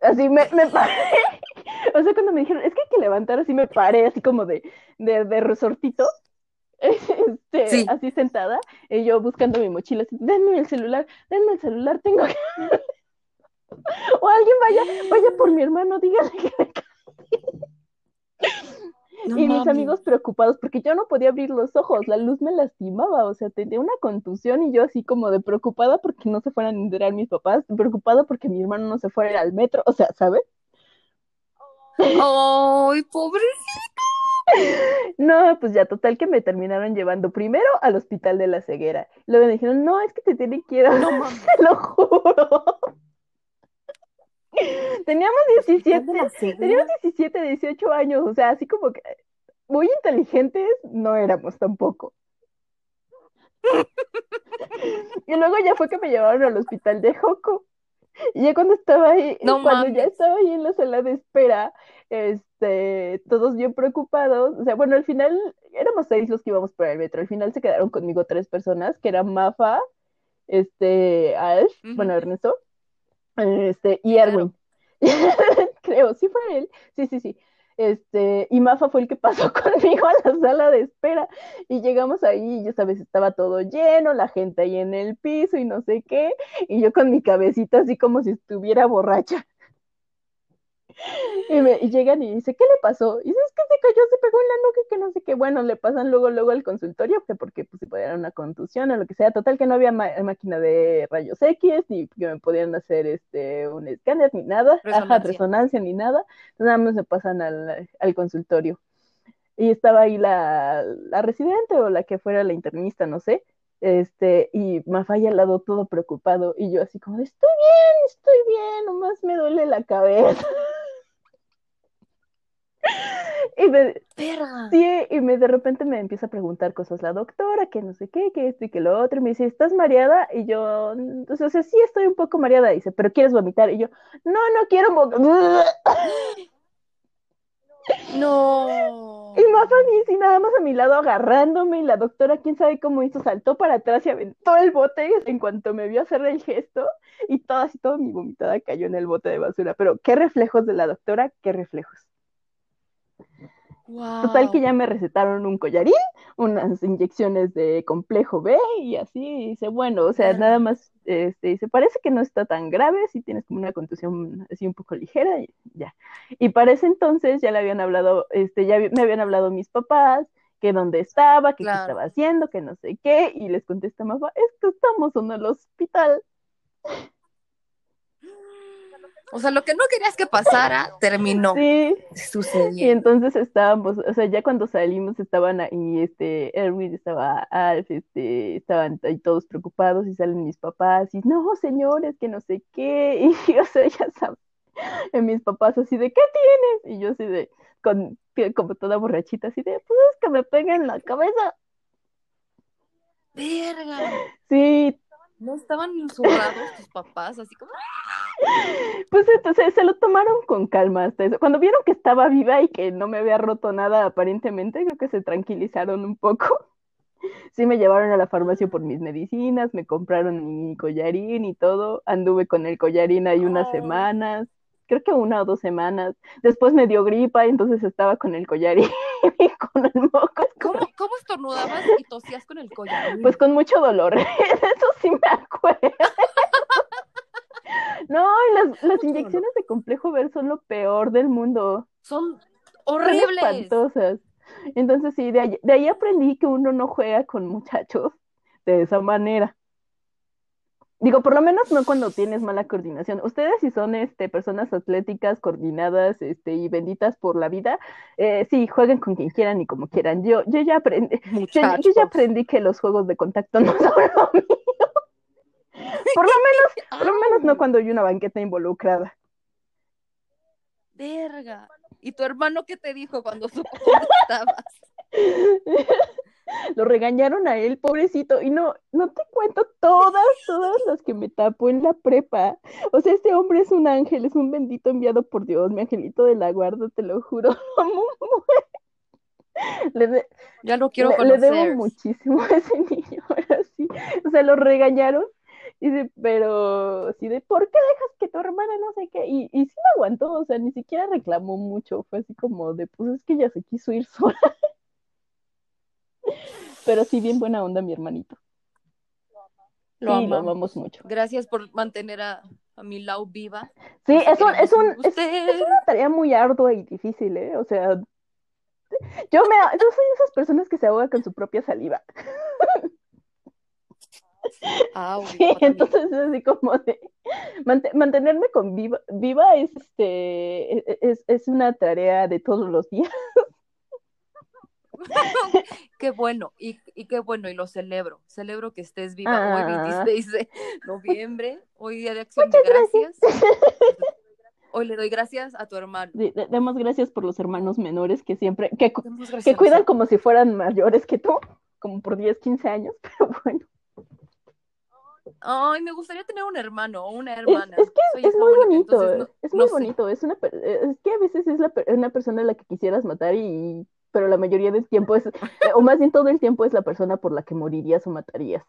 Speaker 3: Así me, me paré. o sea, cuando me dijeron, es que hay que levantar, así me paré, así como de, de, de resortito. Este, así sentada, y yo buscando mi mochila, así, denme el celular, denme el celular, tengo que... o alguien vaya, vaya por mi hermano, dígale que me y mis amigos preocupados porque yo no podía abrir los ojos, la luz me lastimaba, o sea, tenía una contusión y yo así como de preocupada porque no se fueran a enterar mis papás, preocupada porque mi hermano no se fuera al metro, o sea, ¿sabes?
Speaker 1: ¡Ay, pobrecito!
Speaker 3: No, pues ya, total que me terminaron llevando primero al hospital de la ceguera. Luego me dijeron, no, es que te tienen que ir a... No, te lo juro. Teníamos 17, teníamos 17, 18 años, o sea, así como que muy inteligentes no éramos tampoco. y luego ya fue que me llevaron al hospital de Joco. Y ya cuando estaba ahí, cuando ya estaba ahí en la sala de espera, este, todos bien preocupados, o sea, bueno, al final éramos seis los que íbamos por el metro, al final se quedaron conmigo tres personas, que eran Mafa, este, Ash, bueno, Ernesto, este, y Erwin. Creo, sí fue él. Sí, sí, sí. Este, y Mafa fue el que pasó conmigo a la sala de espera. Y llegamos ahí, y ya sabes, estaba todo lleno, la gente ahí en el piso y no sé qué. Y yo con mi cabecita así como si estuviera borracha. Y, me, llegan y dice, ¿qué le pasó? Y dice, es que se cayó, se pegó en la nuca, que no sé qué. Bueno, le pasan luego, luego al consultorio, porque pues si podía dar una contusión o lo que sea. Total que no había máquina de rayos X, ni que me podían hacer este un escáner, ni nada, resonancia, resonancia ni nada. Entonces nada más me pasan al, al consultorio. Y estaba ahí la, la residente o la que fuera la internista, no sé este, y Mafaya al lado todo preocupado, y yo así como, estoy bien, estoy bien, nomás me duele la cabeza. Y me, sí, y me de repente me empieza a preguntar cosas la doctora, que no sé qué, que esto y que lo otro, y me dice, ¿estás mareada? Y yo, entonces, o sea, sí estoy un poco mareada, dice, ¿pero quieres vomitar? Y yo, no, no quiero vomitar.
Speaker 1: No.
Speaker 3: Y más a mí, sí, nada más a mi lado agarrándome, y la doctora, quién sabe cómo hizo, saltó para atrás y aventó el bote en cuanto me vio hacer el gesto, y toda así, toda mi vomitada cayó en el bote de basura. Pero qué reflejos de la doctora, qué reflejos. Total que ya me recetaron un collarín, unas inyecciones de complejo B y así, dice, bueno, o sea, nada más, este, dice, parece que no está tan grave, si tienes como una contusión así un poco ligera y ya. Y para ese entonces ya le habían hablado, este, ya me habían hablado mis papás, que dónde estaba, que qué estaba haciendo, que no sé qué, y les contesta mamá, es que estamos en el hospital.
Speaker 1: O sea, lo que no querías que pasara, terminó.
Speaker 3: Sí. Sucedió. Y entonces estábamos, o sea, ya cuando salimos estaban ahí, este, Erwin estaba Alf, este, estaban ahí todos preocupados y salen mis papás y, no, señores, que no sé qué. Y, o sea, ya sabes, mis papás así de, ¿qué tienes? Y yo así de, con, como toda borrachita, así de, pues es que me peguen en la cabeza.
Speaker 1: Verga.
Speaker 3: Sí.
Speaker 1: ¿No estaban zurrados tus papás? Así como...
Speaker 3: Pues entonces se lo tomaron con calma hasta eso. Cuando vieron que estaba viva y que no me había roto nada aparentemente, creo que se tranquilizaron un poco. Sí me llevaron a la farmacia por mis medicinas, me compraron mi collarín y todo. Anduve con el collarín ahí unas semanas, creo que una o dos semanas. Después me dio gripa y entonces estaba con el collarín y con el moco.
Speaker 1: ¿Cómo, ¿Cómo estornudabas y tosías con el collarín?
Speaker 3: Pues con mucho dolor, eso sí me acuerdo. No, las, las inyecciones de complejo ver son lo peor del mundo.
Speaker 1: Son horribles. Son
Speaker 3: espantosas. Entonces sí, de ahí, de ahí aprendí que uno no juega con muchachos de esa manera. Digo, por lo menos no cuando tienes mala coordinación. Ustedes si son este, personas atléticas, coordinadas este, y benditas por la vida, eh, sí, jueguen con quien quieran y como quieran. Yo, yo ya aprendí, yo, yo, ya aprendí que los juegos de contacto no son lo mío. Por lo menos, por lo menos no cuando hay una banqueta involucrada.
Speaker 1: Verga. ¿Y tu hermano qué te dijo cuando supo estabas?
Speaker 3: Lo regañaron a él, pobrecito, y no, no te cuento todas, todas las que me tapo en la prepa. O sea, este hombre es un ángel, es un bendito enviado por Dios, mi angelito de la guarda, te lo juro.
Speaker 1: Le ya lo quiero
Speaker 3: le,
Speaker 1: conocer.
Speaker 3: Le debo muchísimo a ese niño, ahora sí. O sea, lo regañaron Dice, pero sí de, ¿por qué dejas que tu hermana no sé qué? Y, y sí me aguantó, o sea, ni siquiera reclamó mucho, fue así como de, pues es que ella se quiso ir sola. Pero sí, bien buena onda mi hermanito.
Speaker 1: Lo,
Speaker 3: sí, lo amamos mucho.
Speaker 1: Gracias por mantener a, a mi Lau viva.
Speaker 3: Sí, es, un, es, un, es, es, una tarea muy ardua y difícil, ¿eh? O sea, yo, me, yo soy de esas personas que se ahogan con su propia saliva.
Speaker 1: Ah,
Speaker 3: sí, entonces es así como de mantenerme con viva, viva es este e, e, es, es, una tarea de todos los días.
Speaker 1: qué bueno, y, y, qué bueno, y lo celebro. Celebro que estés viva. Hoy 26 ah. de noviembre, hoy día de acción de gracias. Hoy le doy gracias a tu hermano.
Speaker 3: Sí, demos gracias por los hermanos menores que siempre, que, que cuidan como si fueran mayores que tú, como por 10, 15 años, pero bueno.
Speaker 1: Ay, me gustaría tener un hermano o una hermana.
Speaker 3: Es, que es muy bonito, es muy bonito. Es, una, es que a veces es la, una persona a la que quisieras matar y pero la mayoría del tiempo es, o más bien todo el tiempo es la persona por la que morirías o matarías.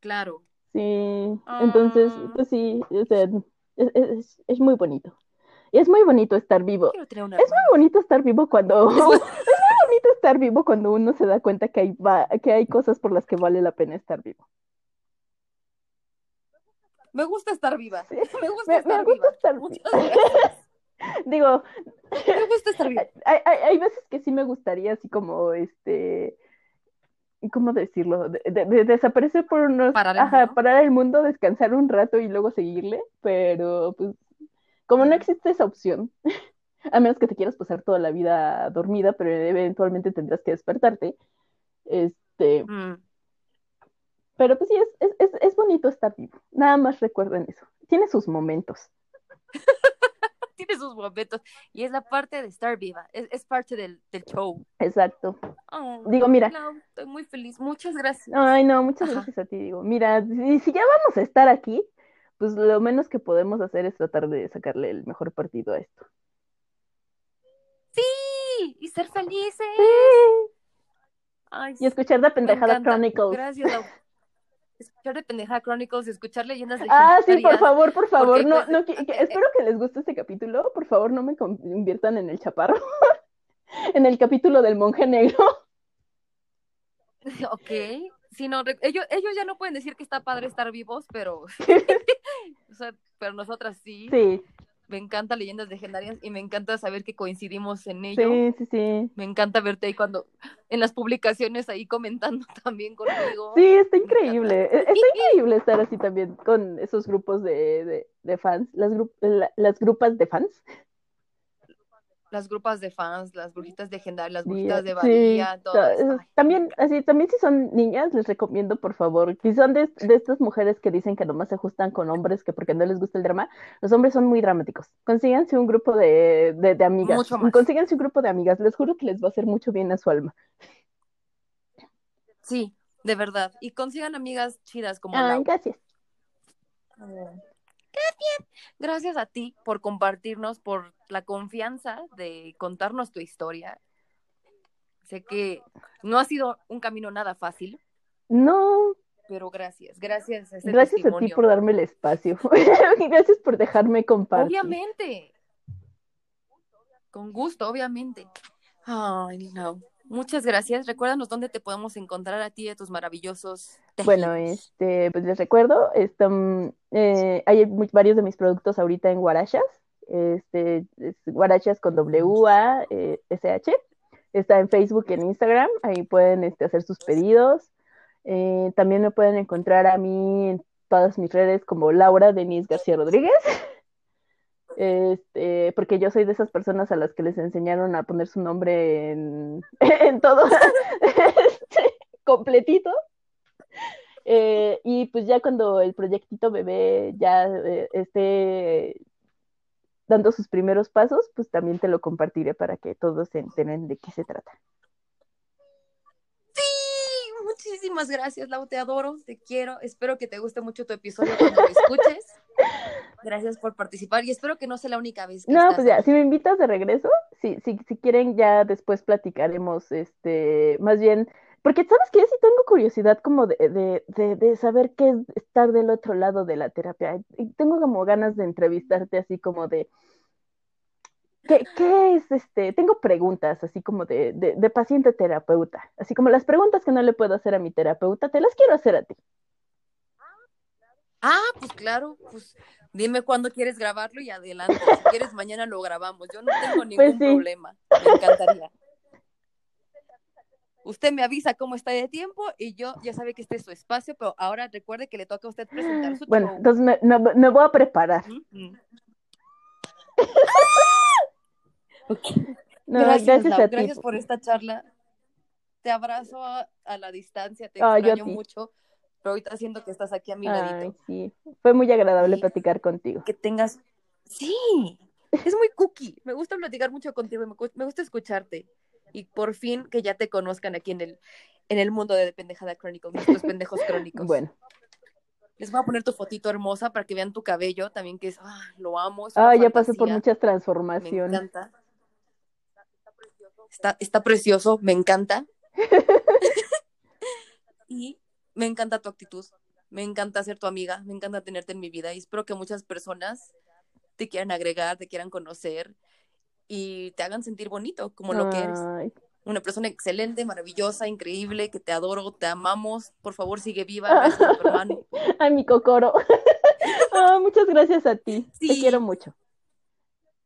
Speaker 1: Claro.
Speaker 3: Sí, entonces, ah. pues sí, o sea, es, es, es, muy bonito. Y es muy bonito estar vivo. Es muy bonito estar vivo cuando... es muy bonito estar vivo cuando uno se da cuenta que hay, que hay cosas por las que vale la pena estar vivo.
Speaker 1: Me gusta estar viva. Me gusta estar
Speaker 3: me gusta Estar Digo,
Speaker 1: me gusta estar viva.
Speaker 3: Hay, hay, hay, veces que sí me gustaría así como este ¿cómo decirlo? De, de, desaparecer por unos
Speaker 1: parar el,
Speaker 3: ajá, parar el mundo, descansar un rato y luego seguirle, pero pues como no existe esa opción, a menos que te quieras pasar toda la vida dormida, pero eventualmente tendrás que despertarte, este,
Speaker 1: mm.
Speaker 3: Pero pues sí, es, es, es, bonito estar vivo. Nada más recuerden eso. Tiene sus momentos.
Speaker 1: Tiene sus momentos. Y es la parte de estar viva. Es, es parte del, del, show.
Speaker 3: Exacto.
Speaker 1: Oh,
Speaker 3: digo, mira.
Speaker 1: No, estoy muy feliz. Muchas gracias.
Speaker 3: Ay, no, muchas Ajá. gracias a ti. Digo, mira, si, si ya vamos a estar aquí, pues lo menos que podemos hacer es tratar de sacarle el mejor partido a esto.
Speaker 1: Sí, y ser felices.
Speaker 3: y escuchar de Pendejada Chronicles.
Speaker 1: Gracias. Escuchar de Pendejada Chronicles y escuchar leyendas
Speaker 3: Ah, sí, por favor, por favor. No, no, eh, eh, espero que les guste este capítulo. Por favor, no me conviertan en el chaparro. en el capítulo del monje negro.
Speaker 1: Ok. Sí, no, ellos, ellos ya no pueden decir que está padre estar vivos, pero. o sea, pero nosotras sí.
Speaker 3: Sí
Speaker 1: me encanta leyendas legendarias y me encanta saber que coincidimos en ello.
Speaker 3: Sí, sí, sí.
Speaker 1: Me encanta verte ahí cuando, en las publicaciones ahí comentando también conmigo.
Speaker 3: Sí, está increíble. E-, está increíble estar así también con esos grupos de, de, fans, las, las grupas de fans
Speaker 1: las grupas de fans, las brujitas legendarias, las brujitas de Bahía,
Speaker 3: también, así, también si son niñas, les recomiendo, por favor, si son de, estas mujeres que dicen que nomás se ajustan con hombres, que porque no les gusta el drama, los hombres son muy dramáticos. Consíganse un grupo de, de, amigas. Consíganse un grupo de amigas, les juro que les va a hacer mucho bien a su alma.
Speaker 1: Sí, de verdad. Y consigan amigas chidas como
Speaker 3: Ay, gracias.
Speaker 1: Gracias. Gracias a ti por compartirnos, por la confianza de contarnos tu historia. Sé que no ha sido un camino nada fácil.
Speaker 3: No.
Speaker 1: Pero gracias, gracias. A
Speaker 3: gracias a ti por darme el espacio. gracias por dejarme compartir.
Speaker 1: Obviamente. Con gusto, obviamente. Ay, no. Muchas gracias. Recuérdanos dónde te podemos encontrar a ti y a tus maravillosos
Speaker 3: Bueno, este, pues les recuerdo, están, eh, hay varios de mis productos ahorita en Guarachas, este, Guarachas con W-A-S-H, está en Facebook y en Instagram, ahí pueden este, hacer sus pedidos. Eh, también me pueden encontrar a mí en todas mis redes como Laura Denise García Rodríguez. Este, porque yo soy de esas personas a las que les enseñaron a poner su nombre en, todo este, completito. Eh, y pues ya cuando el proyectito bebé ya eh, esté dando sus primeros pasos, pues también te lo compartiré para que todos se enteren de qué se trata.
Speaker 1: Muchísimas gracias, Lau, te adoro, te quiero, espero que te guste mucho tu episodio cuando lo escuches. Gracias por participar y espero que no sea la única vez. Que
Speaker 3: no, pues ya, si me invitas de regreso, si, si, si quieren ya después platicaremos, este, más bien, porque sabes que yo sí tengo curiosidad como de, de, de, de, saber qué es estar del otro lado de la terapia. Y tengo como ganas de entrevistarte así como de, ¿Qué, ¿Qué, es este? Tengo preguntas así como de, de, de, paciente terapeuta, así como las preguntas que no le puedo hacer a mi terapeuta, te las quiero hacer a ti.
Speaker 1: Ah, pues claro, pues dime cuándo quieres grabarlo y adelante. Si quieres, mañana lo grabamos. Yo no tengo pues ningún problema. Me encantaría. Usted me avisa cómo está de tiempo y yo ya sabe que este es su espacio, pero ahora recuerde que le toca a usted presentar su
Speaker 3: Bueno, entonces me, me, voy a preparar.
Speaker 1: gracias, gracias, por esta charla. Te abrazo a, la distancia, te extraño mucho pero ahorita siento que estás aquí a mi ladito.
Speaker 3: Sí, fue muy agradable platicar contigo.
Speaker 1: Que tengas, sí, es muy cookie, me gusta platicar mucho contigo, me, gusta escucharte y por fin que ya te conozcan aquí en el, en el mundo de Pendejada Chronicles, nuestros pendejos crónicos.
Speaker 3: Bueno.
Speaker 1: Les voy a poner tu fotito hermosa para que vean tu cabello también, que es, ah, lo amo.
Speaker 3: ah, ya pasé por muchas transformaciones.
Speaker 1: Me encanta. Está, está precioso, me encanta. y me encanta tu actitud, me encanta ser tu amiga, me encanta tenerte en mi vida y espero que muchas personas te quieran agregar, te quieran conocer y te hagan sentir bonito como lo que eres. Una persona excelente, maravillosa, increíble, que te adoro, te amamos. Por favor, sigue viva. Gracias, hermano.
Speaker 3: Ay, mi cocoro. Muchas gracias a ti. Te quiero mucho.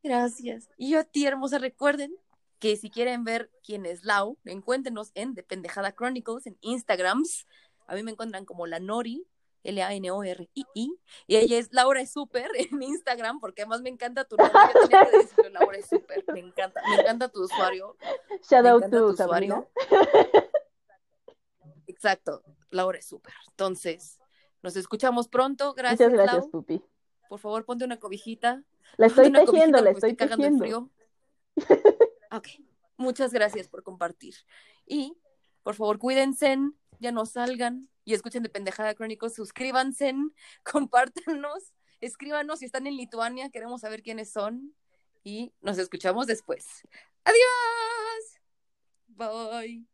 Speaker 1: Gracias. Y yo a ti, hermosa, recuerden que si quieren ver quién es Lau, encuéntenos en The Pendejada Chronicles en Instagrams. A mí me encuentran como la Nori, L-A-N-O-R-I-I, y ella es Laura es Super en Instagram, porque además me encanta tu nombre, yo tenía que decirlo, Laura es Super, me encanta, me encanta tu usuario.
Speaker 3: Shout out tu usuario.
Speaker 1: Exacto, Laura es Super. Entonces, nos escuchamos pronto, gracias.
Speaker 3: Muchas gracias, Pupi.
Speaker 1: Por favor, ponte una cobijita.
Speaker 3: La estoy tejiendo, la estoy, estoy tejiendo.
Speaker 1: frío. ok, muchas gracias por compartir. Y, por favor, cuídense, ya no salgan y escuchen de Pendejada Crónicos, suscríbanse, compártanos, escríbanos si están en Lituania, queremos saber quiénes son y nos escuchamos después. Adiós. Bye.